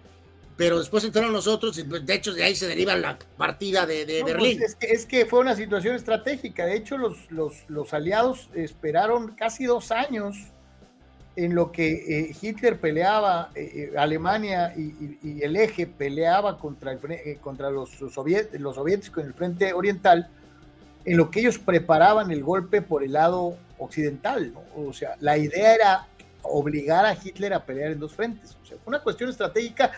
pero después entraron los otros, y de hecho de ahí se deriva la partida de, pues Berlín. es, que, fue una situación estratégica. De hecho, los, los aliados esperaron casi dos años en lo que eh, Hitler peleaba, eh, eh, Alemania y, el eje peleaba contra, el, contra los, los, soviéticos en el frente oriental, en lo que ellos preparaban el golpe por el lado occidental. O sea, la idea era obligar a Hitler a pelear en dos frentes. O sea, fue una cuestión estratégica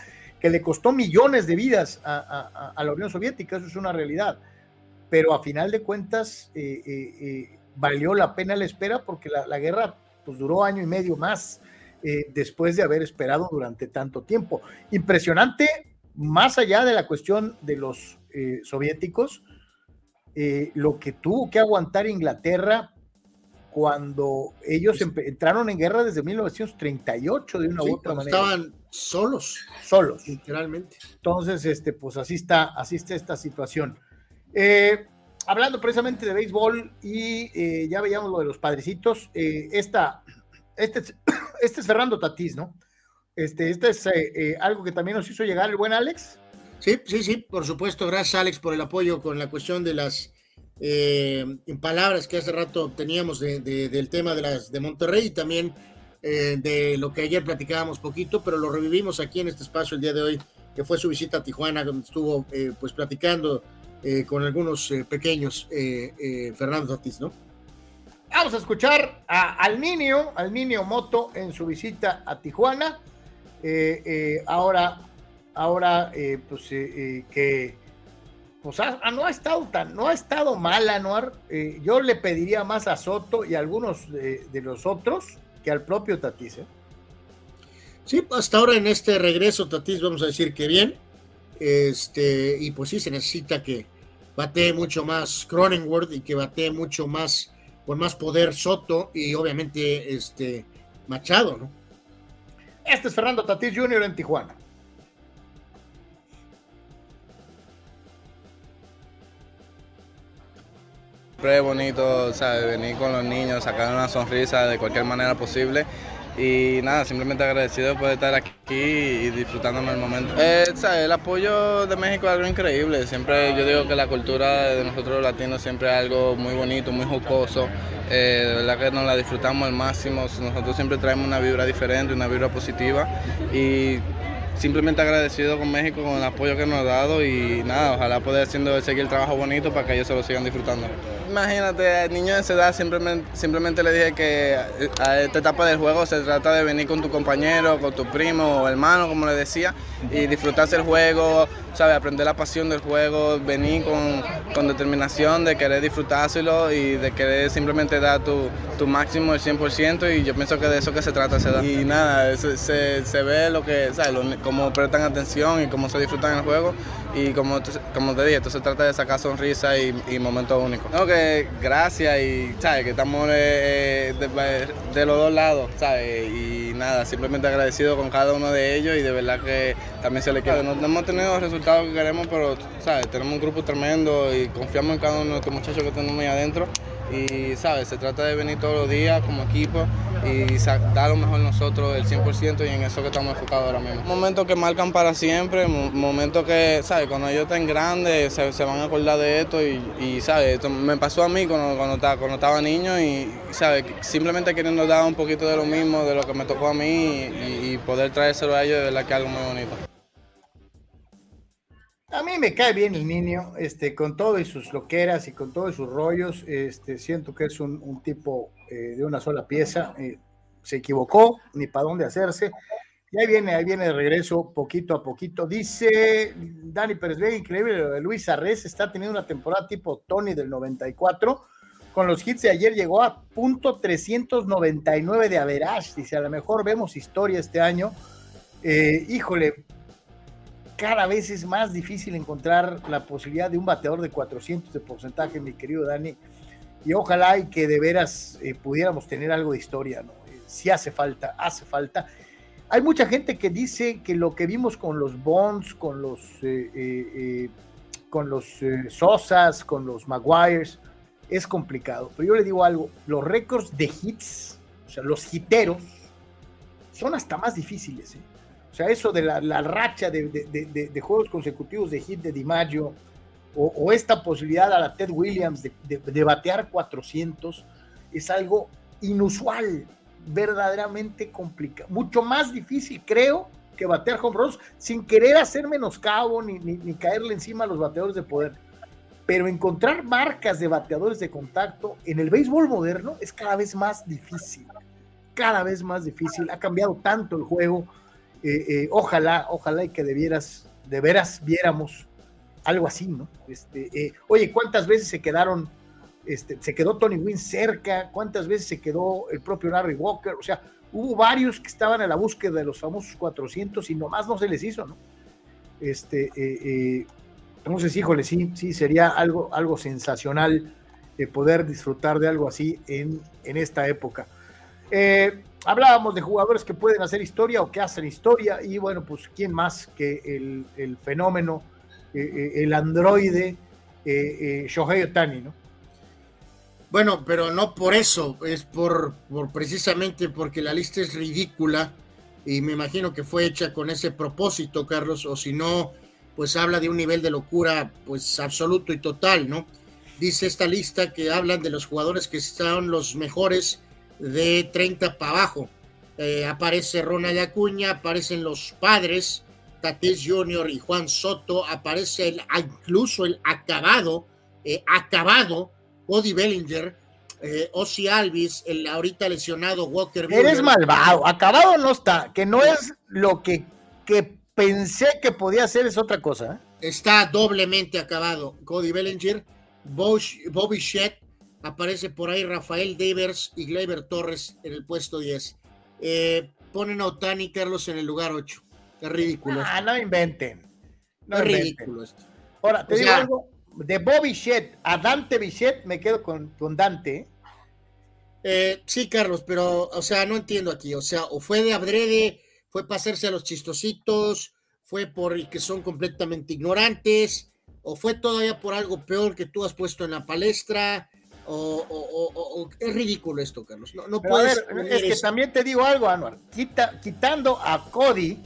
que le costó millones de vidas a, la Unión Soviética, eso es una realidad. Pero a final de cuentas, valió la pena la espera porque la, la guerra pues duró año y medio más eh, después de haber esperado durante tanto tiempo. Impresionante, más allá de la cuestión de los eh, soviéticos, eh, lo que tuvo que aguantar Inglaterra cuando ellos entraron en guerra desde 1938 de una u otra manera. Estaban solos. Solos. Literalmente. Entonces, este, pues así está, así está esta situación hablando precisamente de béisbol y eh, ya veíamos lo de los padrecitos, eh, esta, este, este es Fernando Tatís, ¿no? Este, este es eh, algo que también nos hizo llegar el buen Alex. Sí, sí, sí, por supuesto. Gracias, Alex, por el apoyo con la cuestión de las en palabras que hace rato teníamos del tema de las de Monterrey y también de lo que ayer platicábamos poquito, pero lo revivimos aquí en este espacio el día de hoy, que fue su visita a Tijuana, donde estuvo pues platicando eh, con algunos eh, pequeños eh, Fernando Tatís, ¿no? Vamos a escuchar a, al niño, al niño Moto en su visita a Tijuana. ahora, ahora, pues que pues no ha estado tan, no ha estado mal Anuar. yo le pediría más a Soto y a algunos de, los otros que al propio Tatís. Sí, hasta ahora en este regreso Tatís vamos a decir que bien. Este, y pues sí, se necesita que, bate mucho más Cronenworth y que bate mucho más con más poder Soto y obviamente este Machado, ¿no? Este es Fernando Tatís Jr. en Tijuana. Siempre es bonito, ¿sabes? Venir con los niños, sacar una sonrisa de cualquier manera posible y nada, simplemente agradecido de poder estar aquí y disfrutándome el momento. Eh, el apoyo de México es algo increíble, siempre yo digo que la cultura de nosotros los latinos siempre es algo muy bonito, muy jocoso, eh, de verdad que nos la disfrutamos al máximo, nosotros siempre traemos una vibra diferente, una vibra positiva y simplemente agradecido con México con el apoyo que nos ha dado y nada, ojalá poder haciendo, seguir el trabajo bonito para que ellos se lo sigan disfrutando. Imagínate, niño de esa edad simplemente, simplemente le dije que a esta etapa del juego se trata de venir con tu compañero, con tu primo o hermano, como le decía, y disfrutarse el juego, ¿sabes? aprender la pasión del juego, venir con, con determinación de querer disfrutárselo y de querer simplemente dar tu, tu máximo el 100% y yo pienso que de eso que se trata esa edad. Y nada, se, se, se ve lo que, ¿sabes? Lo, cómo prestan atención y cómo se disfrutan el juego y como, como te dije, esto se trata de sacar sonrisa y, y momentos únicos. No, que gracias y ¿sabes? que estamos eh, de, de, los dos lados, ¿sabes? Y nada, simplemente agradecido con cada uno de ellos y de verdad que también se le queda. No, no hemos tenido los resultados que queremos, pero ¿sabes? tenemos un grupo tremendo y confiamos en cada uno de estos muchachos que tenemos ahí adentro y sabes, se trata de venir todos los días como equipo y dar lo mejor nosotros el 100% y en eso que estamos enfocados ahora mismo. Momentos que marcan para siempre, momentos que, sabes, cuando ellos estén grandes se, se van a acordar de esto y, y sabes, esto me pasó a mí cuando, cuando, estaba, cuando estaba niño y, sabes, simplemente queriendo dar un poquito de lo mismo, de lo que me tocó a mí y, y poder traérselo a ellos, de verdad que es algo muy bonito. A mí me cae bien el niño, este, con todo y sus loqueras y con todos sus rollos, este, siento que es un, tipo eh, de una sola pieza, eh, se equivocó, ni para dónde hacerse, y ahí viene, ahí viene de regreso poquito a poquito. Dice Dani Pérez Vega, increíble, Luis Arres está teniendo una temporada tipo Tony del 94, con los hits de ayer llegó a punto 399 de average, dice, a lo mejor vemos historia este año, eh, híjole, cada vez es más difícil encontrar la posibilidad de un bateador de 400 de porcentaje, mi querido Dani. Y ojalá y que de veras eh, pudiéramos tener algo de historia, ¿no? Eh, si hace falta, hace falta. Hay mucha gente que dice que lo que vimos con los Bonds, con los, eh, con los Sosas, con los Maguires, es complicado. Pero yo le digo algo, los récords de hits, o sea, los hiteros, son hasta más difíciles. ¿eh? O sea, eso de la, la racha de, de, de, juegos consecutivos de hit de DiMaggio, o, o esta posibilidad a la Ted Williams de, batear 400, es algo inusual, verdaderamente complicado. Mucho más difícil, creo, que batear home runs sin querer hacer menoscabo ni, ni, ni caerle encima a los bateadores de poder. Pero encontrar marcas de bateadores de contacto en el béisbol moderno es cada vez más difícil. Cada vez más difícil. Ha cambiado tanto el juego eh, eh, ojalá, ojalá y que debieras, de veras viéramos algo así, ¿no? Este, eh, oye, ¿cuántas veces se quedaron, este, se quedó Tony Wynn cerca? ¿Cuántas veces se quedó el propio Larry Walker? O sea, hubo varios que estaban en la búsqueda de los famosos 400 y nomás no se les hizo, ¿no? Este, entonces, híjole, sí, sí, sería algo, algo sensacional poder disfrutar de algo así en, en esta época. Eh, hablábamos de jugadores que pueden hacer historia o que hacen historia, y bueno, pues quién más que el, el fenómeno, eh, eh el androide eh, eh, Shohei Otani, ¿no? Bueno, pero no por eso, es por, por, precisamente porque la lista es ridícula y me imagino que fue hecha con ese propósito, Carlos, o si no, pues habla de un nivel de locura pues absoluto y total, ¿no? Dice esta lista que hablan de los jugadores que son los mejores de 30 para abajo. Eh, aparece Ronald Acuña, aparecen los padres, Tatis Jr. y Juan Soto, aparece el, incluso el acabado, eh, acabado, Cody Bellinger, eh, Ozzy Alvis, el ahorita lesionado Walker. Eres malvado, acabado no está, que no es lo que, que pensé que podía ser, es otra cosa. ¿eh? Está doblemente acabado, Cody Bellinger, Bobby Shett, aparece por ahí Rafael Devers y Gleyber Torres en el puesto 10. Eh, ponen a Otani Carlos en el lugar 8. Es ridículo. Ah, no inventen. No es inventen. ridículo esto. Ahora, te o digo sea, algo. De Bobby Shett a Dante Bichette me quedo con, con Dante. Eh, sí, Carlos, pero, o sea, no entiendo aquí. O sea, o fue de adrede, fue para hacerse a los chistositos, fue por que son completamente ignorantes, o fue todavía por algo peor que tú has puesto en la palestra o, o, o, es ridículo esto, Carlos. No, no puedes. Ver, es que esto. también te digo algo, Anuar. Quita, quitando a Cody,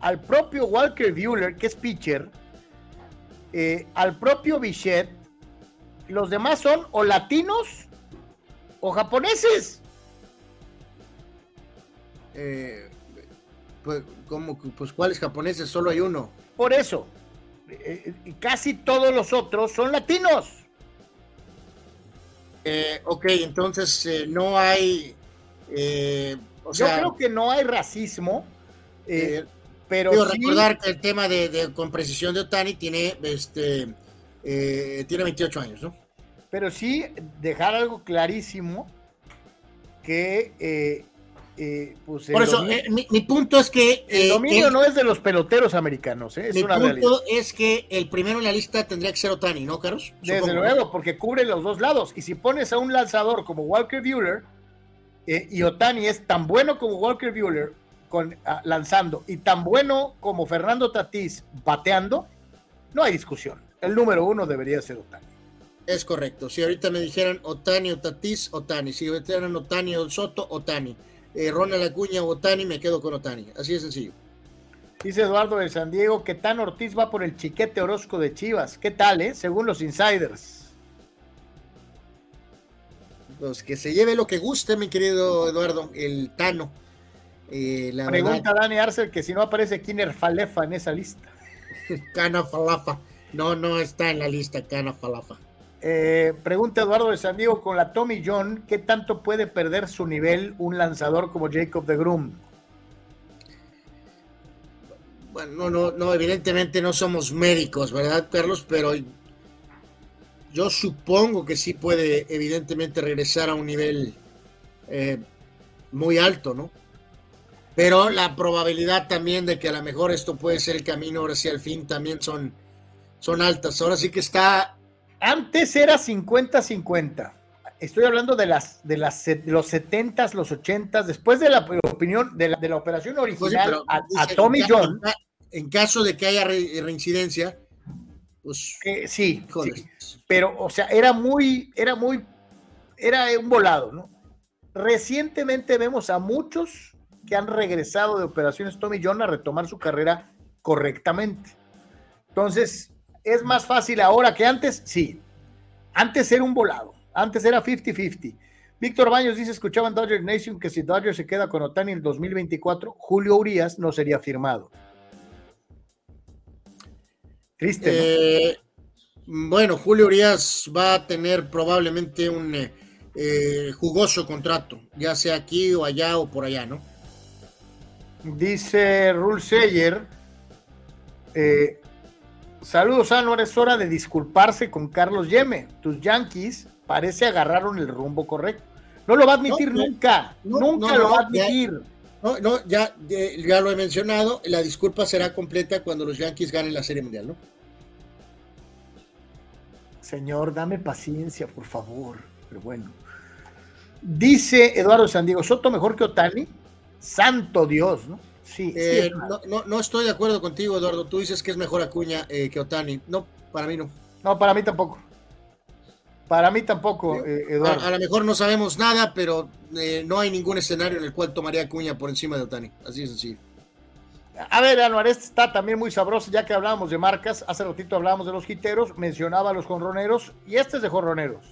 al propio Walker Bueller, que es pitcher, eh, al propio Bichette, los demás son o latinos o japoneses. Eh, pues, ¿cómo? Pues, ¿cuáles japoneses? Solo hay uno. Por eso, eh, casi todos los otros son latinos. Eh, ok, entonces eh, no hay. eh, o Yo sea, creo que no hay racismo, eh, eh, pero Quiero sí- recordar que el tema de, de- con precisión de Otani tiene, este, tiene 28 años, ¿no? pero sí dejar algo clarísimo que eh, pues Por eso, dominio, eh, mi, mi punto es que... el eh, dominio el- no es de los peloteros americanos, es mi una realidad. punto es que el primero en la lista tendría que ser Otani, ¿no, Carlos? Desde luego, porque cubre los dos lados. Y si pones a un lanzador como Walker Buehler eh, y Otani es tan bueno como Walker Buehler con, ah, lanzando y tan bueno como Fernando Tatís bateando, no hay discusión. El número uno debería ser Otani. Es correcto. Si ahorita me dijeran Otani o Tatis, Otani. Si me dijeran Otani o Soto, Otani. Eh, Ronald Acuña o Otani, me quedo con Otani. Así de sencillo. Dice Eduardo de San Diego que Tan Ortiz va por el chiquete Orozco de Chivas. ¿Qué tal, eh? Según los insiders. Pues que se lleve lo que guste, mi querido Eduardo, el Tano. Eh, la Pregunta Dani Arcel que si no aparece Kiner Falefa en esa lista. verdad, Cana Falafa. No, no está en la lista Cana Falafa. Eh, pregunta Eduardo de San Diego con la Tommy John, ¿qué tanto puede perder su nivel un lanzador como Jacob de Groom? Bueno, no, no, no, evidentemente no somos médicos, ¿verdad, Carlos? Pero yo supongo que sí puede, evidentemente, regresar a un nivel eh, muy alto, ¿no? Pero la probabilidad también de que a lo mejor esto puede ser el camino sí al fin también son, son altas. Ahora sí que está Antes era 50-50. Estoy hablando de las de las de los 70s, los 80s, después de la opinión de la, de la operación Pues sí, original a, Tommy en John, En, ca- en caso de que haya re- reincidencia, pues que sí, sí, pero o sea, era muy era muy era un volado, ¿no? Recientemente vemos a muchos que han regresado de operaciones Tommy John a retomar su carrera correctamente. Entonces, ¿es más fácil ahora que antes? Sí. Antes era un volado. Antes era 50-50. Víctor Baños dice, escuchaba en Dodger Nation que si Dodger se queda con Otani en el 2024, Julio Urias no sería firmado. Triste, ¿no? Eh, bueno, Julio Urias va a tener probablemente un eh, eh, jugoso contrato, ya sea aquí o allá o por allá, ¿no? Dice Rul Seyer, eh, saludos Anuar, es hora de disculparse con Carlos Yeme. Tus Yankees parece agarraron el rumbo correcto. No lo va a admitir No, nunca, no, nunca no, lo va a admitir. No, no, ya, ya lo he mencionado, la disculpa será completa cuando los Yankees ganen la Serie Mundial, ¿no? Señor, dame paciencia, por favor. Pero bueno. Dice Eduardo Sandiego, Soto mejor que Otani. Santo Dios, ¿no? Sí, Eh, es no, no, no estoy de acuerdo contigo, Eduardo. Tú dices que es mejor Acuña eh, que Otani. No, para mí no. No, para mí tampoco. Para mí tampoco, eh, Eduardo. A, a lo mejor no sabemos nada, pero eh, no hay ningún escenario en el cual tomaría Acuña por encima de Otani. Así de sencillo. A ver, Anuar, este está también muy sabroso, ya que hablábamos de marcas, hace ratito hablábamos de los jiteros, mencionaba a los jonroneros, y este es de jonroneros.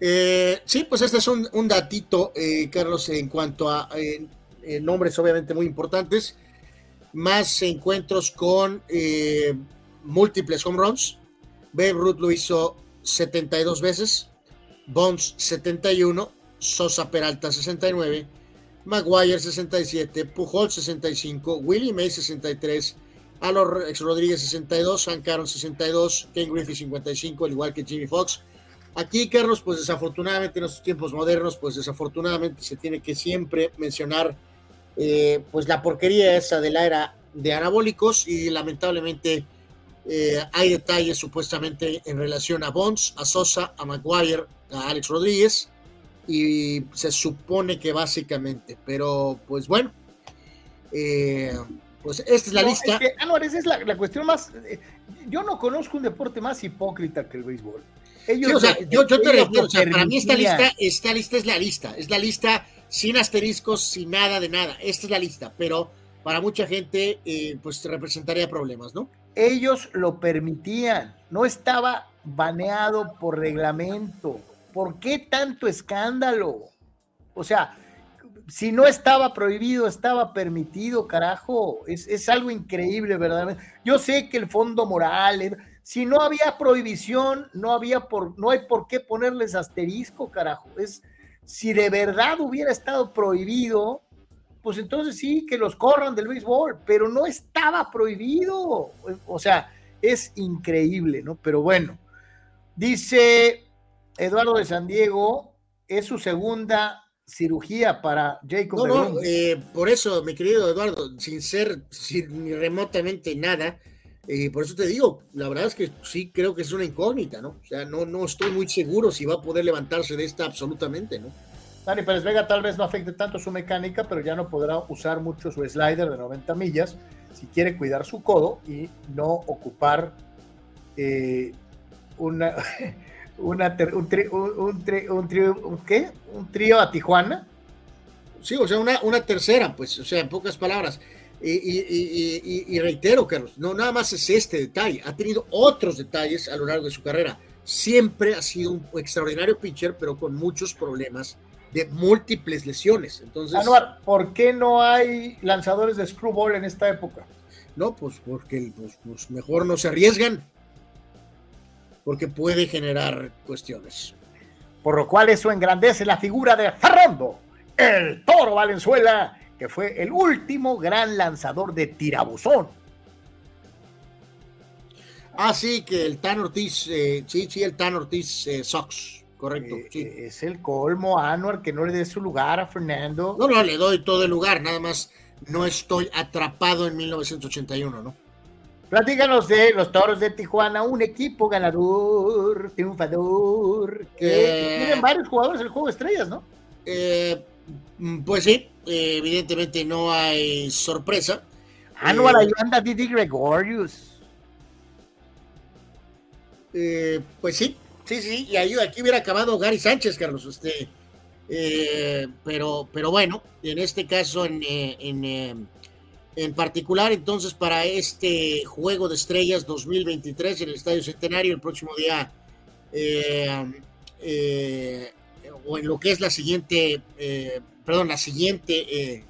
Eh, sí, pues este es un, un datito, eh, Carlos, en cuanto a eh, nombres obviamente muy importantes. Más encuentros con eh, múltiples home runs. Babe Ruth lo hizo 72 veces, Bonds 71, Sosa Peralta 69, Maguire 67, Pujol 65, Willie May 63, Alex Rodríguez 62, Hank Aaron 62, Ken Griffey 55, al igual que Jimmy Fox. Aquí, Carlos, pues desafortunadamente en estos tiempos modernos, pues desafortunadamente se tiene que siempre mencionar eh, pues la porquería esa de la era de anabólicos y lamentablemente eh, hay detalles supuestamente en relación a Bonds, a Sosa, a Maguire, a Alex Rodríguez y se supone que básicamente, pero pues bueno, eh, pues esta es la No, lista. es que, Anuar, esa es la, la cuestión más. yo no conozco un deporte más hipócrita que el béisbol. Ellos Sí, o sea, lo- yo, yo te refiero, lo o sea, para mí esta lista, esta lista es la lista, es la lista sin asteriscos, sin nada de nada, esta es la lista, pero para mucha gente eh, pues representaría problemas, ¿no? Ellos lo permitían, no estaba baneado por reglamento. ¿Por qué tanto escándalo? O sea, si no estaba prohibido, estaba permitido, carajo. Es, es algo increíble, verdaderamente. Yo sé que el fondo moral, si no había prohibición, no había por, no hay por qué ponerles asterisco, carajo. Es si de verdad hubiera estado prohibido, pues entonces sí, que los corran del béisbol, pero no estaba prohibido. O sea, es increíble, ¿no? Pero bueno, dice Eduardo de San Diego, es su segunda cirugía para Jacob. No, no, eh, por eso, mi querido Eduardo, sin ser sin, ni remotamente nada, eh, por eso te digo, la verdad es que sí creo que es una incógnita, ¿no? O sea, no, no estoy muy seguro si va a poder levantarse de esta absolutamente, ¿no? Dani Pérez Vega tal vez no afecte tanto su mecánica, pero ya no podrá usar mucho su slider de 90 millas si quiere cuidar su codo y no ocupar eh, una, una un, tri, un, tri, un, trío, un, ¿qué? un trío a Tijuana. Sí, o sea, una, una tercera, pues, o sea, en pocas palabras. Y, y, y, y, reitero, Carlos, no nada más es este detalle, ha tenido otros detalles a lo largo de su carrera. Siempre ha sido un extraordinario pitcher, pero con muchos problemas de múltiples lesiones. Entonces, Anuar, ¿por qué no hay lanzadores de screwball en esta época? No, pues porque pues, pues mejor no se arriesgan, porque puede generar cuestiones. Por lo cual eso engrandece la figura de Fernando, el toro Valenzuela, que fue el último gran lanzador de tirabuzón. Ah, sí, que el Tan Ortiz, eh, sí, sí, el Tan Ortiz eh, Sox correcto. Eh, sí. Es el colmo Anuar que no le dé su lugar a Fernando. No, no, le doy todo el lugar, nada más no estoy atrapado en 1981, ¿no? Platícanos de los Toros de Tijuana, un equipo ganador, triunfador, que eh, tienen varios jugadores del juego de estrellas, ¿no? Eh, pues sí, evidentemente no hay sorpresa. Anuar, ahí anda Didi Gregorius. pues sí, Sí, sí, y ahí aquí hubiera acabado Gary Sánchez, Carlos. Este, eh, pero, pero bueno, en este caso, en, eh, en, eh, en, particular, entonces, para este Juego de Estrellas 2023 en el Estadio Centenario, el próximo día, o en lo que es la siguiente, perdón, la siguiente,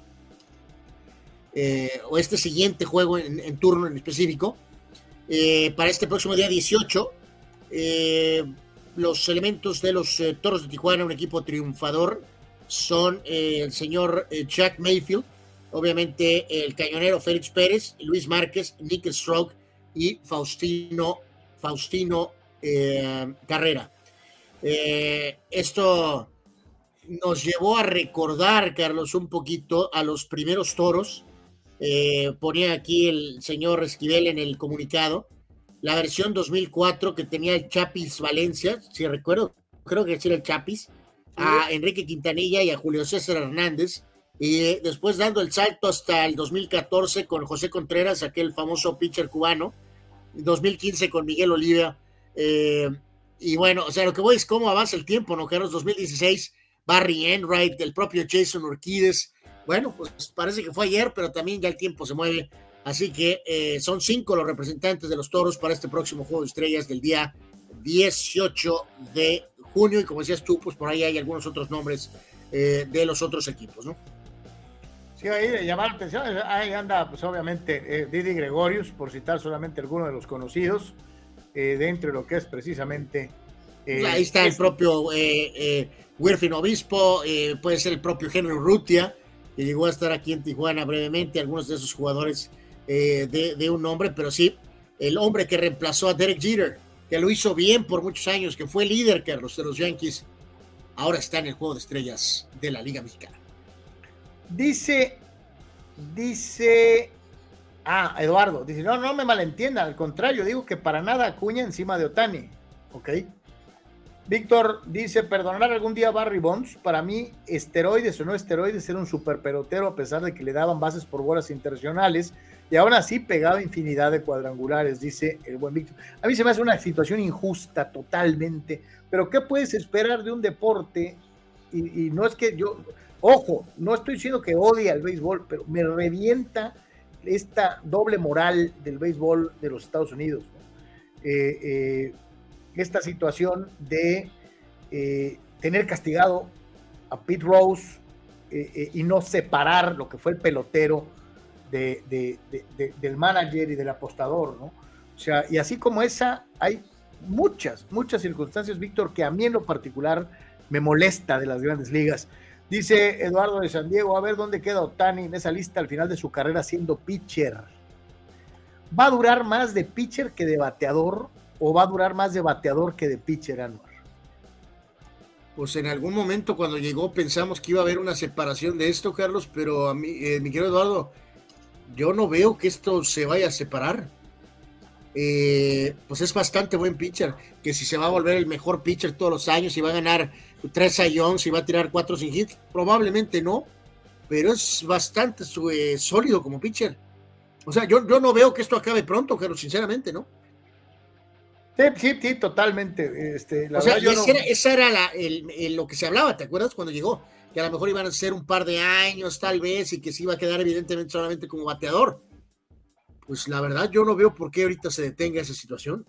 o este siguiente juego en, turno en específico, para este próximo día 18. Eh, los elementos de los eh, Toros de Tijuana, un equipo triunfador, son eh, el señor eh, Jack Mayfield, obviamente el cañonero Félix Pérez, Luis Márquez, Nick Stroke y Faustino, Faustino Carrera. esto nos llevó a recordar, Carlos, un poquito a los primeros toros. ponía aquí el señor Esquivel en el comunicado la versión 2004 que tenía el Chapis Valencia, si recuerdo, creo que era el Chapis, a Enrique Quintanilla y a Julio César Hernández, y después dando el salto hasta el 2014 con José Contreras, aquel famoso pitcher cubano, 2015 con Miguel Oliva, eh, y bueno, o sea, lo que voy es cómo avanza el tiempo, ¿no, Carlos? 2016, Barry Enright, el propio Jason Orquides, bueno, pues parece que fue ayer, pero también ya el tiempo se mueve Así que eh, son cinco los representantes de los toros para este próximo Juego de Estrellas del día 18 de junio. Y como decías tú, pues por ahí hay algunos otros nombres eh, de los otros equipos, ¿no? Sí, ahí de llamar la atención, ahí anda, pues obviamente, eh, Didi Gregorius, por citar solamente algunos de los conocidos, dentro de lo que es precisamente. ahí está el propio eh, Wirfin Obispo, puede ser el propio Henry Rutia, que llegó a estar aquí en Tijuana brevemente, algunos de esos jugadores eh, de, un hombre, pero sí, el hombre que reemplazó a Derek Jeter, que lo hizo bien por muchos años, que fue líder, Carlos, de los Yankees, ahora está en el juego de estrellas de la Liga Mexicana. Dice, dice, ah, Eduardo, dice, no, no me malentienda, al contrario, digo que para nada Acuña encima de Otani, ¿ok? Víctor dice, perdonar algún día a Barry Bonds, para mí esteroides o no esteroides era un super pelotero a pesar de que le daban bases por bolas internacionales y aún así pegaba infinidad de cuadrangulares, dice el buen Víctor. A mí se me hace una situación injusta totalmente, pero ¿qué puedes esperar de un deporte? Y, no es que yo, ojo, no estoy diciendo que odie al béisbol, pero me revienta esta doble moral del béisbol de los Estados Unidos. Eh, eh, esta situación de eh, tener castigado a Pete Rose eh, eh, y no separar lo que fue el pelotero de, de, de, del manager y del apostador, ¿no? O sea, y así como esa, hay muchas, muchas circunstancias, Víctor, que a mí en lo particular me molesta de las grandes ligas. Dice Eduardo de San Diego, a ver dónde queda Otani en esa lista al final de su carrera siendo pitcher. ¿Va a durar más de pitcher que de bateador o va a durar más de bateador que de pitcher, Anuar? Pues en algún momento cuando llegó pensamos que iba a haber una separación de esto, Carlos, pero a mí, eh, mi querido Eduardo, yo no veo que esto se vaya a separar. Eh, pues es bastante buen pitcher, que si se va a volver el mejor pitcher todos los años y va a ganar tres sayons y va a tirar cuatro sin hit, probablemente no, pero es bastante eh, sólido como pitcher. O sea, yo, yo no veo que esto acabe pronto, pero sinceramente, ¿no? Sí, sí, sí, totalmente. Este, o sea, esa era, la, el, lo que se hablaba, ¿te acuerdas cuando llegó? Que a lo mejor iban a ser un par de años, tal vez, y que se iba a quedar evidentemente solamente como bateador. Pues la verdad, yo no veo por qué ahorita se detenga esa situación.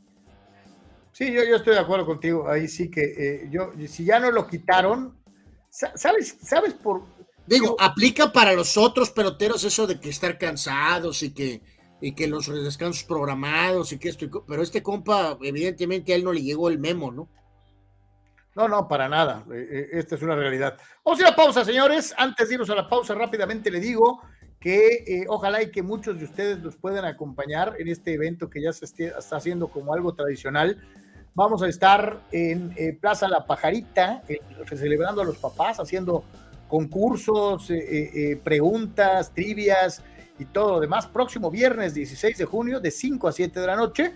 Sí, yo, yo estoy de acuerdo contigo. Ahí sí que eh, yo, si ya no lo quitaron, ¿sabes, sabes por, Digo, aplica para los otros peloteros eso de que estar cansados y que, y que los descansos programados y que esto, pero este compa, evidentemente a él no le llegó el memo, ¿no? No, no, para nada. Eh, eh, esta es una realidad. Vamos a ir a pausa, señores. Antes de irnos a la pausa, rápidamente le digo que eh, ojalá y que muchos de ustedes nos puedan acompañar en este evento que ya se está haciendo como algo tradicional. Vamos a estar en Plaza La Pajarita, celebrando a los papás, haciendo concursos, eh, eh, eh, preguntas, trivias y todo lo demás. Próximo viernes 16 de junio de 5 a 7 de la noche.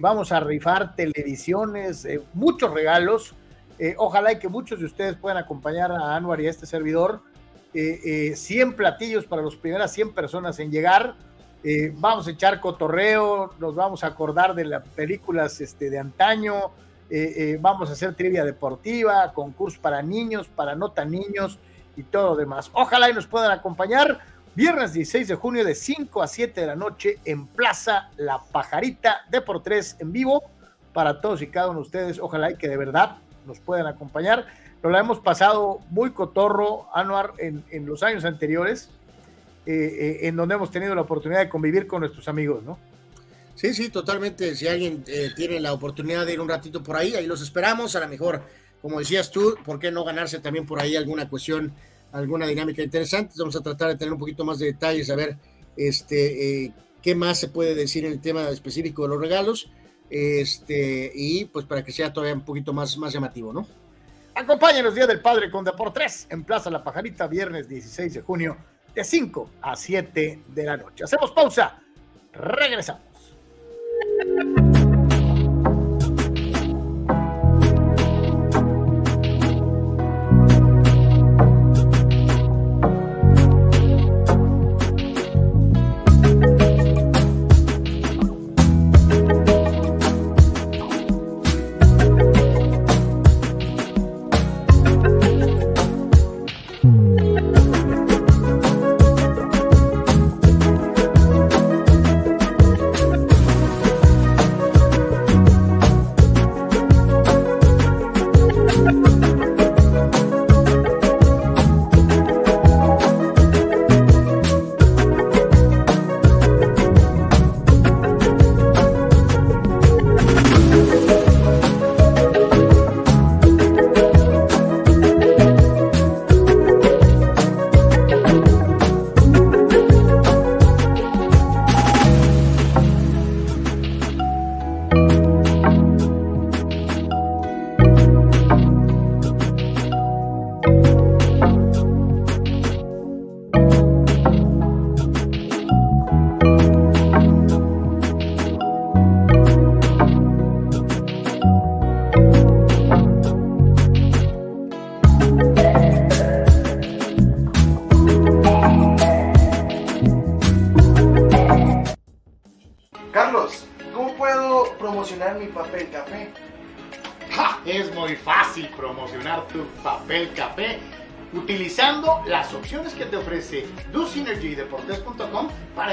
vamos a rifar televisiones, muchos regalos. ojalá y que muchos de ustedes puedan acompañar a Anuar y a este servidor. 100 platillos para las primeras 100 personas en llegar. vamos a echar cotorreo, nos vamos a acordar de las películas este, de antaño, vamos a hacer trivia deportiva, concurso para niños, para no tan niños, y todo lo demás. Ojalá y nos puedan acompañar viernes 16 de junio de 5 a 7 de la noche en Plaza La Pajarita de por tres en vivo para todos y cada uno de ustedes. Ojalá y que de verdad nos puedan acompañar. Lo la hemos pasado muy cotorro, Anuar, en, en los años anteriores, eh, eh, en donde hemos tenido la oportunidad de convivir con nuestros amigos, ¿no? Sí, sí, totalmente. Si alguien eh, tiene la oportunidad de ir un ratito por ahí, ahí los esperamos. A lo mejor como decías tú, ¿por qué no ganarse también por ahí alguna cuestión, alguna dinámica interesante? Vamos a tratar de tener un poquito más de detalles, a ver este, eh, qué más se puede decir en el tema específico de los regalos, este, y pues para que sea todavía un poquito más, más llamativo, ¿no? Acompáñenos Día del Padre con Deport 3 en Plaza La Pajarita, viernes 16 de junio, de 5 a 7 de la noche. Hacemos pausa, regresamos.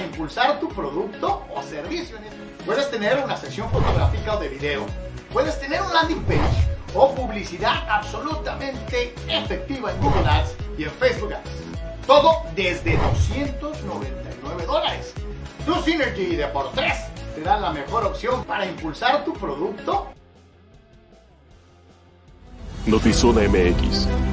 Impulsar tu producto o servicio. Puedes tener una sesión fotográfica o de video, puedes tener un landing page o publicidad absolutamente efectiva en Google Ads y en Facebook Ads. Todo desde 299 dólares. Tu Synergy de por 3 te da la mejor opción para impulsar tu producto. Notizona MX.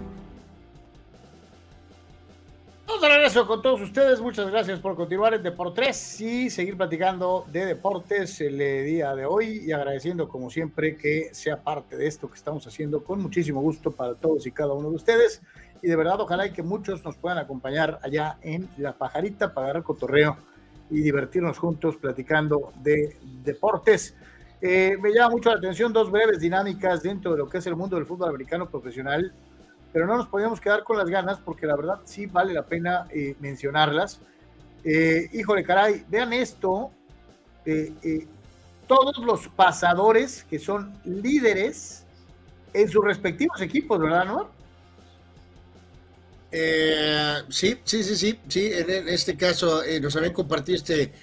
Con todos ustedes. Muchas gracias por continuar en Deportes y seguir platicando de deportes el día de hoy y agradeciendo como siempre que sea parte de esto que estamos haciendo con muchísimo gusto para todos y cada uno de ustedes. Y de verdad, ojalá y que muchos nos puedan acompañar allá en La Pajarita para agarrar cotorreo y divertirnos juntos platicando de deportes. Eh, me llama mucho la atención dos breves dinámicas dentro de lo que es el mundo del fútbol americano profesional, pero no nos podíamos quedar con las ganas porque la verdad sí vale la pena eh, mencionarlas. Eh, híjole, caray, vean esto. todos los pasadores que son líderes en sus respectivos equipos, ¿verdad, no? sí, sí, sí, sí, sí. En, este caso nos habían compartido este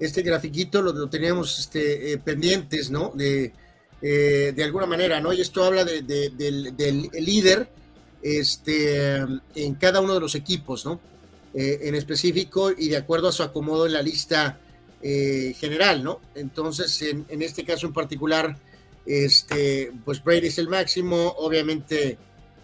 este grafiquito lo, teníamos este, eh, pendientes, ¿no? De, eh, de alguna manera, ¿no? Y esto habla de, del, líder este, en cada uno de los equipos, ¿no? Eh, en específico y de acuerdo a su acomodo en la lista general, ¿no? Entonces, en, en, este caso en particular, este, pues Brady es el máximo, obviamente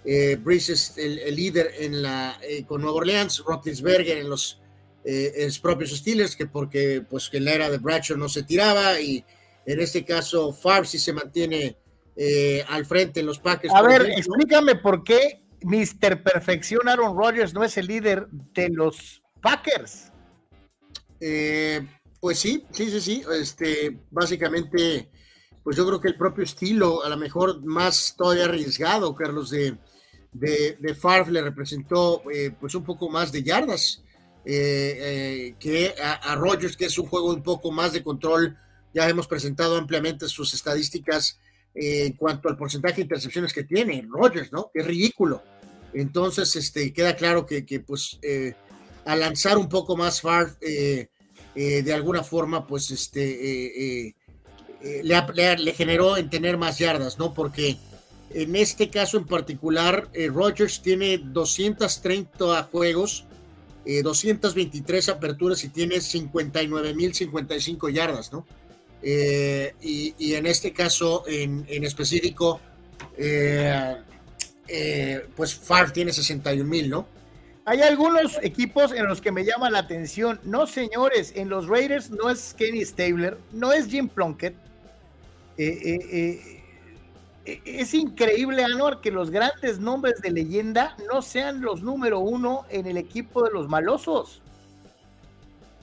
eh, Breeze es el, líder en la, con Nueva Orleans, Roethlisberger en los eh, propios Steelers, que porque pues que en la era de Bradshaw no se tiraba y en este caso Favre sí se mantiene eh, al frente en los Packers. A ver, explícame por qué Mr. Perfección Aaron Rodgers no es el líder de los Packers. Eh, pues sí, sí, sí, sí. Este, básicamente, pues yo creo que el propio estilo, a lo mejor más todavía arriesgado, Carlos, de, de, de le representó eh, pues un poco más de yardas. Eh, eh, que a, Rogers, que es un juego un poco más de control. Ya hemos presentado ampliamente sus estadísticas eh, en cuanto al porcentaje de intercepciones que tiene Rogers, ¿no? Es ridículo. Entonces, este, queda claro que, que pues, al lanzar un poco más far, de alguna forma, pues, este, le, le, generó en tener más yardas, ¿no? Porque en este caso en particular, Rogers tiene 230 juegos 223 eh, aperturas y tiene 59.055 yardas, ¿no? Eh, y, en este caso, en, específico, eh, pues Favre tiene 61.000, ¿no? Hay algunos equipos en los que me llama la atención. No, señores, en los Raiders no es Kenny Stabler, no es Jim Plunkett. Eh, e, es increíble, Anor, que los grandes nombres de leyenda no sean los número uno en el equipo de los malosos.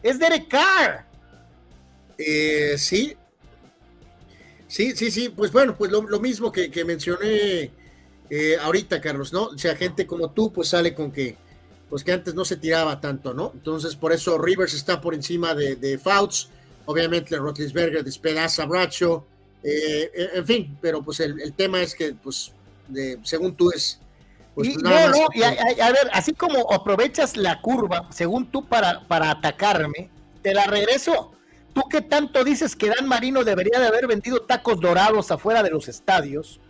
Es Derek Carr. Eh, sí. Sí, sí, sí. Pues bueno, pues lo, mismo que, mencioné eh, ahorita, Carlos, ¿no? O sea, gente como tú, pues sale con que, pues que antes no se tiraba tanto, ¿no? Entonces, por eso Rivers está por encima de, de Fouts. Obviamente, Rotlisberger despedaza a Bracho. Eh, eh, en fin, pero pues el, tema es que, pues, según tú es... Pues, y, no, no, a, ver, así como aprovechas la curva, según tú, para, para atacarme, te la regreso. Tú que tanto dices que Dan Marino debería de haber vendido tacos dorados afuera de los estadios,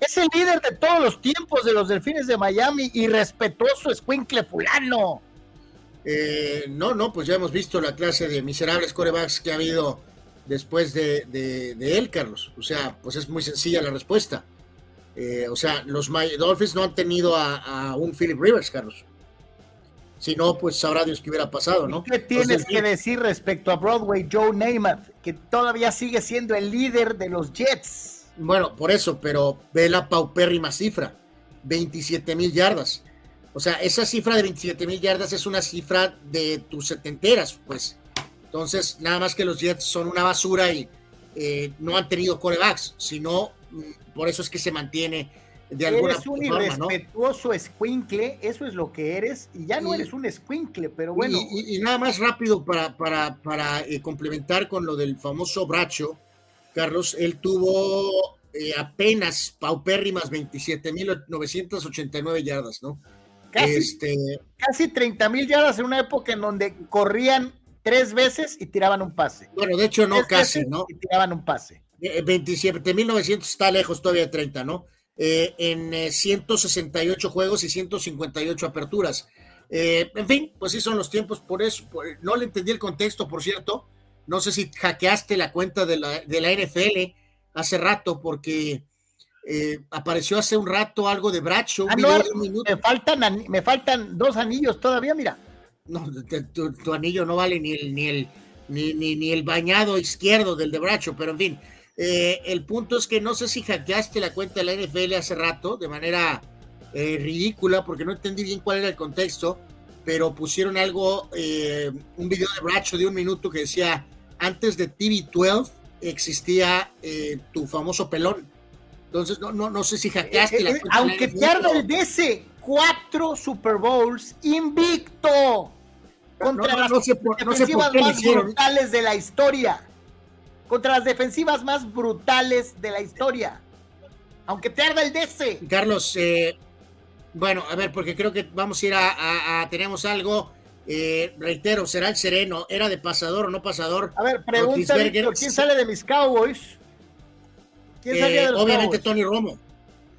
es el líder de todos los tiempos de los Delfines de Miami y respetuoso escuincle fulano. Eh, no, no, pues ya hemos visto la clase de miserables corebacks que ha habido después de, de, él, Carlos? O sea, pues es muy sencilla la respuesta. Eh, o sea, los Dolphins no han tenido a, un Philip Rivers, Carlos. Si no, pues sabrá Dios qué hubiera pasado, ¿no? ¿Qué tienes que decir respecto a Broadway, Joe Namath, que todavía sigue siendo el líder de los Jets? Bueno, por eso, pero ve la paupérrima cifra, 27 mil yardas. O sea, esa cifra de 27 mil yardas es una cifra de tus setenteras, pues. Entonces, nada más que los Jets son una basura y eh, no han tenido corebacks, sino mm, por eso es que se mantiene de alguna eres un irrespetuoso escuincle, eso es lo que eres, y ya no eres un escuincle, pero bueno. Y, nada más rápido para, para, para eh, complementar con lo del famoso Bracho, Carlos, él tuvo eh, apenas paupérrimas 27.989 yardas, ¿no? Casi, Este, casi 30 mil yardas en una época en donde corrían tres veces y tiraban un pase. bueno, de hecho, no Tres casi, ¿no? Y tiraban un pase. Eh, 27.900 está lejos todavía de 30, ¿no? Eh, en eh, 168 juegos y 158 aperturas. Eh, en fin, pues sí son los tiempos, por eso, por- no le entendí el contexto, por cierto. No sé si hackeaste la cuenta de la, de la NFL hace rato, porque eh, apareció hace un rato algo de un Ah, no, me faltan, me faltan dos anillos todavía, mira. No, te- tu, tu anillo no vale ni el, ni el, ni, ni- ni el bañado izquierdo del de Bracho, pero en fin. eh, el punto es que no sé si hackeaste la cuenta de la NFL hace rato de manera eh, ridícula, porque no entendí bien cuál era el contexto, pero pusieron algo, eh, un video de Bracho de un minuto que decía, antes de TV12 existía eh, tu famoso pelón. Entonces, no, no, no sé si hackeaste la Eh, eh, la aunque NFL. pierda el DC, cuatro Super Bowls invicto contra No, no, las sé defensivas más brutales de la historia. Contra las defensivas más brutales de la historia. Aunque pierda el DC. Carlos, eh, bueno, a ver, porque creo que vamos a ir a, a- a- tenemos algo, eh, reitero, será el sereno, era de pasador o no pasador. A ver, pregunta, Víctor, ¿quién sale de mis Cowboys? ¿Quién Eh, salía de los obviamente Cowboys? Tony Romo,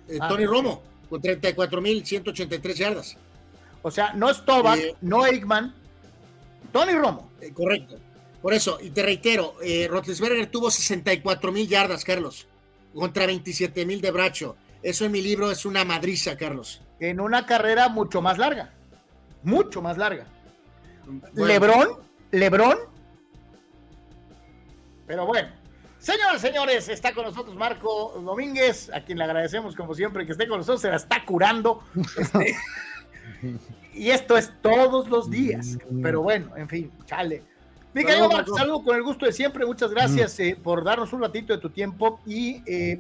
Eh, Ah, Tony. Romo, con 34.183 yardas. O sea, no Stovak, Eh, no Aikman, Tony Romo. Correcto. Por eso, y te reitero, eh, Roethlisberger tuvo 64 mil yardas, Carlos, contra 27 mil de Bracho. Eso en mi libro es una madriza, Carlos. En una carrera mucho más larga. Mucho más larga. Bueno. Lebrón, Lebrón. Pero bueno. Señores, señores, está con nosotros Marco Domínguez, a quien le agradecemos como siempre que esté con nosotros, se la está curando. Este, y esto es todos los días. Pero bueno, en fin, chale. Mi querido Marco, Marco. saludo con el gusto de siempre. Muchas gracias eh, por darnos un ratito de tu tiempo. Y eh,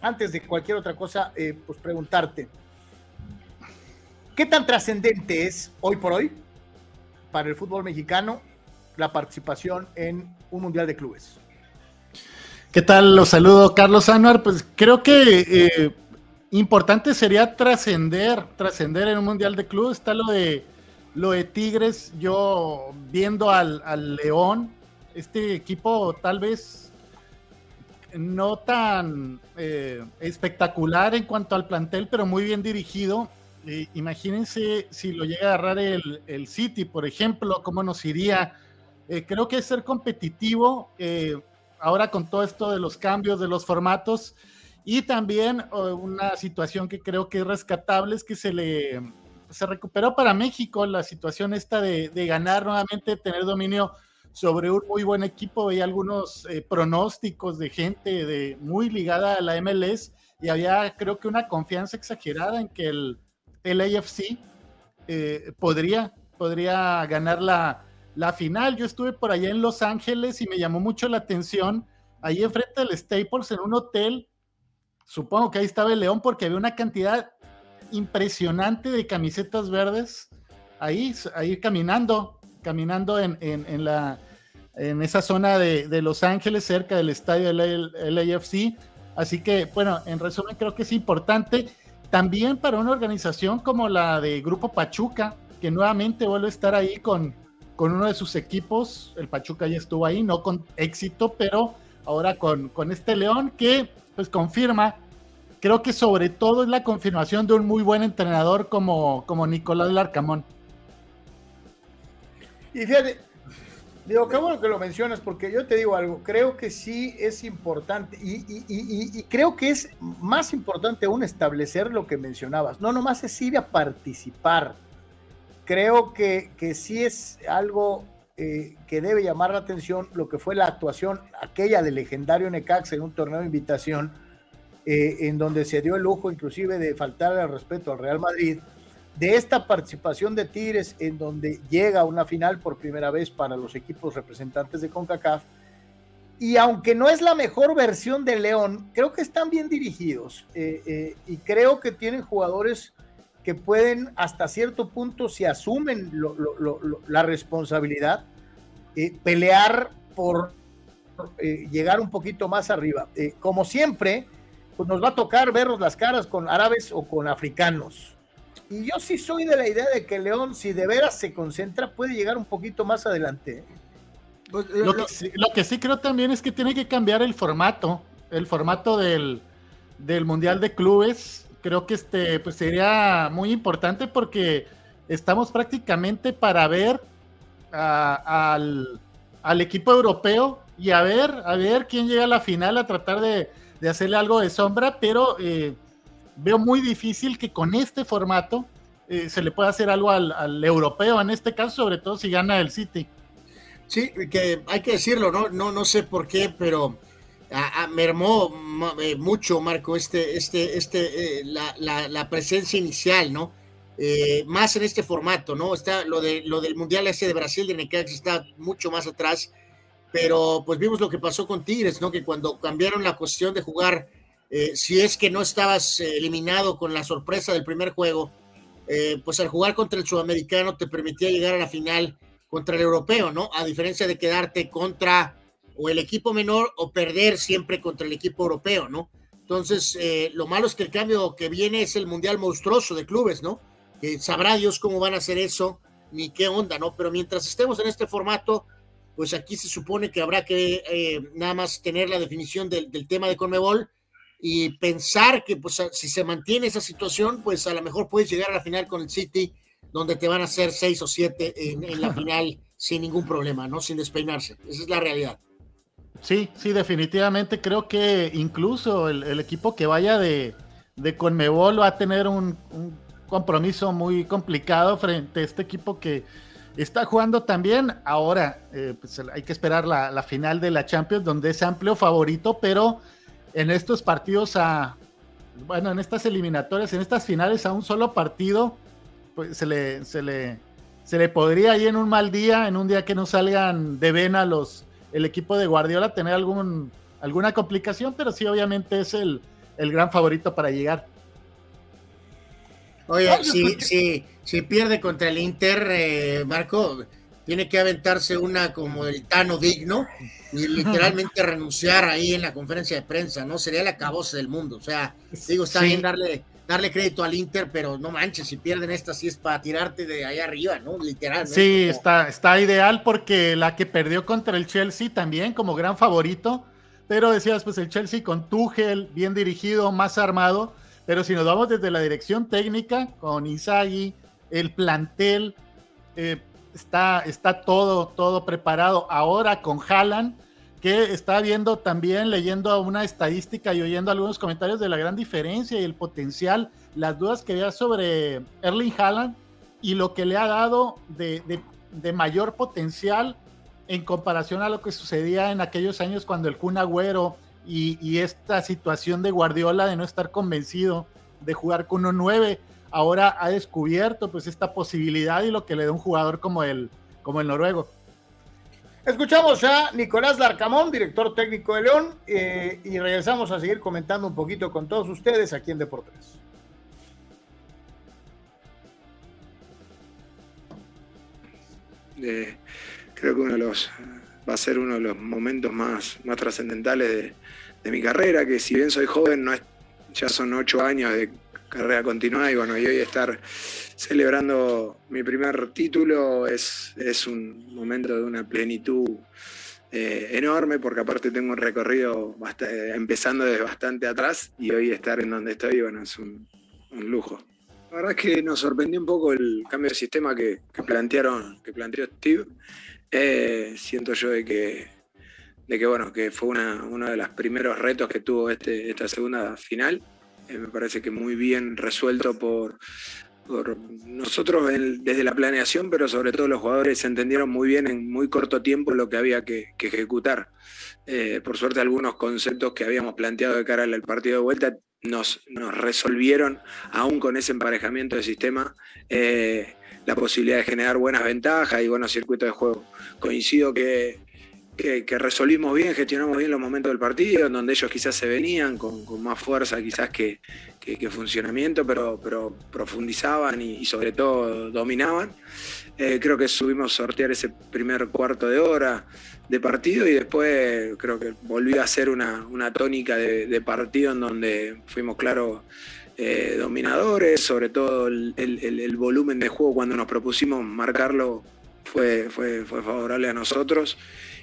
antes de cualquier otra cosa, eh, pues preguntarte, ¿qué tan trascendente es hoy por hoy para el fútbol mexicano la participación en un Mundial de Clubes? ¿Qué tal? Los saludo, Carlos Anuar. Pues creo que eh, importante sería trascender, trascender en un mundial de clubes. Está lo de lo de Tigres, yo viendo al, al León, este equipo tal vez no tan eh, espectacular en cuanto al plantel, pero muy bien dirigido. Eh, imagínense si lo llega a agarrar el, el City, por ejemplo, cómo nos iría. Eh, creo que ser competitivo. eh, ahora con todo esto de los cambios de los formatos y también eh, una situación que creo que es rescatable es que se le se recuperó para México la situación esta de, de ganar nuevamente, tener dominio sobre un muy buen equipo. Veía algunos pronósticos de gente de, muy ligada a la MLS y había creo que una confianza exagerada en que el, el AFC eh, podría, podría ganar la, la final. Yo estuve por allá en Los Ángeles y me llamó mucho la atención ahí enfrente del Staples en un hotel. Supongo que ahí estaba el León porque había una cantidad impresionante de camisetas verdes ahí, ahí caminando, caminando en, en, la, en esa zona de, de, Los Ángeles, cerca del estadio del LAFC. Así que, bueno, en resumen, creo que es importante también para una organización como la de Grupo Pachuca, que nuevamente vuelve a estar ahí con, con uno de sus equipos. El Pachuca ya estuvo ahí, no con éxito, pero ahora con, con este León que pues confirma, creo que sobre todo es la confirmación de un muy buen entrenador como, como Nicolás Larcamón. Y fíjate, digo, qué bueno que lo mencionas, porque yo te digo algo, creo que sí es importante, y, creo que es más importante aún establecer lo que mencionabas, no nomás es ir a participar, creo que, que sí es algo eh, que debe llamar la atención, lo que fue la actuación aquella del legendario Necaxa en un torneo de invitación, eh, en donde se dio el lujo inclusive de faltar al respeto al Real Madrid, de esta participación de Tigres en donde llega a una final por primera vez para los equipos representantes de CONCACAF. Y aunque no es la mejor versión de León, creo que están bien dirigidos eh, eh, y creo que tienen jugadores que pueden hasta cierto punto, si asumen la responsabilidad, eh, pelear por llegar un poquito más arriba. como siempre, pues nos va a tocar vernos las caras con árabes o con africanos. Y yo sí soy de la idea de que León, si de veras se concentra, puede llegar un poquito más adelante. Pues, lo, que sí, lo, que sí, creo también es que tiene que cambiar el formato, el formato del, del Mundial de Clubes. Creo que este pues sería muy importante porque estamos prácticamente para ver a, al, al, equipo europeo y a ver, a ver quién llega a la final a tratar de, de hacerle algo de sombra, pero eh, veo muy difícil que con este formato eh, se le pueda hacer algo al, europeo, en este caso, sobre todo si gana el City. Sí, que hay que decirlo, ¿no? No, no sé por qué, pero a, a, mermó eh, mucho, Marco, este, este, este, eh, la, la, la, presencia inicial, ¿no? Eh, más en este formato, ¿no? Está lo, de, lo del Mundial ese de Brasil de Necaxa está mucho más atrás, pero pues vimos lo que pasó con Tigres, ¿no? Que cuando cambiaron la cuestión de jugar, eh, si es que no estabas eh, eliminado con la sorpresa del primer juego, pues al jugar contra el sudamericano te permitía llegar a la final contra el europeo, ¿no? A diferencia de quedarte contra o el equipo menor o perder siempre contra el equipo europeo, ¿no? Entonces, eh, lo malo es que el cambio que viene es el Mundial monstruoso de clubes, ¿no? Que sabrá Dios cómo van a hacer eso, ni qué onda, ¿no? Pero mientras estemos en este formato, pues aquí se supone que habrá que eh, nada más tener la definición del, del, tema de Conmebol y pensar que pues si se mantiene esa situación, pues a lo mejor puedes llegar a la final con el City donde te van a hacer seis o siete en, en la final sin ningún problema, ¿no? Sin despeinarse. Esa es la realidad. Sí, sí, definitivamente creo que incluso el, el equipo que vaya de, de, Conmebol va a tener un, un, compromiso muy complicado frente a este equipo que está jugando también. Ahora eh, pues hay que esperar la, la, final de la Champions, donde es amplio favorito, pero en estos partidos a, bueno, en estas eliminatorias, en estas finales a un solo partido, pues se le, se le, se le podría ir en un mal día, en un día que no salgan de vena los, el equipo de Guardiola tener algún, alguna complicación, pero sí, obviamente es el, el gran favorito para llegar. Oye, si, si, si pierde contra el Inter, eh, Marco, tiene que aventarse una como el Tano digno y literalmente renunciar ahí en la conferencia de prensa, ¿no? Sería el acabose del mundo. O sea, digo, está sí. bien darle darle crédito al Inter, pero no manches, si pierden esta sí es para tirarte de ahí arriba, ¿no? Literalmente. Sí, como... está, está ideal porque la que perdió contra el Chelsea también como gran favorito, pero decías, pues el Chelsea con Tuchel, bien dirigido, más armado, pero si nos vamos desde la dirección técnica, con Isagi, el plantel, eh, está, está todo, todo preparado. Ahora con Haaland, que está viendo también, leyendo una estadística y oyendo algunos comentarios de la gran diferencia y el potencial, las dudas que había sobre Erling Haaland y lo que le ha dado de, mayor potencial en comparación a lo que sucedía en aquellos años cuando el Kun Agüero y, y, esta situación de Guardiola de no estar convencido de jugar con un 9, ahora ha descubierto pues esta posibilidad y lo que le da un jugador como el, como el noruego. Escuchamos a Nicolás Larcamón, director técnico de León, eh, y regresamos a seguir comentando un poquito con todos ustedes aquí en Deportes. Eh, creo que uno de los va a ser uno de los momentos más, más trascendentales de, de, mi carrera, que si bien soy joven, no es, ya son ocho años de carrera continuada y bueno, y hoy estar celebrando mi primer título es, es un momento de una plenitud eh, enorme porque aparte tengo un recorrido bastante, empezando desde bastante atrás y hoy estar en donde estoy, bueno, es un, un lujo. La verdad es que nos sorprendió un poco el cambio de sistema que, que plantearon, que planteó Steve. Eh, siento yo de que, de que, bueno, que fue una, uno de los primeros retos que tuvo este, esta segunda final eh, me parece que muy bien resuelto por, nosotros el, desde la planeación, pero sobre todo los jugadores entendieron muy bien en muy corto tiempo lo que había que, ejecutar. Eh, por suerte algunos conceptos que habíamos planteado de cara al partido de vuelta nos, nos resolvieron, aún con ese emparejamiento de sistema, eh, la posibilidad de generar buenas ventajas y buenos circuitos de juego. Coincido que que, resolvimos bien, gestionamos bien los momentos del partido, en donde ellos quizás se venían con, más fuerza quizás que, funcionamiento, pero, profundizaban y, sobre todo dominaban. Eh, creo que subimos a sortear ese primer cuarto de hora de partido y después creo que volvió a ser una, tónica de, partido en donde fuimos, claro, eh, dominadores, sobre todo el, volumen de juego cuando nos propusimos marcarlo fue favorable a nosotros.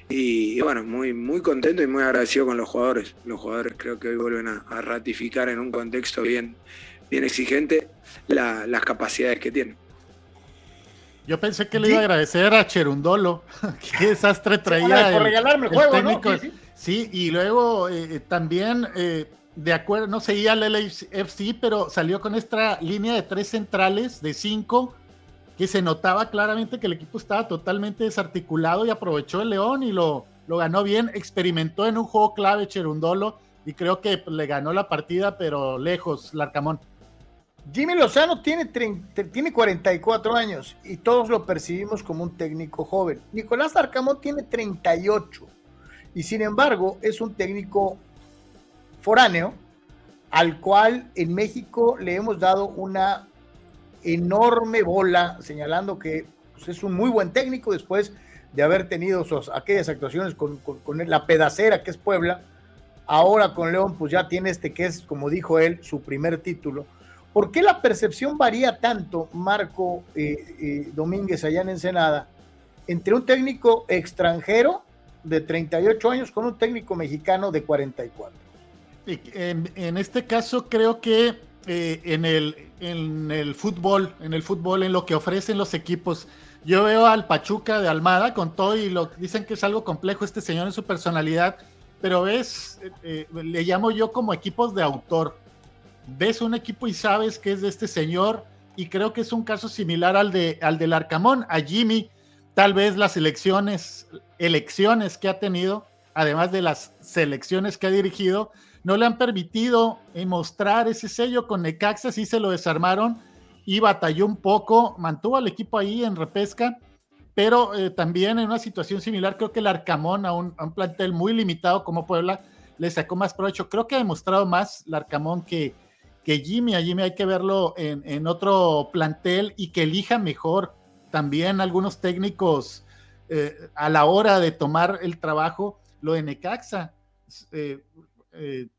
Y, bueno, muy, muy contento y muy agradecido con los jugadores. Los jugadores creo que hoy vuelven a, ratificar en un contexto bien, bien exigente las capacidades que tienen. Yo pensé que le iba a agradecer a Cherundolo. Qué desastre traía. por regalarme el, juego, técnico. Sí, y luego eh, también, eh, de acuerdo, no seguía el LFC, pero salió con esta línea de tres centrales, de cinco, que se notaba claramente que el equipo estaba totalmente desarticulado y aprovechó el León y lo, lo ganó bien. Experimentó en un juego clave Cherundolo y creo que le ganó la partida, pero lejos, Larcamón. Jimmy Lozano tiene, tiene 44 años y todos lo percibimos como un técnico joven. Nicolás Larcamón tiene 38 y sin embargo es un técnico foráneo al cual en México le hemos dado una enorme bola, señalando que pues, es un muy buen técnico después de haber tenido sus, aquellas actuaciones con, la pedacera que es Puebla. Ahora con León, pues ya tiene este que es, como dijo él, su primer título. ¿Por qué la percepción varía tanto, Marco eh, eh, Domínguez, allá en Ensenada, entre un técnico extranjero de 38 años con un técnico mexicano de 44? En, en este caso, creo que eh, en, el, en el fútbol, en el fútbol, en lo que ofrecen los equipos. Yo veo al Pachuca de Almada con todo y lo dicen que es algo complejo este señor en su personalidad, pero ves, eh, eh, le llamo yo como equipos de autor. Ves un equipo y sabes que es de este señor y creo que es un caso similar al de al del Arcamón, a Jimmy, tal vez las elecciones, elecciones que ha tenido, además de las selecciones que ha dirigido, no le han permitido mostrar ese sello con Necaxa, sí se lo desarmaron y batalló un poco, mantuvo al equipo ahí en repesca, pero eh, también en una situación similar, creo que el Arcamón a un, plantel muy limitado como Puebla le sacó más provecho. Creo que ha demostrado más el Arcamón que, que Jimmy. A Jimmy hay que verlo en, otro plantel y que elija mejor también algunos técnicos eh, a la hora de tomar el trabajo. Lo de Necaxa, eh,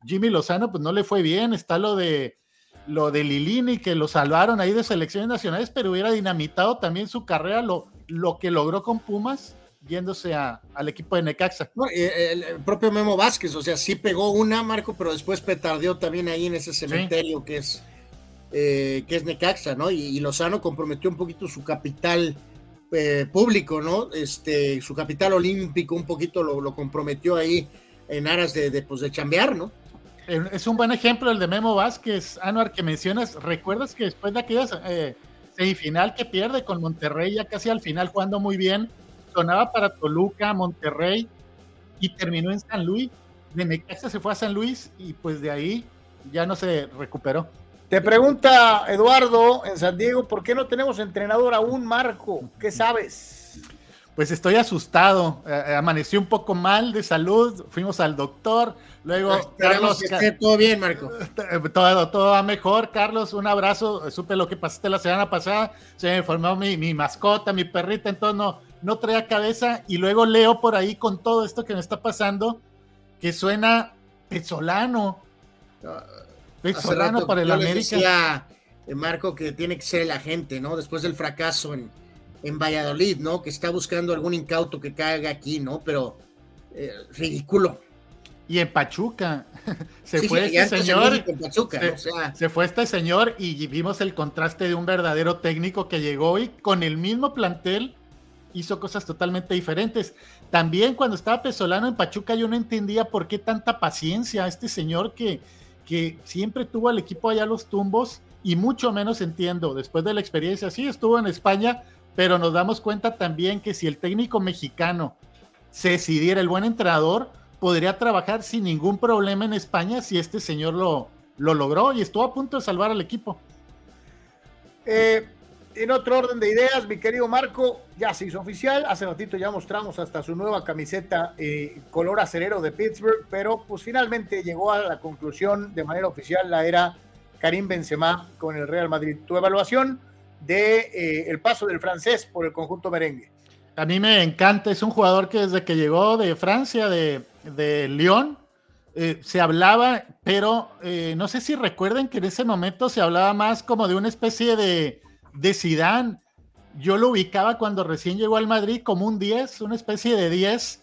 Jimmy Lozano pues no le fue bien, está lo de lo de Lilini que lo salvaron ahí de selecciones nacionales, pero hubiera dinamitado también su carrera, lo, lo que logró con Pumas yéndose al equipo de Necaxa. el, propio Memo Vázquez, o sea, sí pegó una, Marco, pero después petardeó también ahí en ese cementerio que es eh, que es Necaxa, ¿no? Y, Lozano comprometió un poquito su capital eh, público, ¿no? Este, su capital olímpico un poquito lo, lo comprometió ahí en aras de, de, pues, de chambear, ¿no? Es un buen ejemplo el de Memo Vázquez, Anuar, que mencionas. ¿Recuerdas que después de aquella eh, semifinal que pierde con Monterrey, ya casi al final jugando muy bien, sonaba para Toluca, Monterrey y terminó en San Luis? De Necaxa se fue a San Luis y pues de ahí ya no se recuperó. Te pregunta Eduardo en San Diego, ¿por qué no tenemos entrenador aún, Marco? ¿Qué sabes? Pues estoy asustado. Eh, eh, amanecí un poco mal de salud, fuimos al doctor, luego Carlos... Que todo bien, Marco. Eh, todo, todo va mejor, Carlos, un abrazo. Supe lo que pasaste la semana pasada, se me enfermó mi, mi mascota, mi perrita, entonces no, no traía cabeza. Y luego leo por ahí con todo esto que me está pasando, que suena pesolano. Pesolano para el América. Marco, que tiene que ser la gente, ¿no? Después del fracaso en en Valladolid, ¿no? Que está buscando algún incauto que caiga aquí, ¿no? Pero eh, ridículo. Y en Pachuca se fue este señor. se, fue este señor y vimos el contraste de un verdadero técnico que llegó y con el mismo plantel hizo cosas totalmente diferentes. También cuando estaba Pesolano en Pachuca yo no entendía por qué tanta paciencia a este señor que, que siempre tuvo al equipo allá los tumbos y mucho menos entiendo después de la experiencia. Sí, estuvo en España, pero nos damos cuenta también que si el técnico mexicano se decidiera el buen entrenador, podría trabajar sin ningún problema en España si este señor lo, lo logró y estuvo a punto de salvar al equipo. Eh, en otro orden de ideas, mi querido Marco, ya se hizo oficial. Hace ratito ya mostramos hasta su nueva camiseta eh, color acerero de Pittsburgh, pero pues finalmente llegó a la conclusión de manera oficial la era Karim Benzema con el Real Madrid. Tu evaluación de eh, paso del francés por el conjunto merengue. A mí me encanta, es un jugador que desde que llegó de Francia, de, de Lyon, eh, se hablaba, pero eh, no sé si recuerden que en ese momento se hablaba más como de una especie de, de Zidane. Yo lo ubicaba cuando recién llegó al Madrid como un 10, una especie de 10,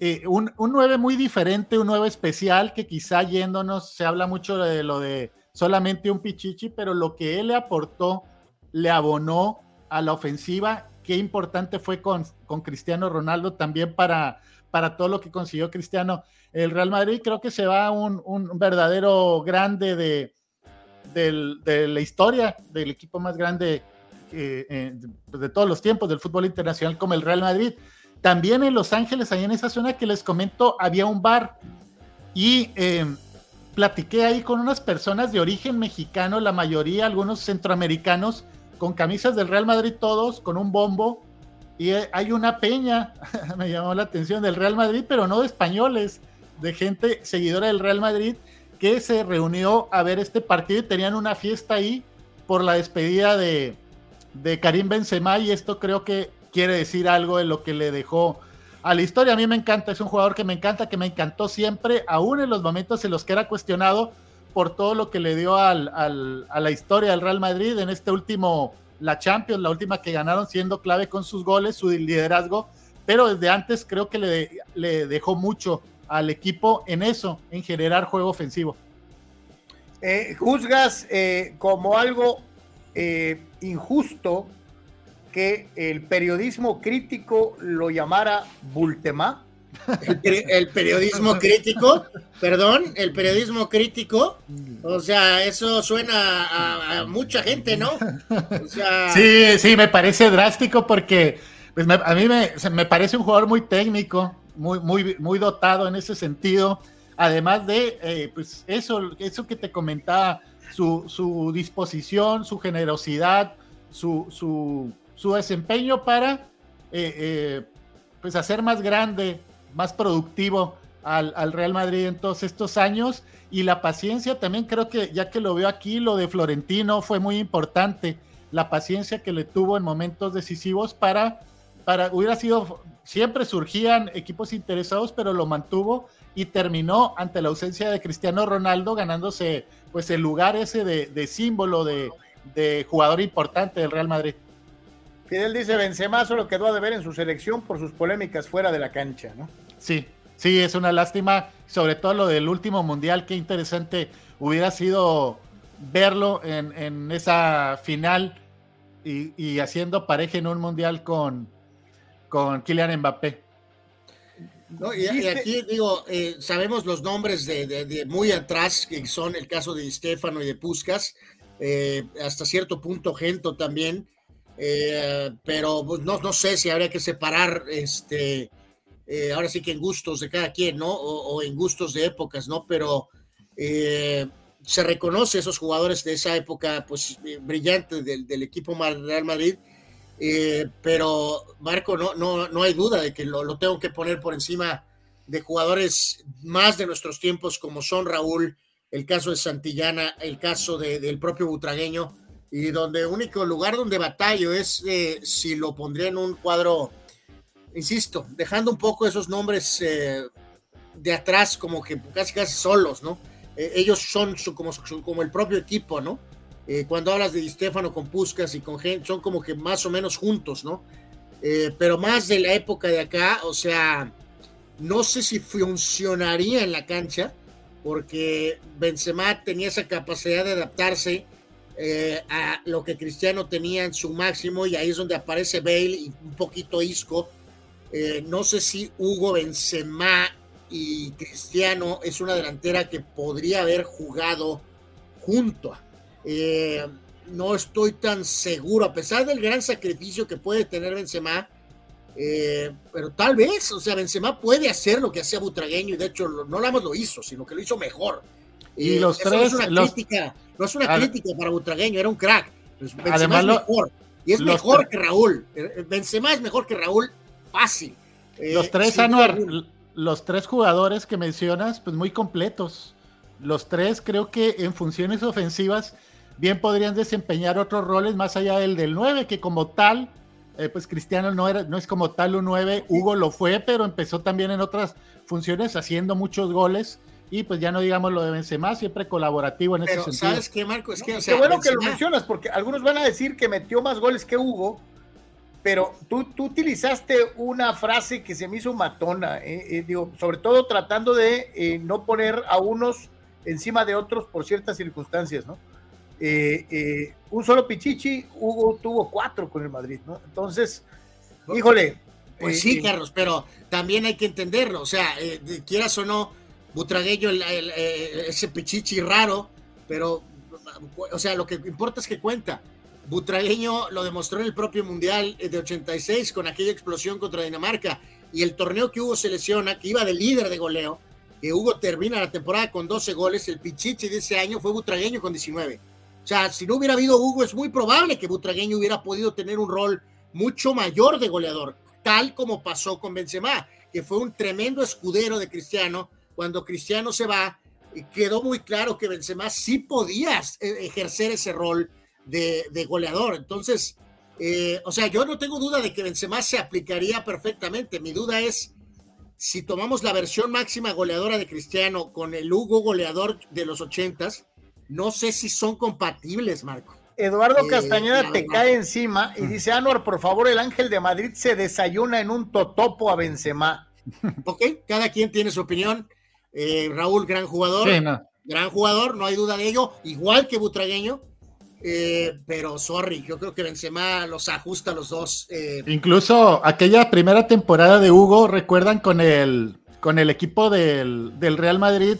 eh, un, un 9 muy diferente, un 9 especial que quizá yéndonos se habla mucho de lo de solamente un pichichi, pero lo que él le aportó, le abonó a la ofensiva, qué importante fue con, con Cristiano Ronaldo también para, para todo lo que consiguió Cristiano el Real Madrid creo que se va un, un verdadero grande de, de, la historia del equipo más grande eh, de todos los tiempos del fútbol internacional como el Real Madrid. También en Los Ángeles, ahí en esa zona que les comento, había un bar y eh, platiqué ahí con unas personas de origen mexicano, la mayoría, algunos centroamericanos, con camisas del Real Madrid todos, con un bombo. Y eh, hay una peña, me llamó la atención, del Real Madrid, pero no de españoles de gente seguidora del Real Madrid que se reunió a ver este partido y tenían una fiesta ahí por la despedida de, de Karim Benzema y esto creo que quiere decir algo de lo que le dejó a la historia. A mí me encanta, es un jugador que me encanta, que me encantó siempre, aún en los momentos en los que era cuestionado por todo lo que le dio al, a la historia del Real Madrid en este último, la Champions, la última que ganaron siendo clave con sus goles, su liderazgo, pero desde antes creo que le, le dejó mucho al equipo en eso, en generar juego ofensivo. Eh, ¿Juzgas eh, como algo eh, injusto que el periodismo crítico lo llamara Bultemá? El, periodismo crítico, perdón, el periodismo crítico, o sea, eso suena a, mucha gente, ¿no? Sí, sí, me parece drástico porque pues, a mí me, parece un jugador muy técnico, muy, muy, muy dotado en ese sentido. Además de, eh, pues eso, eso que te comentaba, su, disposición, su generosidad, su, su, su desempeño para eh, eh, pues hacer más grande, más productivo al, al, Real Madrid en todos estos años y la paciencia también creo que ya que lo veo aquí, lo de Florentino fue muy importante, la paciencia que le tuvo en momentos decisivos para, para hubiera sido siempre surgían equipos interesados, pero lo mantuvo y terminó ante la ausencia de Cristiano Ronaldo ganándose pues el lugar ese de, símbolo de, jugador importante del Real Madrid. Fidel dice, Benzema solo quedó a deber en su selección por sus polémicas fuera de la cancha, ¿no? Sí, sí, es una lástima, sobre todo lo del último mundial, qué interesante hubiera sido verlo en, esa final y, y haciendo pareja en un mundial con, con Kylian Mbappé. y, aquí digo, eh, sabemos los nombres de, muy atrás, que son el caso de Stefano y de Puskas, eh, hasta cierto punto Gento también, eh, pero pues, no, no sé si habría que separar, este, ahora sí que en gustos de cada quien, ¿no? O, en gustos de épocas, ¿no? Pero se reconoce esos jugadores de esa época, pues brillante del, equipo Real Madrid, eh, pero Marco, no, no, no hay duda de que lo, tengo que poner por encima de jugadores más de nuestros tiempos como son Raúl, el caso de Santillana, el caso del propio Butragueño, y donde único lugar donde batallo es eh, si lo pondría en un cuadro, insisto, dejando un poco esos nombres eh, de atrás como que casi casi solos, ¿no? ellos son como, como el propio equipo, ¿no? Eh, cuando hablas de Di Stefano con Puskas y con Gen, son como que más o menos juntos, ¿no? Eh, pero más de la época de acá, o sea, no sé si funcionaría en la cancha, porque Benzema tenía esa capacidad de adaptarse eh, a lo que Cristiano tenía en su máximo, y ahí es donde aparece Bale y un poquito Isco. No sé si Hugo Benzema y Cristiano es una delantera que podría haber jugado junto eh, no estoy tan seguro, a pesar del gran sacrificio que puede tener Benzema, eh, pero tal vez, o sea, Benzema puede hacer lo que hacía Butragueño y de hecho no nada más lo hizo, sino que lo hizo mejor. Y eh, los tres, no es una, crítica, no es una crítica para Butragueño, era un crack. Pues Benzema es mejor y es mejor que Raúl. Benzema es mejor que Raúl, fácil. Los tres, Anuar, los tres jugadores que mencionas, pues muy completos los tres creo que en funciones ofensivas bien podrían desempeñar otros roles más allá del del 9, que como tal, eh, pues Cristiano no, era, no es como tal un 9, Hugo lo fue, pero empezó también en otras funciones haciendo muchos goles. Y pues ya no digamos lo de Benzema, siempre colaborativo en Pero, ese sentido. ¿sabes qué, Marco? Es que, o Qué sea, bueno que lo mencionas, porque algunos van a decir que metió más goles que Hugo, pero tú, tú utilizaste una frase que se me hizo matona, eh, eh, digo, sobre todo tratando de eh, no poner a unos encima de otros por ciertas circunstancias, ¿no? Un solo Pichichi, Hugo tuvo cuatro con el Madrid, ¿no? Entonces, híjole. Pues sí, Carlos, pero también hay que entenderlo. O sea, quieras o no, Butragueño, el- el- ese pichichi raro, pero, o sea, lo que importa es que cuenta. Butragueño lo demostró en el propio Mundial de 86 con aquella explosión contra Dinamarca y el torneo que Hugo se lesiona, que iba de líder de goleo, que Hugo termina la temporada con 12 goles, el pichichi de ese año fue Butragueño con 19. O sea, si no hubiera habido Hugo, es muy probable que Butragueño hubiera podido tener un rol mucho mayor de goleador, tal como pasó con Benzema, que fue un tremendo escudero de Cristiano. Cuando Cristiano se va, eh, quedó muy claro que Benzema sí podía eh, ejercer ese rol de, de goleador. Entonces, eh, o sea, yo no tengo duda de que Benzema se aplicaría perfectamente. Mi duda es si tomamos la versión máxima goleadora de Cristiano con el Hugo goleador de los ochentas, no sé si son compatibles, Marco. Eduardo Eh, Castañeda te cae encima y dice, Anuar, por favor, el ángel de Madrid se desayuna en un totopo a Benzema. Ok, cada quien tiene su opinión. Eh, Raúl, gran jugador. Sí, no. Gran jugador, no hay duda de ello. Igual que Butragueño. Eh, pero sorry, yo creo que Benzema los ajusta los dos. Eh, Incluso aquella primera temporada de Hugo, recuerdan con el, con el equipo del, del Real Madrid,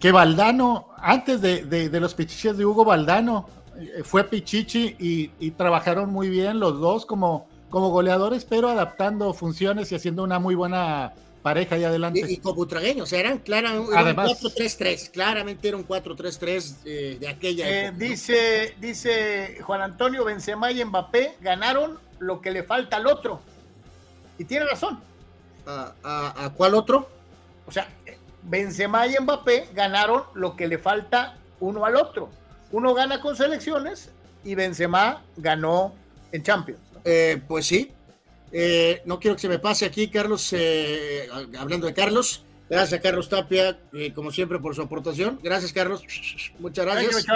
que Valdano, antes de, de- los pichichis de Hugo Valdano, eh, fue pichichi y, y trabajaron muy bien los dos como, como goleadores, pero adaptando funciones y haciendo una muy buena pareja ahí adelante. y, y con Butragueño, o sea, eran, clara- era un Además- 4-3-3, claramente era un 4-3-3 eh, de aquella Eh, época. dice, dice Juan Antonio Benzema y Mbappé ganaron lo que le falta al otro. Y tiene razón. ¿A, a- a cuál otro? O sea, Benzema y Mbappé ganaron lo que le falta uno al otro. Uno gana con selecciones y Benzema ganó en Champions. ¿no? Eh, pues sí. Eh, no quiero que se me pase aquí, Carlos, eh, hablando de Carlos. Gracias a Carlos Tapia, eh, como siempre, por su aportación. Gracias, Carlos. Muchas gracias.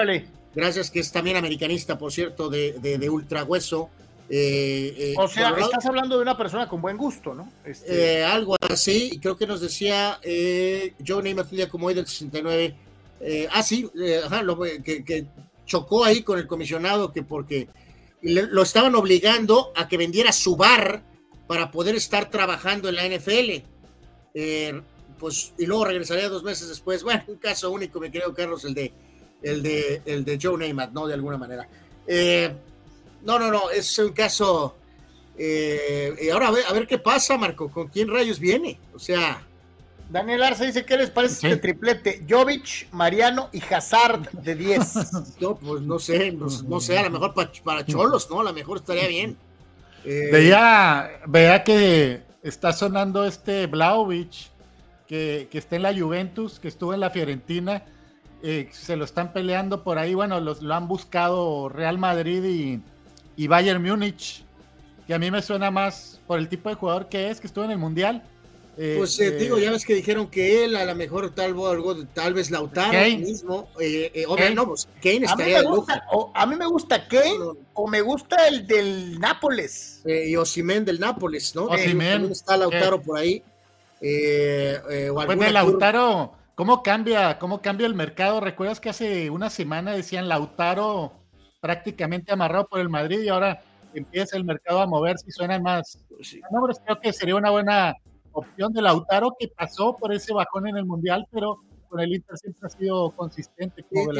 Gracias, que es también americanista, por cierto, de, de, de ultra hueso. Eh, eh, O sea, Colorado. estás hablando de una persona con buen gusto, ¿no? Este, Eh, algo así, creo que nos decía eh, un día como hoy del 69. eh, ah, sí, ajá, lo- que, que chocó ahí con el comisionado que porque lo estaban obligando a que vendiera su bar para poder estar trabajando en la NFL. Eh, pues, y luego regresaría dos meses después. Bueno, un caso único, me creo, Carlos, el de, el de, el de Joe Namath, ¿no? De alguna manera. Eh, no, no, no, es un caso. eh, y ahora a ver qué pasa, Marco, con quién rayos viene. O sea, Daniel Arce dice, ¿qué les parece este triplete? Jovic, Mariano y Hazard de 10. no, pues no sé, no, no sé, a lo mejor pa- para Cholos, ¿no? A lo mejor estaría bien. Eh, Veía, veía que está sonando este Vlaovic, que, que está en la Juventus, que estuvo en la Fiorentina, eh, se lo están peleando por ahí, bueno, los, lo han buscado Real Madrid y, y Bayern Múnich, que a mí me suena más por el tipo de jugador que es, que estuvo en el Mundial. Eh, Pues eh, digo, ya ves que dijeron que él, a lo mejor tal, algo, tal vez Lautaro Kane. mismo, eh, eh, Kane. no, pues Kane A mí, estaría me gusta, o, a mí me gusta Kane o me gusta el del Nápoles. Eh, y Osimén del Nápoles, ¿no? También está Lautaro por ahí. Pues de Lautaro, ¿cómo cambia, ¿cómo cambia el mercado? ¿Recuerdas que hace una semana decían Lautaro prácticamente amarrado por el Madrid y ahora empieza el mercado a moverse y suenan más nombres? Creo que sería una buena opción de Lautaro que pasó por ese bajón en el Mundial, pero con el Inter siempre ha sido consistente. como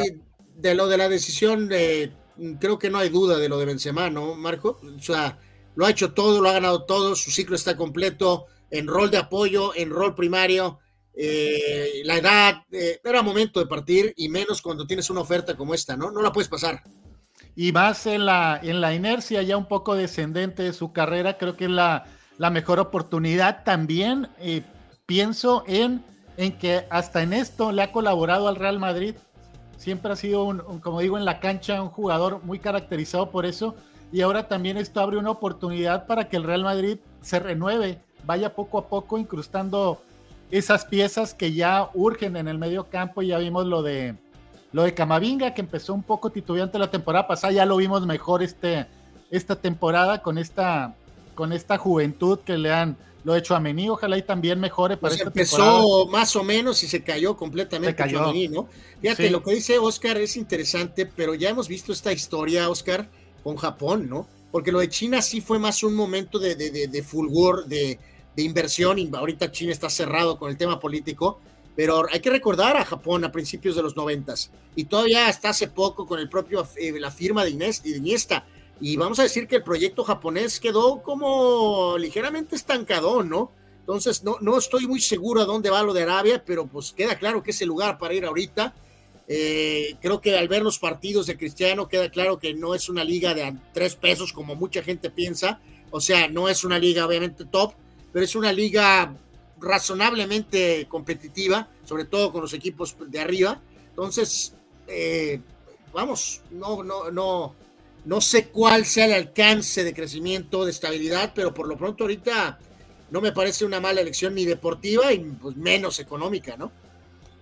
de lo de la decisión, de, creo que no hay duda de lo de Benzema, ¿no, Marco? O sea, lo ha hecho todo, lo ha ganado todo, su ciclo está completo, en rol de apoyo, en rol primario, eh, la edad, eh, era momento de partir y menos cuando tienes una oferta como esta, ¿no? No la puedes pasar. y más en la, en la inercia ya un poco descendente de su carrera, creo que es la, la mejor oportunidad. También eh, pienso en en que hasta en esto le ha colaborado al Real Madrid. Siempre ha sido, un, como digo, en la cancha un jugador muy caracterizado por eso. Y ahora también esto abre una oportunidad para que el Real Madrid se renueve, vaya poco a poco incrustando esas piezas que ya urgen en el medio campo. Ya vimos lo de lo de Camavinga, que empezó un poco titubeante la temporada pasada, ya lo vimos mejor este, esta temporada con esta, con esta juventud que le han lo hecho a Mení, ojalá y también mejore para pues empezó más o menos y se cayó completamente se cayó. ¿no? Fíjate, lo que dice Oscar es interesante, pero ya hemos visto esta historia, Oscar, con Japón, ¿no? Porque lo de China sí fue más un momento de, de, de, fulgor, de, inversión, y ahorita China está cerrado con el tema político, pero hay que recordar a Japón a principios de los noventas, y todavía hasta hace poco con el propio, eh, la firma de, Inés, de Iniesta, y vamos a decir que el proyecto japonés quedó como ligeramente estancado, ¿no? Entonces, no, no estoy muy seguro a dónde va lo de Arabia, pero pues queda claro que es el lugar para ir ahorita. Eh, creo que al ver los partidos de Cristiano queda claro que no es una liga de tres pesos como mucha gente piensa. O sea, no es una liga obviamente top, pero es una liga razonablemente competitiva, sobre todo con los equipos de arriba. Entonces, eh, vamos, no, no, no, no sé cuál sea el alcance de crecimiento, de estabilidad, pero por lo pronto ahorita no me parece una mala elección ni deportiva y pues menos económica, ¿no?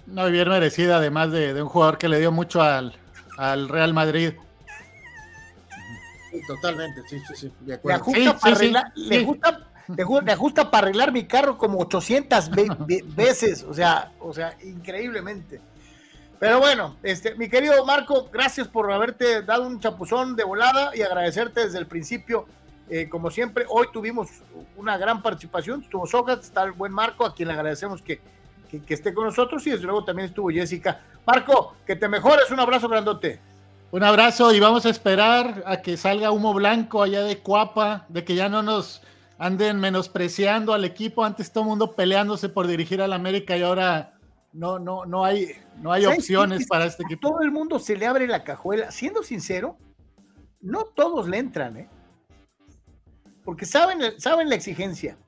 No, bien merecida, además de, un jugador que le dio mucho al, al Real Madrid. totalmente, sí, sí, sí, de acuerdo. Le ajusta, para, arreglar, le, ajusta para arreglar mi carro como 800 veces, o sea, o sea, increíblemente. Pero bueno, este, mi querido Marco, gracias por haberte dado un chapuzón de volada y agradecerte desde el principio. Eh, como siempre, hoy tuvimos una gran participación. Estuvo Sogat, está el buen Marco, a quien le agradecemos que, que, esté con nosotros. Y desde luego también estuvo Jessica. Marco, que te mejores. Un abrazo grandote. Un abrazo y vamos a esperar a que salga humo blanco allá de Cuapa, de que ya no nos anden menospreciando al equipo. Antes todo el mundo peleándose por dirigir al América y ahora no, no, no hay, no hay opciones para este equipo. Todo el mundo se le abre la cajuela. Siendo sincero, no todos le entran, ¿eh? Porque saben, saben la exigencia.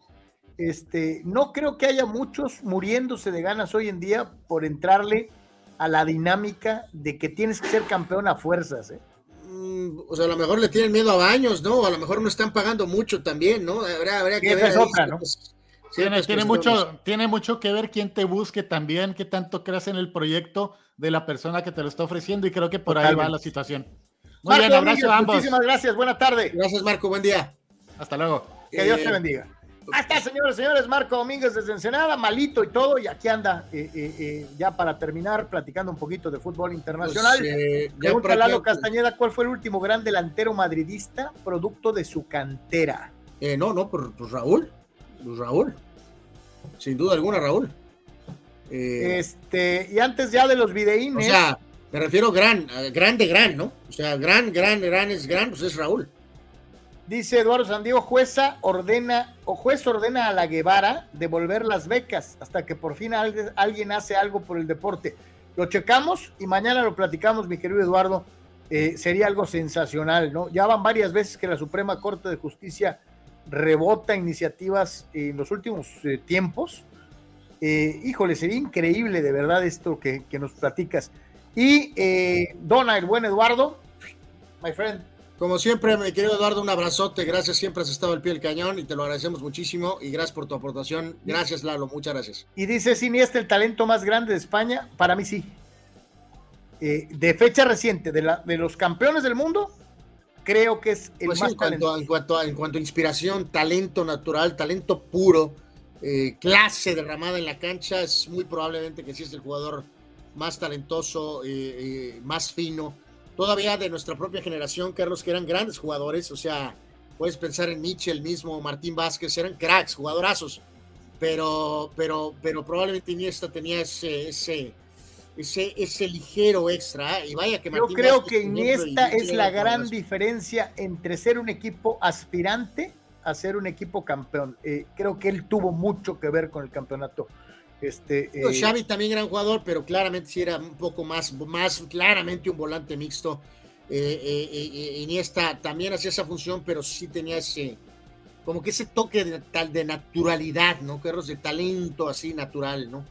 Este, no creo que haya muchos muriéndose de ganas hoy en día por entrarle a la dinámica de que tienes que ser campeón a fuerzas, ¿eh? Mm, o sea, a lo mejor le tienen miedo a baños, ¿no? A lo mejor no están pagando mucho también, ¿no? Habría, que ver. ¿no? Pues, tiene, tiene mucho, tiene mucho que ver quién te busque también, qué tanto creas en el proyecto de la persona que te lo está ofreciendo y creo que por ahí va la situación. Muy bien, abrazo a ambos. Muchísimas gracias, buena tarde. Gracias Marco, buen día. Hasta luego. Que Dios te eh, bendiga. Está, señores, señores, Marco Domínguez desde Ensenada, malito y todo, y aquí anda eh, eh, ya para terminar platicando un poquito de fútbol internacional. Pues, Pregunta Lalo Castañeda, ¿cuál fue el último gran delantero madridista producto de su cantera? no, no, pues, pues Raúl, Raúl. Sin duda alguna, Raúl. Eh, este, y antes ya de los videínes. O sea, me refiero gran, grande, gran, ¿no? O sea, gran, gran, gran es gran, pues es Raúl. Dice Eduardo Sandiego, jueza ordena, o juez ordena a la Guevara devolver las becas hasta que por fin alguien, hace algo por el deporte. Lo checamos y mañana lo platicamos, mi querido Eduardo. Eh, sería algo sensacional, ¿no? Ya van varias veces que la Suprema Corte de Justicia rebota iniciativas en los últimos eh, tiempos. Eh, híjole, sería increíble de verdad esto que, nos platicas. Y eh, Dona, el buen Eduardo, my friend. Como siempre, mi querido Eduardo, un abrazote. Gracias, siempre has estado al pie del cañón y te lo agradecemos muchísimo. Y gracias por tu aportación. Gracias, Lalo, muchas gracias. Y dice Siniestra, el talento más grande de España. Para mí sí. de fecha reciente, de, la, de los campeones del mundo, creo que es el pues más en cuanto, en, cuanto a, en cuanto a inspiración, talento natural, talento puro, eh, clase derramada en la cancha, es muy probablemente que sí es el jugador más talentoso, eh, eh, más fino. Todavía de nuestra propia generación, Carlos, que eran grandes jugadores, o sea, puedes pensar en Mitchell mismo, Martín Vázquez, eran cracks, jugadorazos, pero, pero, pero probablemente Iniesta tenía ese, ese ese, ese ligero extra. ¿eh? Y vaya que Yo creo que Iniesta es la gran diferencia entre ser un equipo aspirante a ser un equipo campeón. Eh, creo que él tuvo mucho que ver con el campeonato. Este, eh, Xavi también era un jugador, pero claramente sí era un poco más, más claramente un volante mixto. Iniesta también hacía esa función, pero sí tenía ese, como que ese toque de, tal de naturalidad, ¿no? Carros de talento así natural, ¿no?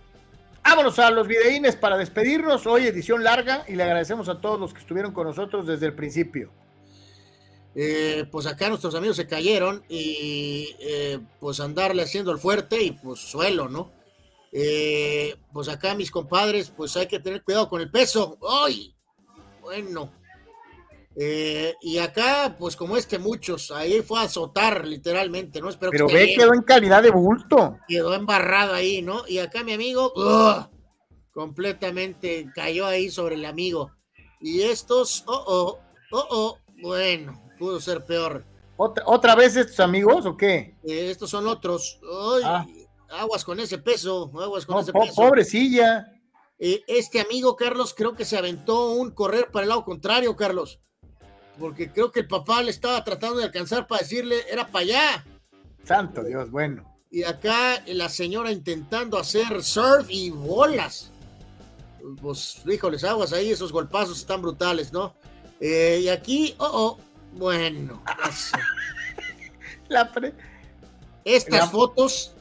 Vámonos a los videínes para despedirnos. Hoy edición larga y le agradecemos a todos los que estuvieron con nosotros desde el principio. Eh, pues acá nuestros amigos se cayeron y eh, pues andarle haciendo el fuerte y pues suelo, ¿no? Eh, pues acá mis compadres, pues hay que tener cuidado con el peso. ¡Ay! Bueno. Y acá, pues como es que muchos, ahí fue a azotar literalmente, ¿no? Espero Pero ve, quedó en calidad de bulto. Quedó embarrado ahí, ¿no? Y acá mi amigo, completamente cayó ahí sobre el amigo. Y estos, oh, oh, oh, oh, bueno, pudo ser peor. ¿Otra, ¿Otra vez estos amigos o qué? Eh, estos son otros. Ah. Aguas con ese peso, aguas con ese peso. Pobrecilla. Eh, este amigo, Carlos, creo que se aventó un correr para el lado contrario, Carlos. Porque creo que el papá le estaba tratando de alcanzar para decirle, era para allá. Santo Dios, bueno. Y acá la señora intentando hacer surf y bolas. Pues, híjoles, aguas ahí, esos golpazos están brutales, ¿no? Eh, y aquí, oh, oh, bueno, la estas fotos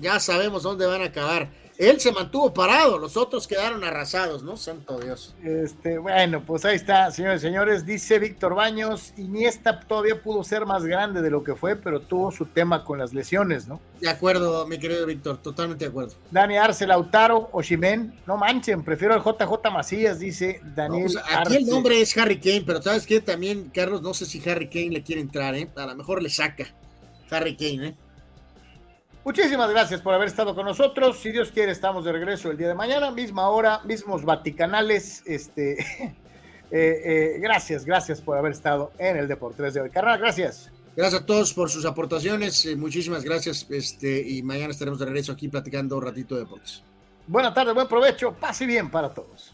ya sabemos dónde van a acabar. Él se mantuvo parado, los otros quedaron arrasados, ¿no? Santo Dios. Este, bueno, pues ahí está, señores y señores. Dice Víctor Baños, Iniesta todavía pudo ser más grande de lo que fue, pero tuvo su tema con las lesiones, ¿no? De acuerdo, mi querido Víctor, totalmente de acuerdo. Dani Arce, Lautaro, Oshimen, no manchen, prefiero al JJ Macías, dice Daniel. Pues, aquí el nombre es Harry Kane, pero sabes que también, Carlos, no sé si Harry Kane le quiere entrar, ¿eh? A lo mejor le saca Harry Kane, ¿eh? Muchísimas gracias por haber estado con nosotros. Si Dios quiere, estamos de regreso el día de mañana, misma hora, mismos vaticanales. Este, eh, eh, gracias, gracias por haber estado en el Deportes de hoy. Carnal, gracias. Gracias a todos por sus aportaciones. Eh, muchísimas gracias. Este, y mañana estaremos de regreso aquí platicando un ratito de deportes. Buena tarde, buen provecho. Pase bien para todos.